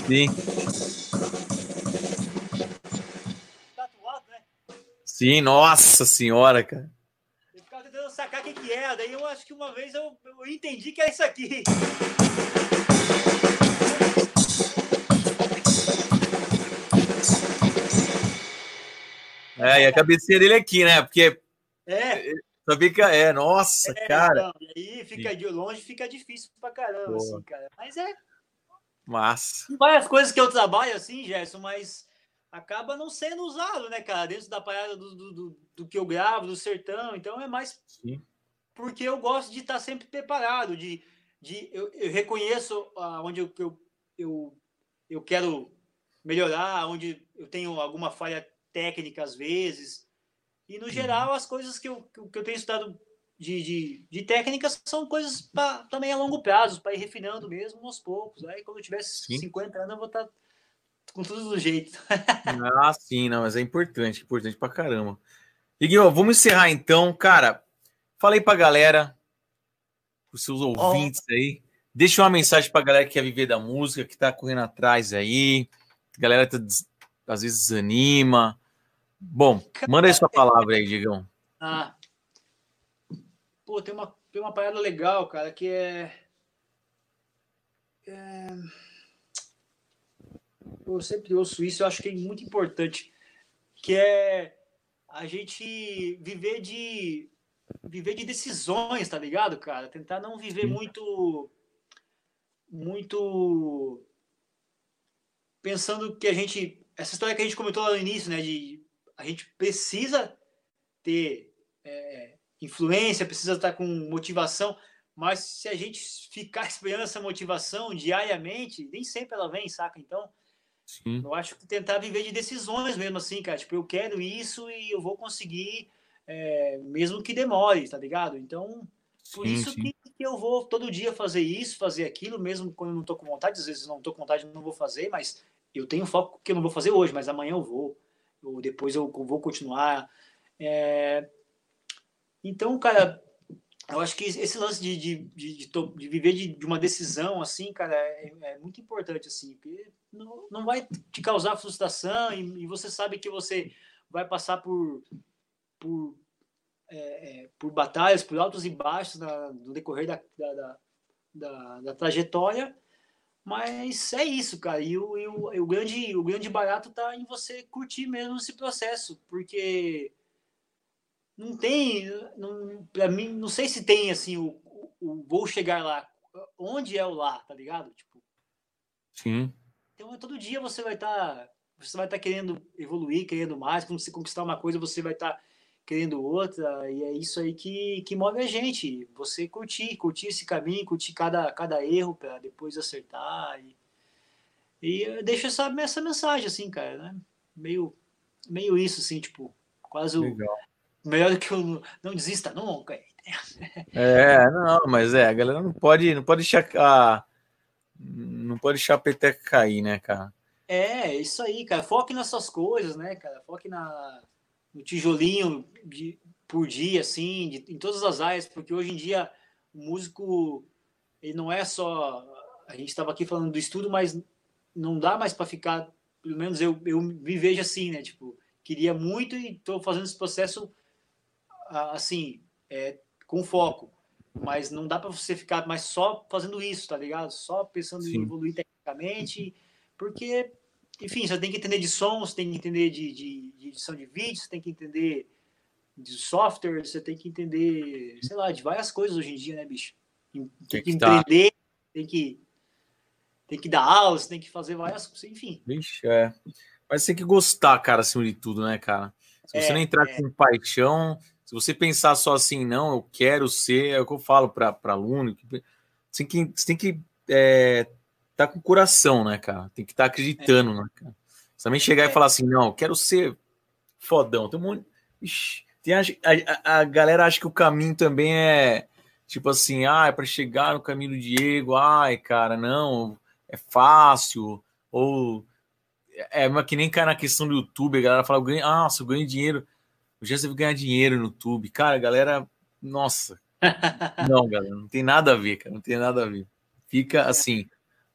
Sim. Tatuado, né? Sim, nossa senhora, cara. Eu ficava tentando sacar o que, que é, daí eu acho que uma vez eu, eu entendi que é isso aqui. É, e a cabecinha dele aqui, né? Porque. É. Só fica. É, nossa, é, cara. Não, e aí fica de longe, fica difícil pra caramba, assim, cara. Mas é. Massa. Várias coisas que eu trabalho assim, Gerson, mas acaba não sendo usado, né, cara? Dentro da parada do, do, do, do que eu gravo, do sertão. Então é mais. Sim. Porque eu gosto de estar sempre preparado, de. de eu, eu reconheço ah, onde eu, eu, eu, eu quero melhorar, onde eu tenho alguma falha técnica às vezes. E no geral, uhum. as coisas que eu, que eu tenho estudado de, de, de técnicas são coisas pra, também a longo prazo, para ir refinando mesmo aos poucos. Aí quando eu tiver sim. 50 anos, eu vou estar tá com tudo do jeito. *laughs* ah, sim, não, mas é importante, importante pra caramba. Iguinho, vamos encerrar então, cara. Falei pra galera, os seus ouvintes oh. aí. Deixa uma mensagem pra galera que quer viver da música, que tá correndo atrás aí. A galera tá, às vezes desanima, Bom, manda aí sua palavra aí, Digão. Ah. Pô, tem uma, tem uma parada legal, cara, que é. é... Eu sempre ouço isso, eu acho que é muito importante. Que é a gente viver de viver de decisões, tá ligado, cara? Tentar não viver muito muito pensando que a gente essa história que a gente comentou lá no início, né, de a gente precisa ter é, influência, precisa estar com motivação, mas se a gente ficar *laughs* esperando essa motivação diariamente, nem sempre ela vem, saca? Então, Sim. eu acho que tentar viver de decisões mesmo assim, cara. Tipo, eu quero isso e eu vou conseguir, é, mesmo que demore, tá ligado? Então, por sim, isso sim. Que, que, eu vou todo dia fazer isso, fazer aquilo, mesmo quando eu não tô com vontade. Às vezes não tô com vontade, não vou fazer, mas eu tenho foco que eu não vou fazer hoje, mas amanhã eu vou ou depois eu vou continuar. É... Então, cara, eu acho que esse lance de, de, de, de, de viver de, de, uma decisão, assim, cara, é, é, muito importante, assim, porque não, não vai te causar frustração e, e você sabe que você vai passar por, por, é, é, por batalhas, por altos e baixos na, no decorrer da, da, da, da trajetória, mas é isso, cara. E o, e o, e o, grande, o grande barato tá em você curtir mesmo esse processo, porque não tem, não, para mim, não sei se tem assim o, o, vou chegar lá. Onde é o lá, tá ligado? Tipo. Sim. Então todo dia você vai estar, tá, você vai estar tá querendo evoluir, querendo mais. Quando você conquistar uma coisa, você vai estar tá querendo outra. E é isso aí que, que move a gente. Você curtir, curtir esse caminho, curtir cada, cada erro para depois acertar. E, e deixa essa, essa mensagem assim, cara, né? Meio, meio isso assim, tipo, quase Legal. o Melhor do que eu não desista nunca. *laughs* É, não, mas é, a galera não pode, não pode deixar a, não pode deixar a peteca cair, né, cara? É, isso aí, cara. Foque nessas coisas, né, cara? Foque na, no tijolinho de, por dia, assim, de, em todas as áreas, porque hoje em dia o músico, ele não é só. A gente estava aqui falando do estudo, mas não dá mais para ficar, pelo menos eu, eu me vejo assim, né? Tipo, queria muito e estou fazendo esse processo assim, é, com foco. Mas não dá para você ficar mais só fazendo isso, tá ligado? Só pensando Sim. em evoluir tecnicamente, porque, enfim, você tem que entender de som, você tem que entender de, de, de edição de vídeo, você tem que entender de software, você tem que entender, sei lá, de várias coisas hoje em dia, né, bicho? Tem, tem que, que empreender, tá... tem que tem que dar aulas, tem que fazer várias coisas, enfim. Vixe, é. Mas tem que gostar, cara, acima de tudo, né, cara? Se você é, não entrar é. com paixão, se você pensar só assim, não, eu quero ser, é o que eu falo para aluno, você tem que, você tem que é, tá com o coração, né, cara? Tem que estar tá acreditando, é. né, cara? Você também chegar é. e falar assim, não, eu quero ser fodão. Tem um monte. Ixi, tem a, a, a, galera acha que o caminho também é tipo assim, ah, é para chegar no caminho do Diego, ai, cara, não, é fácil, ou é, é que nem cai na questão do YouTube, a galera fala, ganho, ah, eu ganho dinheiro eu já deve ganhar dinheiro no YouTube. Cara, galera, nossa. *laughs* não, galera, não tem nada a ver, cara. Não tem nada a ver. Fica assim.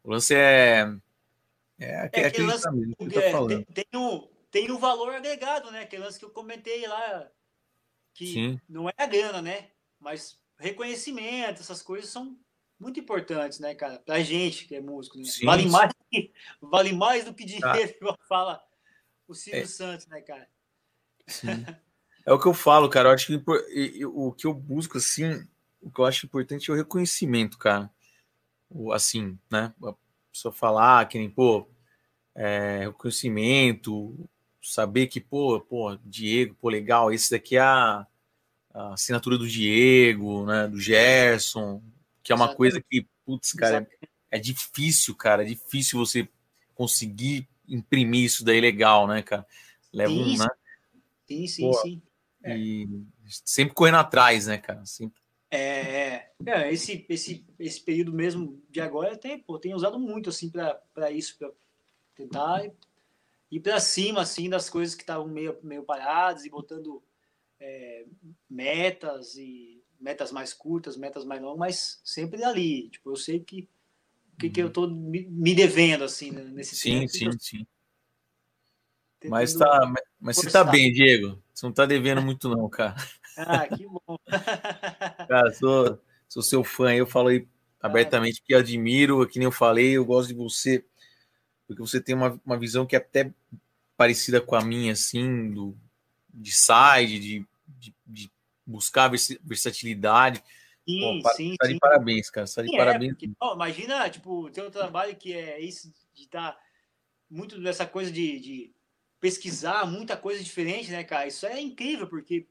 O lance é. É, é aquele lance tá mesmo, que tá é, falando. Tem, tem, um, tem um valor agregado, né? Aquele lance que eu comentei lá. Que Sim. não é a grana, né? Mas reconhecimento, essas coisas são muito importantes, né, cara? Pra gente que é músico. Né? Sim, vale, sim. Mais, vale mais do que tá. dinheiro, *laughs* ah. fala o Silvio é. Santos, né, cara? Sim. *laughs* É o que eu falo, cara. Eu acho que o que eu busco, assim, o que eu acho importante é o reconhecimento, cara. O, assim, né? A pessoa falar que nem, pô, é, reconhecimento, saber que, pô, pô, Diego, pô, legal, esse daqui é a, a assinatura do Diego, né? Do Gerson, que é uma Exatamente. coisa que, putz, cara, é, é difícil, cara. É difícil você conseguir imprimir isso daí legal, né, cara? Leva um, né? Sim, sim, Pô, sim. E sempre correndo atrás, né, cara? Sempre. É, é, é, esse, esse, esse período mesmo de agora tem, pô, tem usado muito assim para isso, para tentar ir para cima assim das coisas que estavam meio, meio paradas e botando é, metas e metas mais curtas, metas mais longas, mas sempre ali. Tipo, eu sei que o que, que eu tô me, me devendo assim né, nesse sim, tempo. Sim, sim, sim. Mas, tá, mas você tá bem, Diego. Você não tá devendo muito, não, cara. Ah, que bom. *laughs* cara, sou, sou seu fã. Eu falo aí abertamente que admiro, que nem eu falei, eu gosto de você, porque você tem uma, uma visão que é até parecida com a minha, assim, do, de side, de, de, de buscar versatilidade. Sim, Pô, sim, tá sim. de parabéns, cara. Tá de sim, é, parabéns. É, porque, ó, imagina, tipo, ter um trabalho que é isso de estar tá muito dessa coisa de, de pesquisar muita coisa diferente, né, cara? Isso é incrível, porque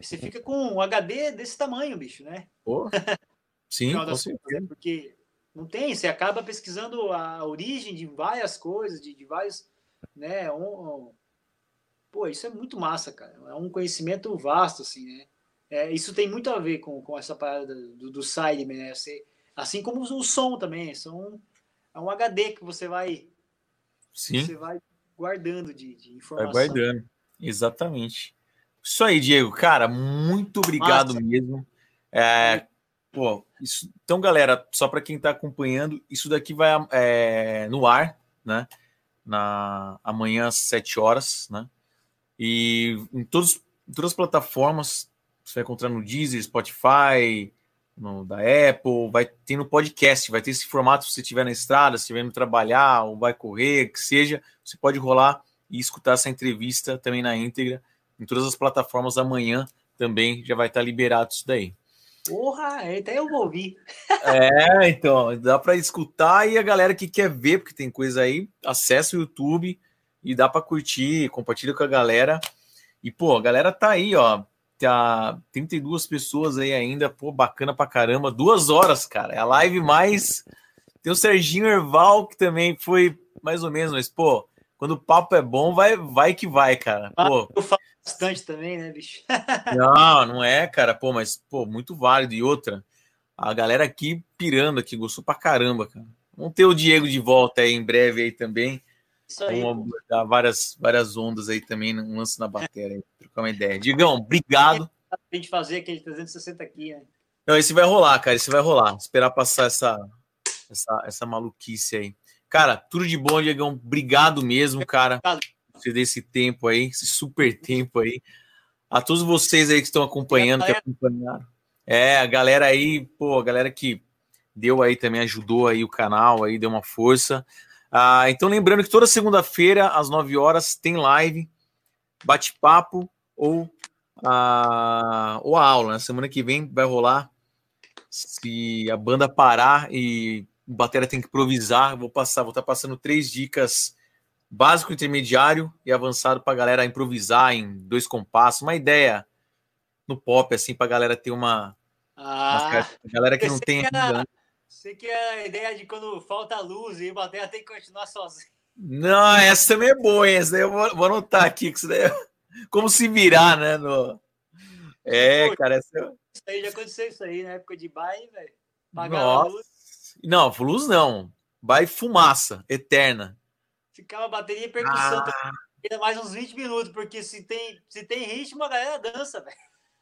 você fica com um HD desse tamanho, bicho, né? Pô, *laughs* sim, com certeza. Porque não tem, você acaba pesquisando a origem de várias coisas, de, de vários, né? Um, um, pô, isso é muito massa, cara. É um conhecimento vasto, assim, né? É, isso tem muito a ver com, com essa parada do, do Sideman, né? Você, assim como o som também, são, é um HD que você vai, Sim. você vai guardando de, de informação. Vai guardando, exatamente. Isso aí, Diego. Cara, muito obrigado Massa. mesmo. É, pô, isso, então, galera, só para quem está acompanhando, isso daqui vai é, no ar, né? Na amanhã às 7 horas, né? E em, todos, em todas as plataformas, você vai encontrar no Deezer, Spotify, no, da Apple, vai ter no podcast, vai ter esse formato se você estiver na estrada, se estiver indo trabalhar ou vai correr, que seja, você pode rolar e escutar essa entrevista também na íntegra em todas as plataformas amanhã também já vai estar liberado isso daí. Porra, até eu vou ouvir. *laughs* É, então, dá para escutar e a galera que quer ver, porque tem coisa aí, acessa o YouTube e dá para curtir, compartilha com a galera. E, pô, a galera tá aí, ó. Tá 32 pessoas aí ainda, pô, bacana pra caramba. Duas horas, cara. É a live mais. Tem o Serginho Erval, que também foi mais ou menos, mas, pô, quando o papo é bom, vai, vai que vai, cara. Pô. Eu falo bastante também, né, bicho? *laughs* não, não é, cara, pô, mas, pô, muito válido. E outra, a galera aqui pirando aqui, gostou pra caramba, cara. Vamos ter o Diego de volta aí em breve aí também. Isso aí. Vamos dar várias, várias ondas aí também, um lance na bateria, trocar uma ideia. Digão, obrigado. A gente fazer aquele 360 aqui, né? Não, esse vai rolar, cara, esse vai rolar. Esperar passar essa, essa, essa maluquice aí. Cara, tudo de bom, Diegão. Obrigado mesmo, cara. Você desse tempo aí, esse super tempo aí. A todos vocês aí que estão acompanhando, que acompanharam. É, a galera aí, pô, a galera que deu aí também, ajudou aí o canal aí, deu uma força. Ah, então, lembrando que toda segunda-feira, às 9 horas, tem live, bate-papo ou, a, ou a aula. Na né? semana que vem vai rolar. Se a banda parar e o batera tem que improvisar. Vou passar, vou estar tá passando três dicas básico, intermediário e avançado para a galera improvisar em dois compassos, uma ideia no pop assim para a galera ter uma, ah, uma galera que não tem ainda. Você que é a ideia de quando falta luz e o batera tem que continuar sozinho. Não, essa também é boa, hein? Essa daí eu vou, vou anotar aqui, que isso daí é *laughs* como se virar, né? No... É, Pô, cara, essa... É isso aí já aconteceu isso aí na época de baile, velho. Pagar a luz. Não, luz não. Vai fumaça, eterna. Ficava bateria e percussão. Ah. Mais uns 20 minutos, porque se tem, se tem ritmo, a galera dança, velho.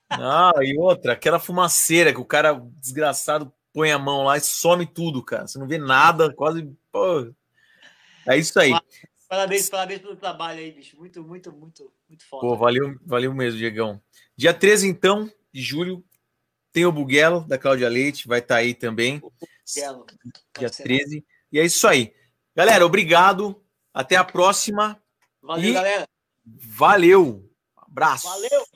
Ah, e outra, aquela fumaceira que o cara desgraçado põe a mão lá e some tudo, cara. Você não vê nada, quase. Pô. É isso aí. Parabéns, parabéns pelo trabalho aí, bicho. Muito, muito, muito, muito foda. Pô, valeu, valeu mesmo, Diegão. Dia 13, então, de julho, tem o Buguelo da Cláudia Leite, vai estar tá aí também. Belo. Dia 13. E é isso aí. Galera, obrigado. Até a próxima. Valeu, e... galera. Valeu. Abraço. Valeu.